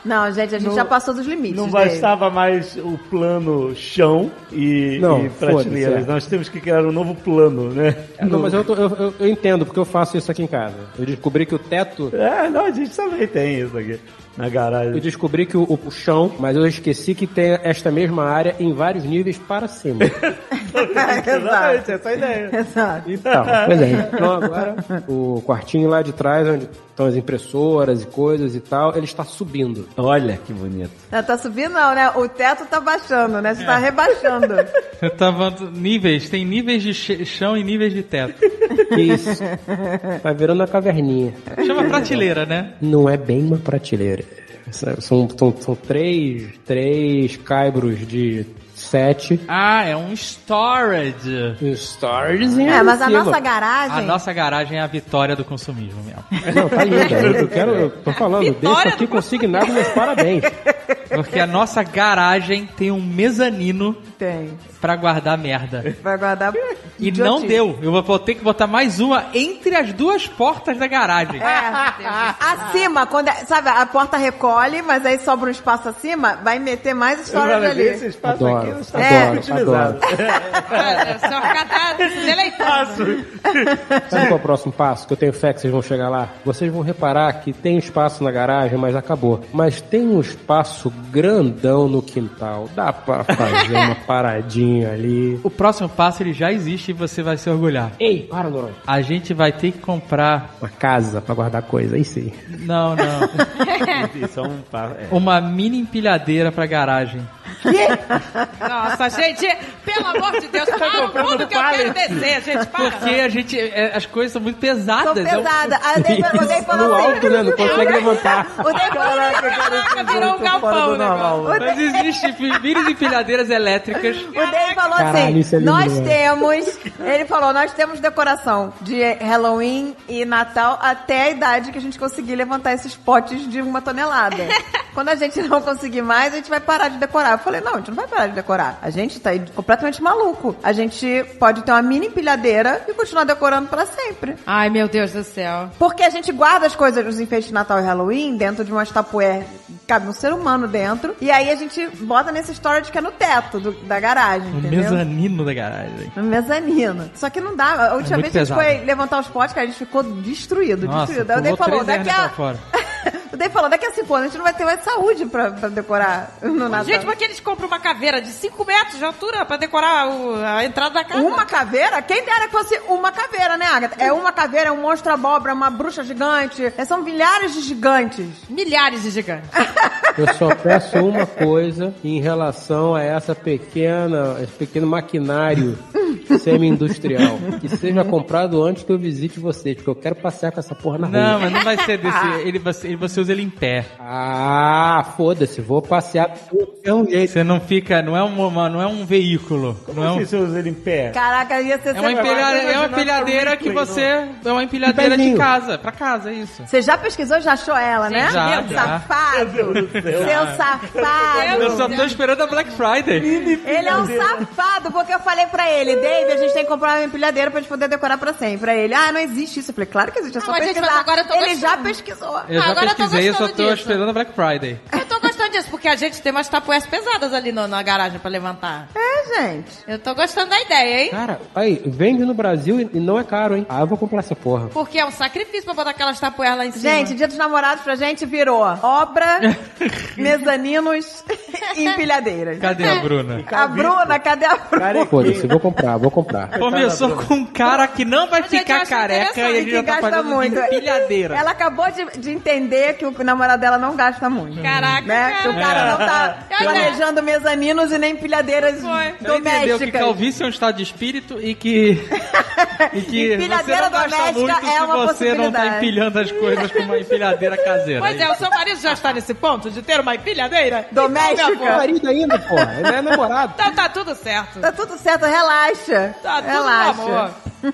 Não, gente, a gente Não- já passou dos limites. não bastava mais o plano chão e, Não, e prateleiras. é. Nós temos que criar um novo plano, né? Não, mas eu, tô- eu, eu- eu entendo, porque eu faço isso aqui em casa. Eu descobri que o teto. É, não, a gente também tem isso aqui na garagem. Eu descobri que o, o chão, mas eu esqueci que tem esta mesma área em vários níveis para cima. Exatamente, essa é a ideia. Exato. Então, pois é. Então agora, o quartinho lá de trás, onde estão as impressoras e coisas e tal, ele está subindo. Olha que bonito. Não, tá subindo não, né? O teto tá baixando, né? Você É. tá rebaixando. Eu tava níveis, tem níveis de ch- chão e níveis de teto. Isso. Tá virando uma caverninha. Chama prateleira, né? Não é bem uma prateleira. São, são, são três, três caibros de sete. Ah, é um storage. Storagezinho. É, mas a nossa garagem... A nossa garagem é a vitória do consumismo mesmo. Não, tá linda. Eu, eu quero, eu tô falando, deixa aqui consignado meus parabéns. Porque a nossa garagem tem um mezanino Tem. pra guardar merda. Vai guardar. E não idiotice. deu. Eu vou ter que botar mais uma entre as duas portas da garagem. É. Acima, quando é- sabe, a porta recolhe, mas aí sobra um espaço acima, vai meter mais história ali. esse espaço Adoro, aqui não está É. sendo utilizado. O senhor K tá deleitando. Sabe qual é o próximo passo? Que eu tenho fé que vocês vão chegar lá? Vocês vão reparar que tem espaço na garagem, mas acabou. Mas tem um espaço grandão no quintal. Dá pra fazer uma paradinha ali. O próximo passo ele já existe e você vai se orgulhar. Ei, para, Noronha. A gente vai ter que comprar. Uma casa pra guardar coisa, aí sim. Não, não. Isso é um pa- é. Uma mini empilhadeira pra garagem. Nossa, gente, pelo amor de Deus, fala o mundo que eu quero descer, gente. Para. Porque a gente. é, as coisas são muito pesadas. Tô é um- o Dave falou No assim. alto, né? Não consegue levantar. O falou Caraca, virou um galpão negócio. Mas existe mini empilhadeiras elétricas. O Dave falou Caralho, assim: é lindo, nós né? temos. Ele falou: nós temos decoração de Halloween e Natal até a idade que a gente conseguir levantar esses potes de uma tonelada. Quando a gente não conseguir mais, a gente vai parar de decorar. Eu falei: não, a gente não vai parar de decorar. A gente tá aí completamente maluco. A gente pode ter uma mini empilhadeira e continuar decorando pra sempre. Ai, meu Deus do céu. Porque a gente guarda as coisas, os enfeites de Natal e Halloween dentro de umas tapué, cabe um ser humano dentro. E aí a gente bota nesse storage que é no teto do- da garagem, O entendeu? mezanino da garagem. No mezanino. Só que não dá. A última É vez muito que a gente pesado. foi levantar os potes, cara, a gente ficou destruído, Nossa, destruído. Aí o pulou falou, daqui a... Dave falou, daqui a cinco anos a gente não vai ter mais saúde pra, pra decorar no Natal. Gente, mas que eles compram uma caveira de 5 metros de altura pra decorar o- a entrada da casa? Uma caveira? Quem dera que fosse uma caveira, né, Agatha? É uma caveira, é um monstro abóbora, uma bruxa gigante. É, São milhares de gigantes. Milhares de gigantes. Eu só peço uma coisa em relação a essa pequena, esse pequeno maquinário semi-industrial. Que seja comprado antes que eu visite vocês, porque eu quero passear com essa porra na rua. Não, mas não vai ser desse. Ele, você, ele- você usa ele em pé. Ah, foda-se, vou passear de um jeito. Você não fica. Não é um, uma- não é um veículo. não é um, você usa ele em pé. Caraca, ia ser é uma, empilha- é uma empilhadeira que você. É uma empilhadeira de casa. Pra casa, é isso. Você já pesquisou, já achou ela, né? já, Seu já. safado. Seu safado. Eu só tô esperando a Black Friday. Ele é um safado, porque eu falei pra ele, Dave, a gente tem que comprar uma empilhadeira pra gente poder decorar pra sempre. Pra ele, ah, não existe isso. Eu falei, claro que existe, é só Não, mas, gente, pesquisar. mas agora eu tô ele já gostando. pesquisou. Eu já Agora eu tô pesquisei, eu só tô disso. esperando a Black Friday. Eu tô disso, porque a gente tem umas tapués pesadas ali no- na garagem pra levantar. É, gente. Eu tô gostando da ideia, hein? Cara, aí, vende no Brasil e não é caro, hein? Ah, eu vou comprar essa porra. Porque é um sacrifício pra botar aquelas tapués lá em cima. Gente, dia dos namorados pra gente virou obra, mezaninos e empilhadeiras. Cadê a Bruna? A Bruna, cadê a Bruna? Foda-se, vou comprar, vou comprar. Começou com um cara que não vai ficar careca e ele já tá muito. empilhadeira. Ela acabou de, de entender que o namorado dela não gasta muito. Caraca, Né? Que o cara. cara não tá É. planejando mezaninos e nem empilhadeiras Ela entendeu que domésticas. calvície é um estado de espírito e que, e que você Empilhadeira doméstica muito é se uma você não tá empilhando as coisas com uma empilhadeira caseira. Pois é, o seu marido já está nesse ponto de ter uma empilhadeira? Doméstica. Então, meu marido ainda, porra. Ele é namorado. Então tá tudo certo. Tá tudo certo, relaxa. Tá tudo relaxa. amor.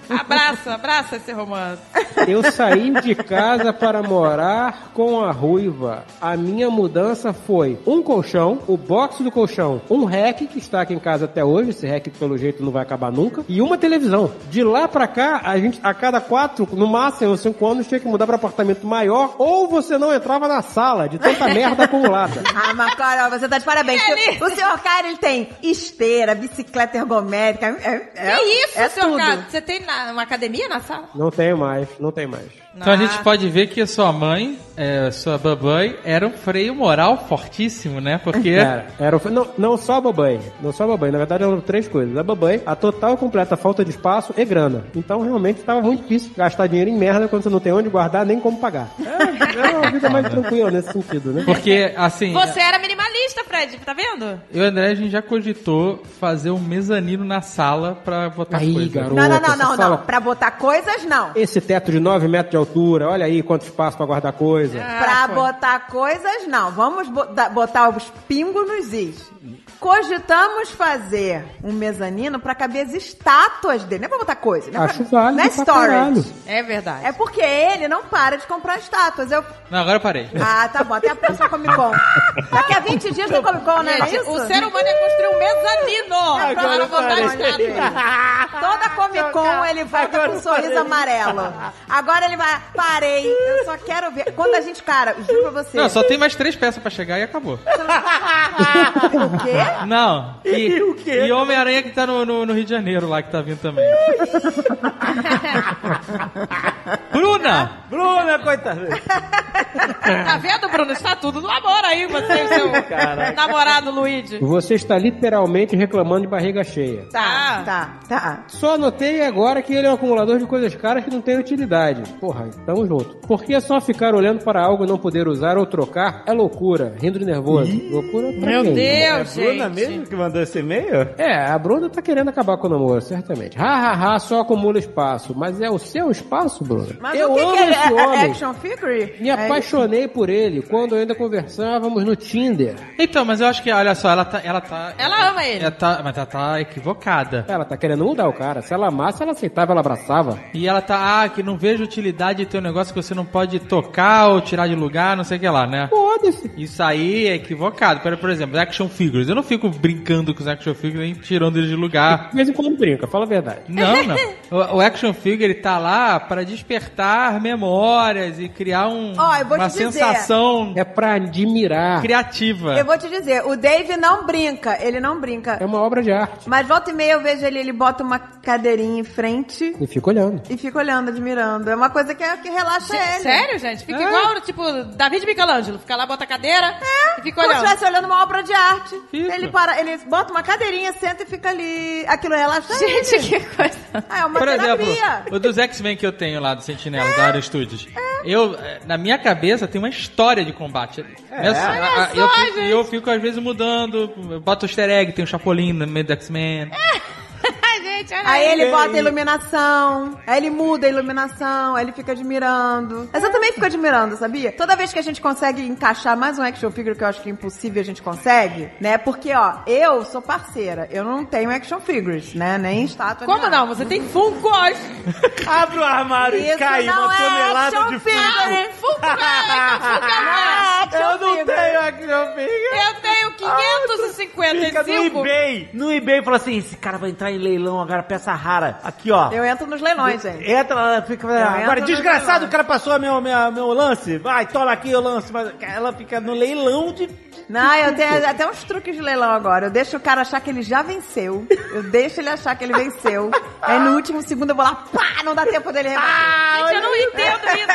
Abraça, abraça esse romance. Eu saí de casa para morar com a ruiva. A minha mudança foi um colchão, o box do colchão, um rack que está aqui em casa até hoje, esse rack pelo jeito não vai acabar nunca, e uma televisão. De lá pra cá, a gente a cada quatro, no máximo cinco anos, tinha que mudar para apartamento maior, ou você não entrava na sala de tanta merda acumulada. Ah, mas Carol, você tá de parabéns. Ele- O senhor Caio, ele tem esteira, bicicleta ergométrica. É, é, que isso, é tudo. cara? Você tem na- uma academia na sala? Não tenho mais, não tem mais. Então a gente pode ver que a sua mãe, é, sua babãe, era um freio moral fortíssimo, né? Porque Era, era o- não, não só a babai, não só a babai, na verdade eram três coisas. A babai, a total e completa falta de espaço e grana. Então realmente estava muito difícil gastar dinheiro em merda quando você não tem onde guardar nem como pagar. É, é uma vida mais tranquila nesse sentido, né? Porque, assim, Você era minimalista. lista, Fred, tá vendo? Eu e o André, a gente já cogitou fazer um mezanino na sala pra botar Aí, coisa. garoto. Não, não, não, não, sala- não. Pra botar coisas, não. Esse teto de 9 metros de altura, olha aí quanto espaço pra guardar coisa. pra botar coisas, não. Vamos botar os pingos nos is. Cogitamos fazer um mezanino pra caber as estátuas dele. Não é pra botar coisa. Não é, Acho pra, válido não é pra storage. caralho. É verdade. É porque ele não para de comprar estátuas. Eu... Não, agora eu parei. Ah, tá bom. Até a próxima Comic Con. Daqui a 20 dias tem Comic Con, né? Não é o ser humano é construir um mezanino para botar estátua. Toda Comic Con ele volta com um sorriso amarelo. Agora ele vai. Parei. Eu só quero ver. Quando a gente, cara, juro pra você. Não, só tem mais três peças pra chegar e acabou. O quê? Não. E, o quê? E Homem-Aranha que tá no, no- no Rio de Janeiro lá, que tá vindo também. Bruna! Bruna, coitada. Tá vendo, Bruno? Está tudo no amor aí, você e o seu namorado Luigi. Você está literalmente reclamando de barriga cheia. Tá, tá, tá. Só notei agora que ele é um acumulador de coisas caras que não tem utilidade. Porra, tamo junto. Porque só ficar olhando para algo e não poder usar ou trocar é loucura, rindo de nervoso. Loucura pra Meu quem? É a Deus, Bruna mesmo que mandou esse e-mail? É, a Bruna tá querendo acabar com o namoro, certamente. Ha, ha, ha, só acumula espaço. Mas é o seu espaço, Bruna. Mas eu o que, amo que ele esse é? É homem. action figure? Me É- apaixonei por ele quando ainda conversávamos no Tinder. Então, mas eu acho que, olha só, ela tá. Ela, tá, Ela ama ele. ela tá mas ela tá equivocada. Ela tá querendo mudar o cara. Se ela amasse, ela aceitava, ela abraçava. E ela tá, ah, que não vejo utilidade de ter um negócio que você não pode tocar ou tirar de lugar, não sei o que lá, né? Foda-se. Isso aí é equivocado. Por, por exemplo, action figures. Eu não fico brincando com os action figures nem tirando eles de lugar. De vez em quando brinca, fala a verdade. Não, não. O, o action figure ele tá lá para despertar memórias e criar um, vou uma te dizer. sensação É pra admirar. criativa. Eu vou te dizer, o Dave não brinca, ele não brinca. É uma obra de arte. Mas volta e meia eu vejo ele, ele bota uma cadeirinha em frente E fica olhando. e fica olhando, admirando. É uma coisa que, que relaxa ele. Sério, gente? Fica É. igual, tipo, David Michelangelo. Fica lá, bota a cadeira e fica Como se olhando. estivesse olhando uma obra de arte. Fica. Ele para, ele bota uma cadeirinha, senta e fica ali. Aquilo relaxa Gente, ele. que coisa. Ah, é uma Por exemplo, terapia. o dos X-Men que eu tenho lá do Sentinela, da Aero Studios. Eu, eh, na minha cabeça, tem uma história de combate ali. Essa- a- só, eu, fico, eu fico, às vezes, mudando. eu Boto o easter egg, tem um Chapolin no meio do X-Men. Ai, gente, olha Aí ele Ei. bota a iluminação, aí ele muda a iluminação, aí ele fica admirando. Mas eu também fico admirando, sabia? Toda vez que a gente consegue encaixar mais um action figure, que eu acho que é impossível a gente consegue, né? Porque, ó, eu sou parceira, eu não tenho action figures, né? Nem estátua. Como não? Você tem Funkos. Abre o armário e Isso cai não uma é tonelada action de. Funko, cara, Funko, cara. action Eu não tenho action figure. Eu tenho Fica no 555. eBay. No eBay fala assim: esse cara vai entrar em leilão agora, peça rara. Aqui, ó. Eu entro nos leilões, gente. Entra lá, fica. Agora, entro no desgraçado, o cara passou meu, meu, meu lance. Vai, toma aqui o lance. Mas ela fica no leilão de. Não, eu tenho até uns truques de leilão agora. Eu deixo o cara achar que ele já venceu. Eu deixo ele achar que ele venceu. Aí no último segundo eu vou lá, pá, não dá tempo dele rebater. Gente, eu não entendo isso.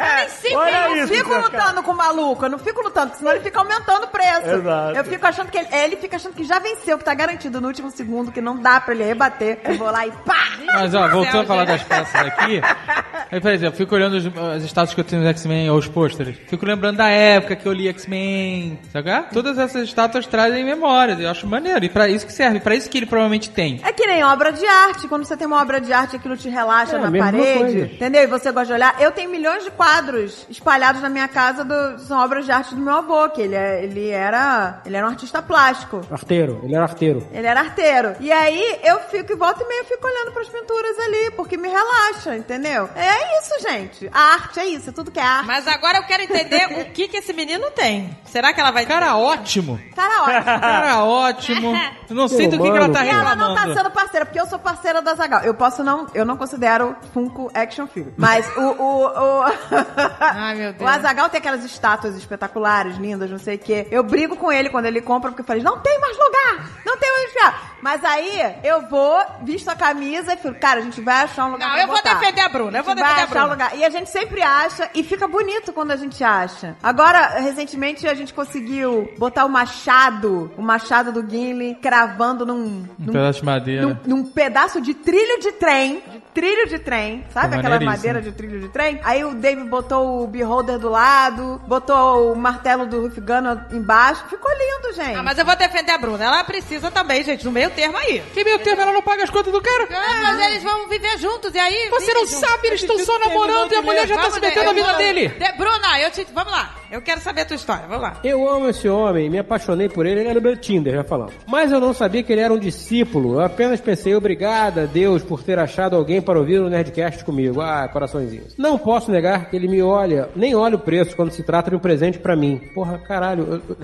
Eu nem sei Eu não isso, fico cara. lutando com o maluco, eu não fico lutando, porque senão ele fica aumentando o preço. Exato. Eu fico achando que ele, ele fica achando que já venceu, que tá garantido no último segundo, que não dá pra ele rebater. Eu vou lá e pá! Mas, ó, voltando a falar das peças aqui. Aí, por exemplo, eu fico olhando os, as estátuas que eu tenho dos X-Men ou os pôsteres. Fico lembrando da época que eu li X-Men. Sabe? é? Todas essas estátuas trazem memórias. Eu acho maneiro. E pra isso que serve. Pra isso que ele provavelmente tem. É que nem obra de arte. Quando você tem uma obra de arte, aquilo te relaxa É, na parede. coisa. Entendeu? E você gosta de olhar. Eu tenho milhões de quadros espalhados na minha casa, do- são obras de arte do meu avô, que ele, é- ele era. Ele era um artista plástico. Arteiro, ele era arteiro. Ele era arteiro. E aí eu fico, e volta e meia, eu fico olhando pras pinturas ali, porque me relaxa, entendeu? É isso, gente. A arte é isso, é tudo que é arte. Mas agora eu quero entender o que que esse menino tem. Será que ela vai... Cara, ótimo. Cara, ótimo. Cara, ótimo. Eu não sei do que, que ela tá E ela não reclamando. tá sendo parceira, porque eu sou parceira da Zagal. Eu posso não, eu não considero Funko Action Figure. Mas o. o, o... Ai, meu O Deus. Azagal tem aquelas estátuas espetaculares, lindas, não sei o quê. Eu brigo com ele quando ele compra, porque eu falei, não tem mais lugar! Não tem onde enfiar. Mas aí eu vou, visto a camisa e fico, cara, a gente vai achar um lugar Não, pra eu vou botar. defender a Bruna, eu vou A gente vai a Bruna? lugar. E a gente sempre acha, e fica bonito quando a gente acha. Agora, recentemente, a gente conseguiu botar o machado, o machado do Gimli, cravando num, Um num, pedaço de madeira. num, num pedaço de trilho de trem. De trilho de trem. Sabe aquela madeira de trilho de trem? Aí o David botou o beholder do lado, botou o martelo do Ruff Gunner embaixo. Ficou lindo, gente. Ah, mas eu vou defender a Bruna. Ela precisa também, gente, no meio termo aí. Que meio termo ela não paga as contas do cara? Ah, mas eles vão viver juntos, e aí... Você não juntos. sabe, eles estão só namorando e a mulher já tá se metendo na vida dele. De- Bruna, eu te... Vamos lá. Eu quero saber a tua história. Vamos lá. Eu amo esse homem, me apaixonei por ele, ele era meu Tinder, já falamos. Mas eu não sabia que ele era um discípulo, eu apenas pensei, obrigada Deus por ter achado alguém para ouvir o Nerdcast comigo. Ah, coraçõezinhos. Não posso negar que ele me olha, nem olha o preço quando se trata de um presente pra mim. Porra, caralho. eu-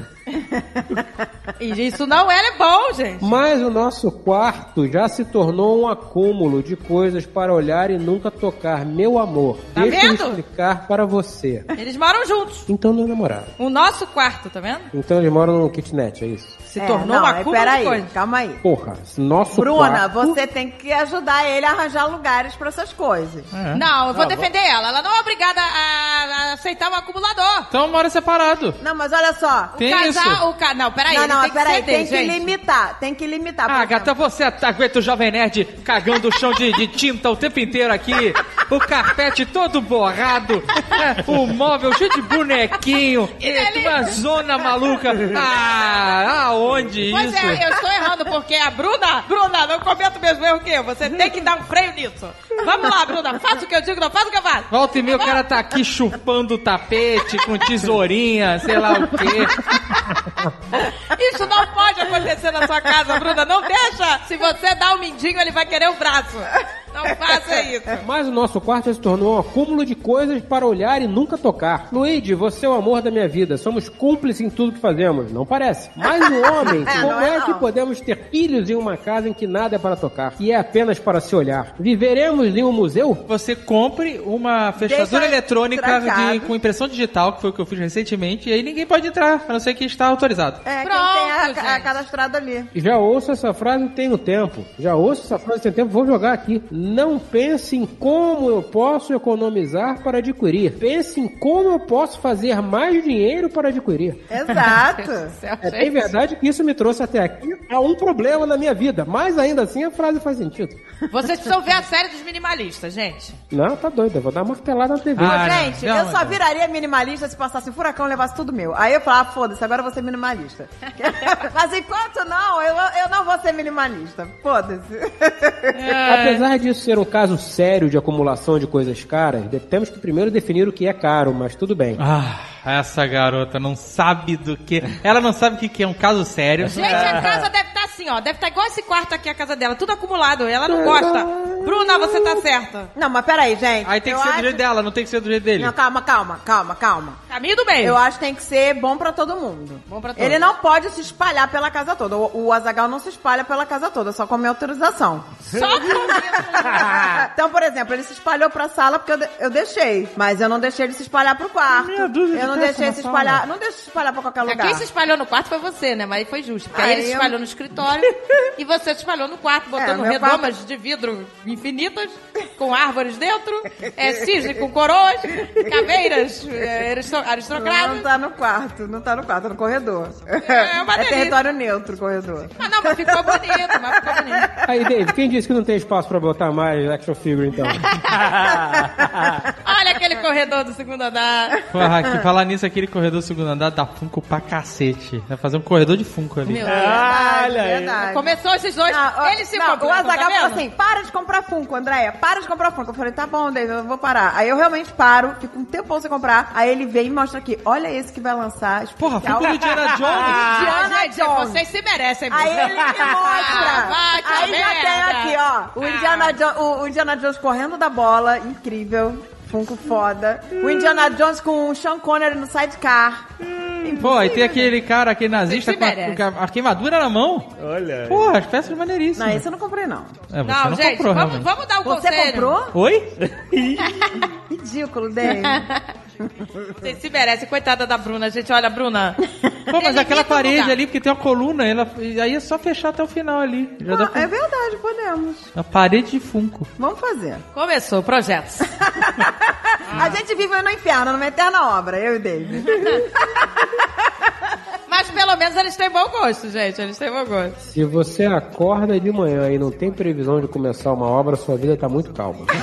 isso não é bom, gente. Mas o nosso quarto já se tornou um acúmulo de coisas para olhar e nunca tocar. Meu amor, Tá deixa eu vendo? explicar para você. Eles moram juntos. Então não é namorado. O nosso quarto, tá vendo? Então eles moram no kitnet, é isso? Se É, tornou não, um aí, acúmulo de peraí, coisas. calma aí. Porra, nosso Bruna, quarto... você tem que ajudar ele a arranjar lugares pra essas coisas. Não, eu vou Ah, defender ela. Ela não é obrigada a, a aceitar um acumulador. Então mora separado. Não, mas olha só. Tem o isso. casal, o ca... Não, peraí, não, não, tem que ceder, tem que limitar, tem que limitar. Ah, exemplo. gata, você aguenta o Jovem Nerd cagando o chão de, de tinta o tempo inteiro aqui, o carpete todo borrado, né, o móvel cheio de bonequinho, e uma zona maluca. Ah, aonde Pois isso? é, eu estou errando, porque a Bruna, Bruna, não cometa o mesmo erro que eu. Você tem que dar um freio nisso. Vamos lá, Bruna, faça o que eu digo, não faça o que eu faço. Volta e meia o cara tá aqui chupando o tapete com tesourinha, sei lá o quê. Isso não pode acontecer na sua casa, Bruna. Não deixa. Se você dá um mindinho, ele vai querer o braço. Não faça isso. Mas o nosso quarto se tornou um acúmulo de coisas para olhar e nunca tocar. Luigi, você é o amor da minha vida. Somos cúmplices em tudo que fazemos. Não parece. Mas o homem, É, como não é é, que podemos ter filhos em uma casa em que nada é para tocar? E é apenas para se olhar. Viveremos em um museu? Você compre uma fechadura Deixa eletrônica de- com impressão digital, que foi o que eu fiz recentemente, e aí ninguém pode entrar, a não ser que está autorizado. É, Pronto, quem tem a, a gente. cadastrado ali. Já ouço essa frase tem no tempo. Já ouço essa frase tem tempo, vou jogar aqui. Não pense em como eu posso economizar para adquirir. Pense em como eu posso fazer mais dinheiro para adquirir. Exato. É bem verdade que isso me trouxe até aqui a um problema na minha vida, mas ainda assim a frase faz sentido. Vocês precisam ver a série dos minimalistas, gente. Não, tá doido, eu vou dar uma martelada na TV. Ah, não. Gente, Não, eu só não. viraria minimalista se passasse um furacão e levasse tudo meu. Aí eu falava, ah, foda-se, agora eu vou ser minimalista. Mas enquanto não, eu, eu não vou ser minimalista. Foda-se. Apesar disso ser um caso sério de acumulação de coisas caras, temos que primeiro definir o que é caro, mas tudo bem. Ah, essa garota não sabe do que. Ela não sabe o que que é um caso sério. Gente, a casa deve estar assim, ó. Deve estar igual esse quarto aqui, a casa dela. Tudo acumulado. Ela não gosta. Bruna, você tá certa. Não, mas peraí, gente. Aí tem que eu ser do acho- jeito dela, não tem que ser do jeito dele. Não, calma, calma, calma, calma. Caminho do meio. Eu acho que tem que ser bom pra todo mundo. Bom pra todos. Ele não pode se espalhar pela casa toda. O, o Azagal não se espalha pela casa toda, só com a minha autorização. Só comigo. então, por exemplo, ele se espalhou pra sala porque eu, de- eu deixei. Mas eu não deixei ele se espalhar pro quarto. Meia dúzia de Eu não deixei se espalhar. Não deixa se espalhar pra qualquer lugar. Quem se espalhou no quarto foi você, né? Mas aí foi justo. Porque aí, Aí ele se eu- espalhou no escritório e você se espalhou no quarto, botando meu redomas de vidro infinitas, com árvores dentro, é, cisne com coroas, caveiras é, aristocratas. não tá no quarto, não tá no quarto, tá no corredor. É uma delícia. território neutro o corredor. Mas não, mas ficou bonito, mas ficou bonito. Aí, Dave, quem disse que não tem espaço pra botar mais action figure, então? Olha aquele corredor do segundo andar. Porra, que falar nisso, aquele corredor do segundo andar dá Funko pra cacete. Vai fazer um corredor de Funko ali. Meu Olha aí. verdade. Começou esses dois, ó, eles se não, o completam, tá Azagal falou vendo? assim: para de comprar Funko, Andréia, para de comprar Funko. Eu falei, tá bom, David, eu vou parar. Aí eu realmente paro, fico um tempão sem comprar. Aí ele vem e mostra aqui: olha esse que vai lançar. Porra, especial. Funko do Indiana Jones. Ah, Indiana gente, Jones. vocês se merecem. Aí ele me mostra. Ah, a Aí já tem aqui, ó. O Indiana, Jo- o, o Indiana Jones correndo da bola, incrível. Funko foda. O Indiana Jones com o Sean Connery no sidecar. Pô, e tem aquele cara, aquele nazista Você com a, merece. com a- queimadura na mão. Olha. Porra, as peças maneiríssimas. Não, esse eu não comprei, não. É, você Não, não gente, comprou, vamos, realmente. vamos dar um Você conselho. comprou? Oi? Ridículo, Dave. Vocês se merecem. Coitada da Bruna, gente. Olha, Bruna. Pô, mas aquela o parede lugar. ali, porque tem uma coluna, ela, e aí é só fechar até o final ali. Já dá pra... É verdade, podemos. A parede de Funko. Vamos fazer. Começou, projetos. A gente vive no inferno, numa eterna obra, eu e o Dave. Mas pelo menos eles têm bom gosto, gente. Eles têm bom gosto. Se você acorda de manhã e não tem previsão de começar uma obra, sua vida tá muito calma.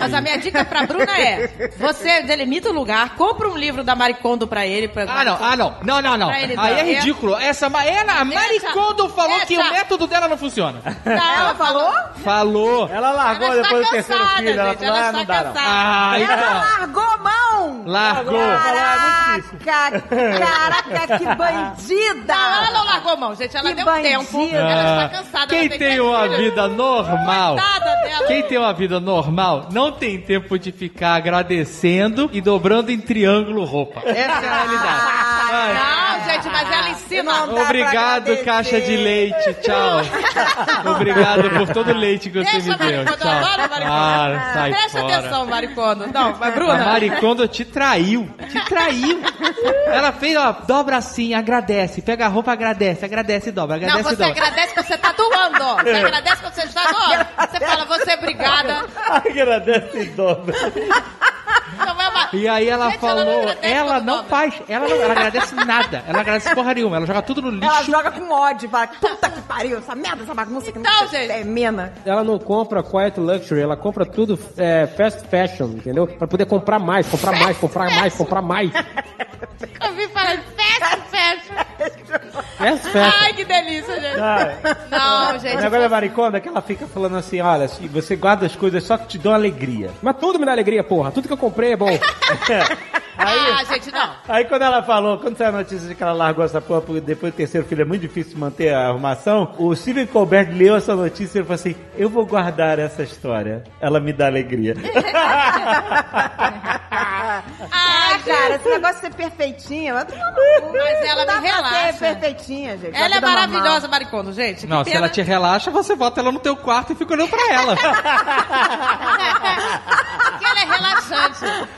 Mas a minha dica pra Bruna é: você delimita o lugar, compra um livro da Maricondo pra ele. Pra... Ah, não, ah, não. Não, não, não. Aí é dar. ridículo. Essa, ma- ela, a Maricondo falou que o essa- método dela não funciona. Ela falou? Falou. Ela largou Ela está depois do terceiro filho. Ela gente, falou, ela ah, não está dá não. cansada. Ah, Ela então. largou a Caraca, caraca, que bandida! Não, ela não largou a mão, gente. Ela Que deu bandida. tempo. Ela está cansada. Ah, Quem ela tem uma vida normal, quem tem uma vida normal, não tem tempo de ficar agradecendo e dobrando em triângulo roupa. Essa é a realidade. Ai. Não, gente, mas ela ensina. Obrigado, caixa de leite. Tchau. Obrigado por todo o leite que você Deixa, me deu. Tchau. adoro Maricondo. Ah, sai Presta fora. atenção, Maricondo. Não, mas A Bruna. Maricondo te traiu. Te traiu. Ela fez, ó, dobra assim, agradece. Pega a roupa, agradece, agradece e dobra, Não, agradece e você dobra. agradece que você tá doando. Você É. agradece que você está doando. Você fala, você é obrigada. Agradece e dobra. É. E aí ela Gente, ela não falou, ela não faz, ela não ela agradece nada. Ela agradece porra nenhuma, ela joga tudo no Ela lixo. joga com ódio, fala, puta que pariu, essa merda, essa bagunça que Então, não gente. termina. Ela não compra quiet luxury, ela compra tudo é, fast fashion, entendeu? Pra poder comprar mais, comprar mais, comprar mais, comprar mais. Eu vi falar fast fashion. Fast fashion. Ai, que delícia, gente. Ah, Não, O gente. negócio da mariconda é que ela fica falando assim, olha, se você guarda as coisas só que te dão alegria. Mas tudo me dá alegria, porra. Tudo que eu comprei é bom. Ah, gente, não. Aí quando ela falou, quando saiu a notícia de que ela largou essa porra porque depois do terceiro filho é muito difícil manter a arrumação, o Steven Colbert leu essa notícia e ele falou assim, eu vou guardar essa história, ela me dá alegria. Ah, cara, esse negócio de ser perfeitinha, cu. Mas ela me pra relaxa. ser perfeitinha, gente. Ela na é maravilhosa, normal. Maricondo, gente. Não, se ela te relaxa, você bota ela no teu quarto e fica olhando pra ela. Porque ela é relaxante.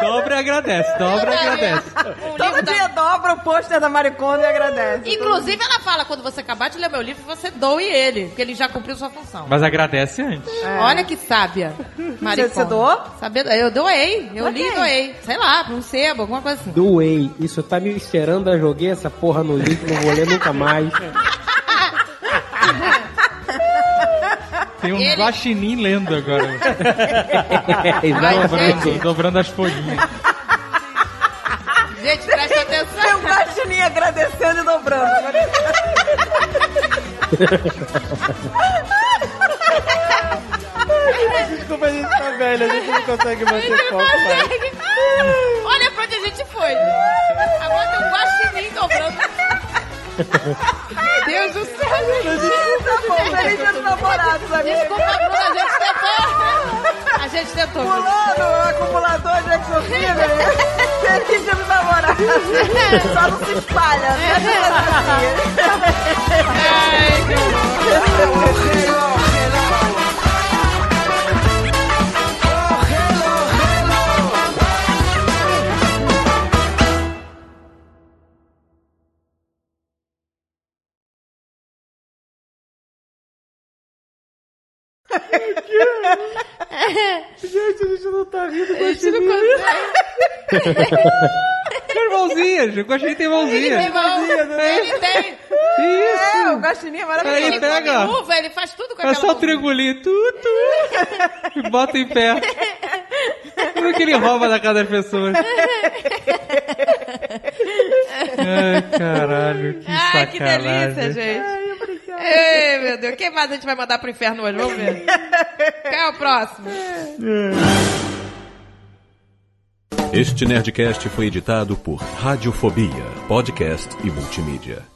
dobra e agradece, dobra e agradece. Um Todo livro da- dia dobra o pôster da Maricondo e agradece. Inclusive, ela fala, quando você acabar de ler meu livro, você doe ele, porque ele já cumpriu sua função. Mas agradece antes. Olha que sábia. Maricondo. você doou? Sabia- Eu doei, eu Pra li e quem? doei. Sei lá, pra um sebo, alguma coisa assim. Doei. Isso tá me cheirando, eu joguei essa porra no lixo, não vou ler nunca mais. Tem um Ele- guaxinim lendo agora. Exatamente. dobrando, dobrando as folhinhas. Gente, presta Tem atenção. um guaxinim agradecendo e dobrando. Desculpa, a gente tá velha, a gente não consegue manter foco mais. Onde a gente foi. Agora tem um guaxinim dobrando. Meu Deus do céu, gente. Tá bom, feliz dia dos namorados, amigo. Desculpa, Bruna, a gente tentou. A gente tentou. Pulando o acumulador de exorcismo. Feliz dia dos namorados. Só não se espalha. né? Ai, que horror. Gente, a gente não tá rindo A gente não consegue. Tem mãozinhas, o guaxinim tem Ele mãozinha. tem mão. Ele tem. É, o guaxinim é maravilhoso. Ele pega. come uva, ele faz tudo com É aquela só o triangulinho, tu, tu, e bota em pé. Tudo que ele rouba da casa das pessoas. Ai, caralho, que Ai, que sacanagem. delícia, gente. Ei, meu Deus. Quem mais a gente vai mandar pro inferno hoje? Vamos ver. Quem é o próximo? Este Nerdcast foi editado por Radiofobia, podcast e multimídia.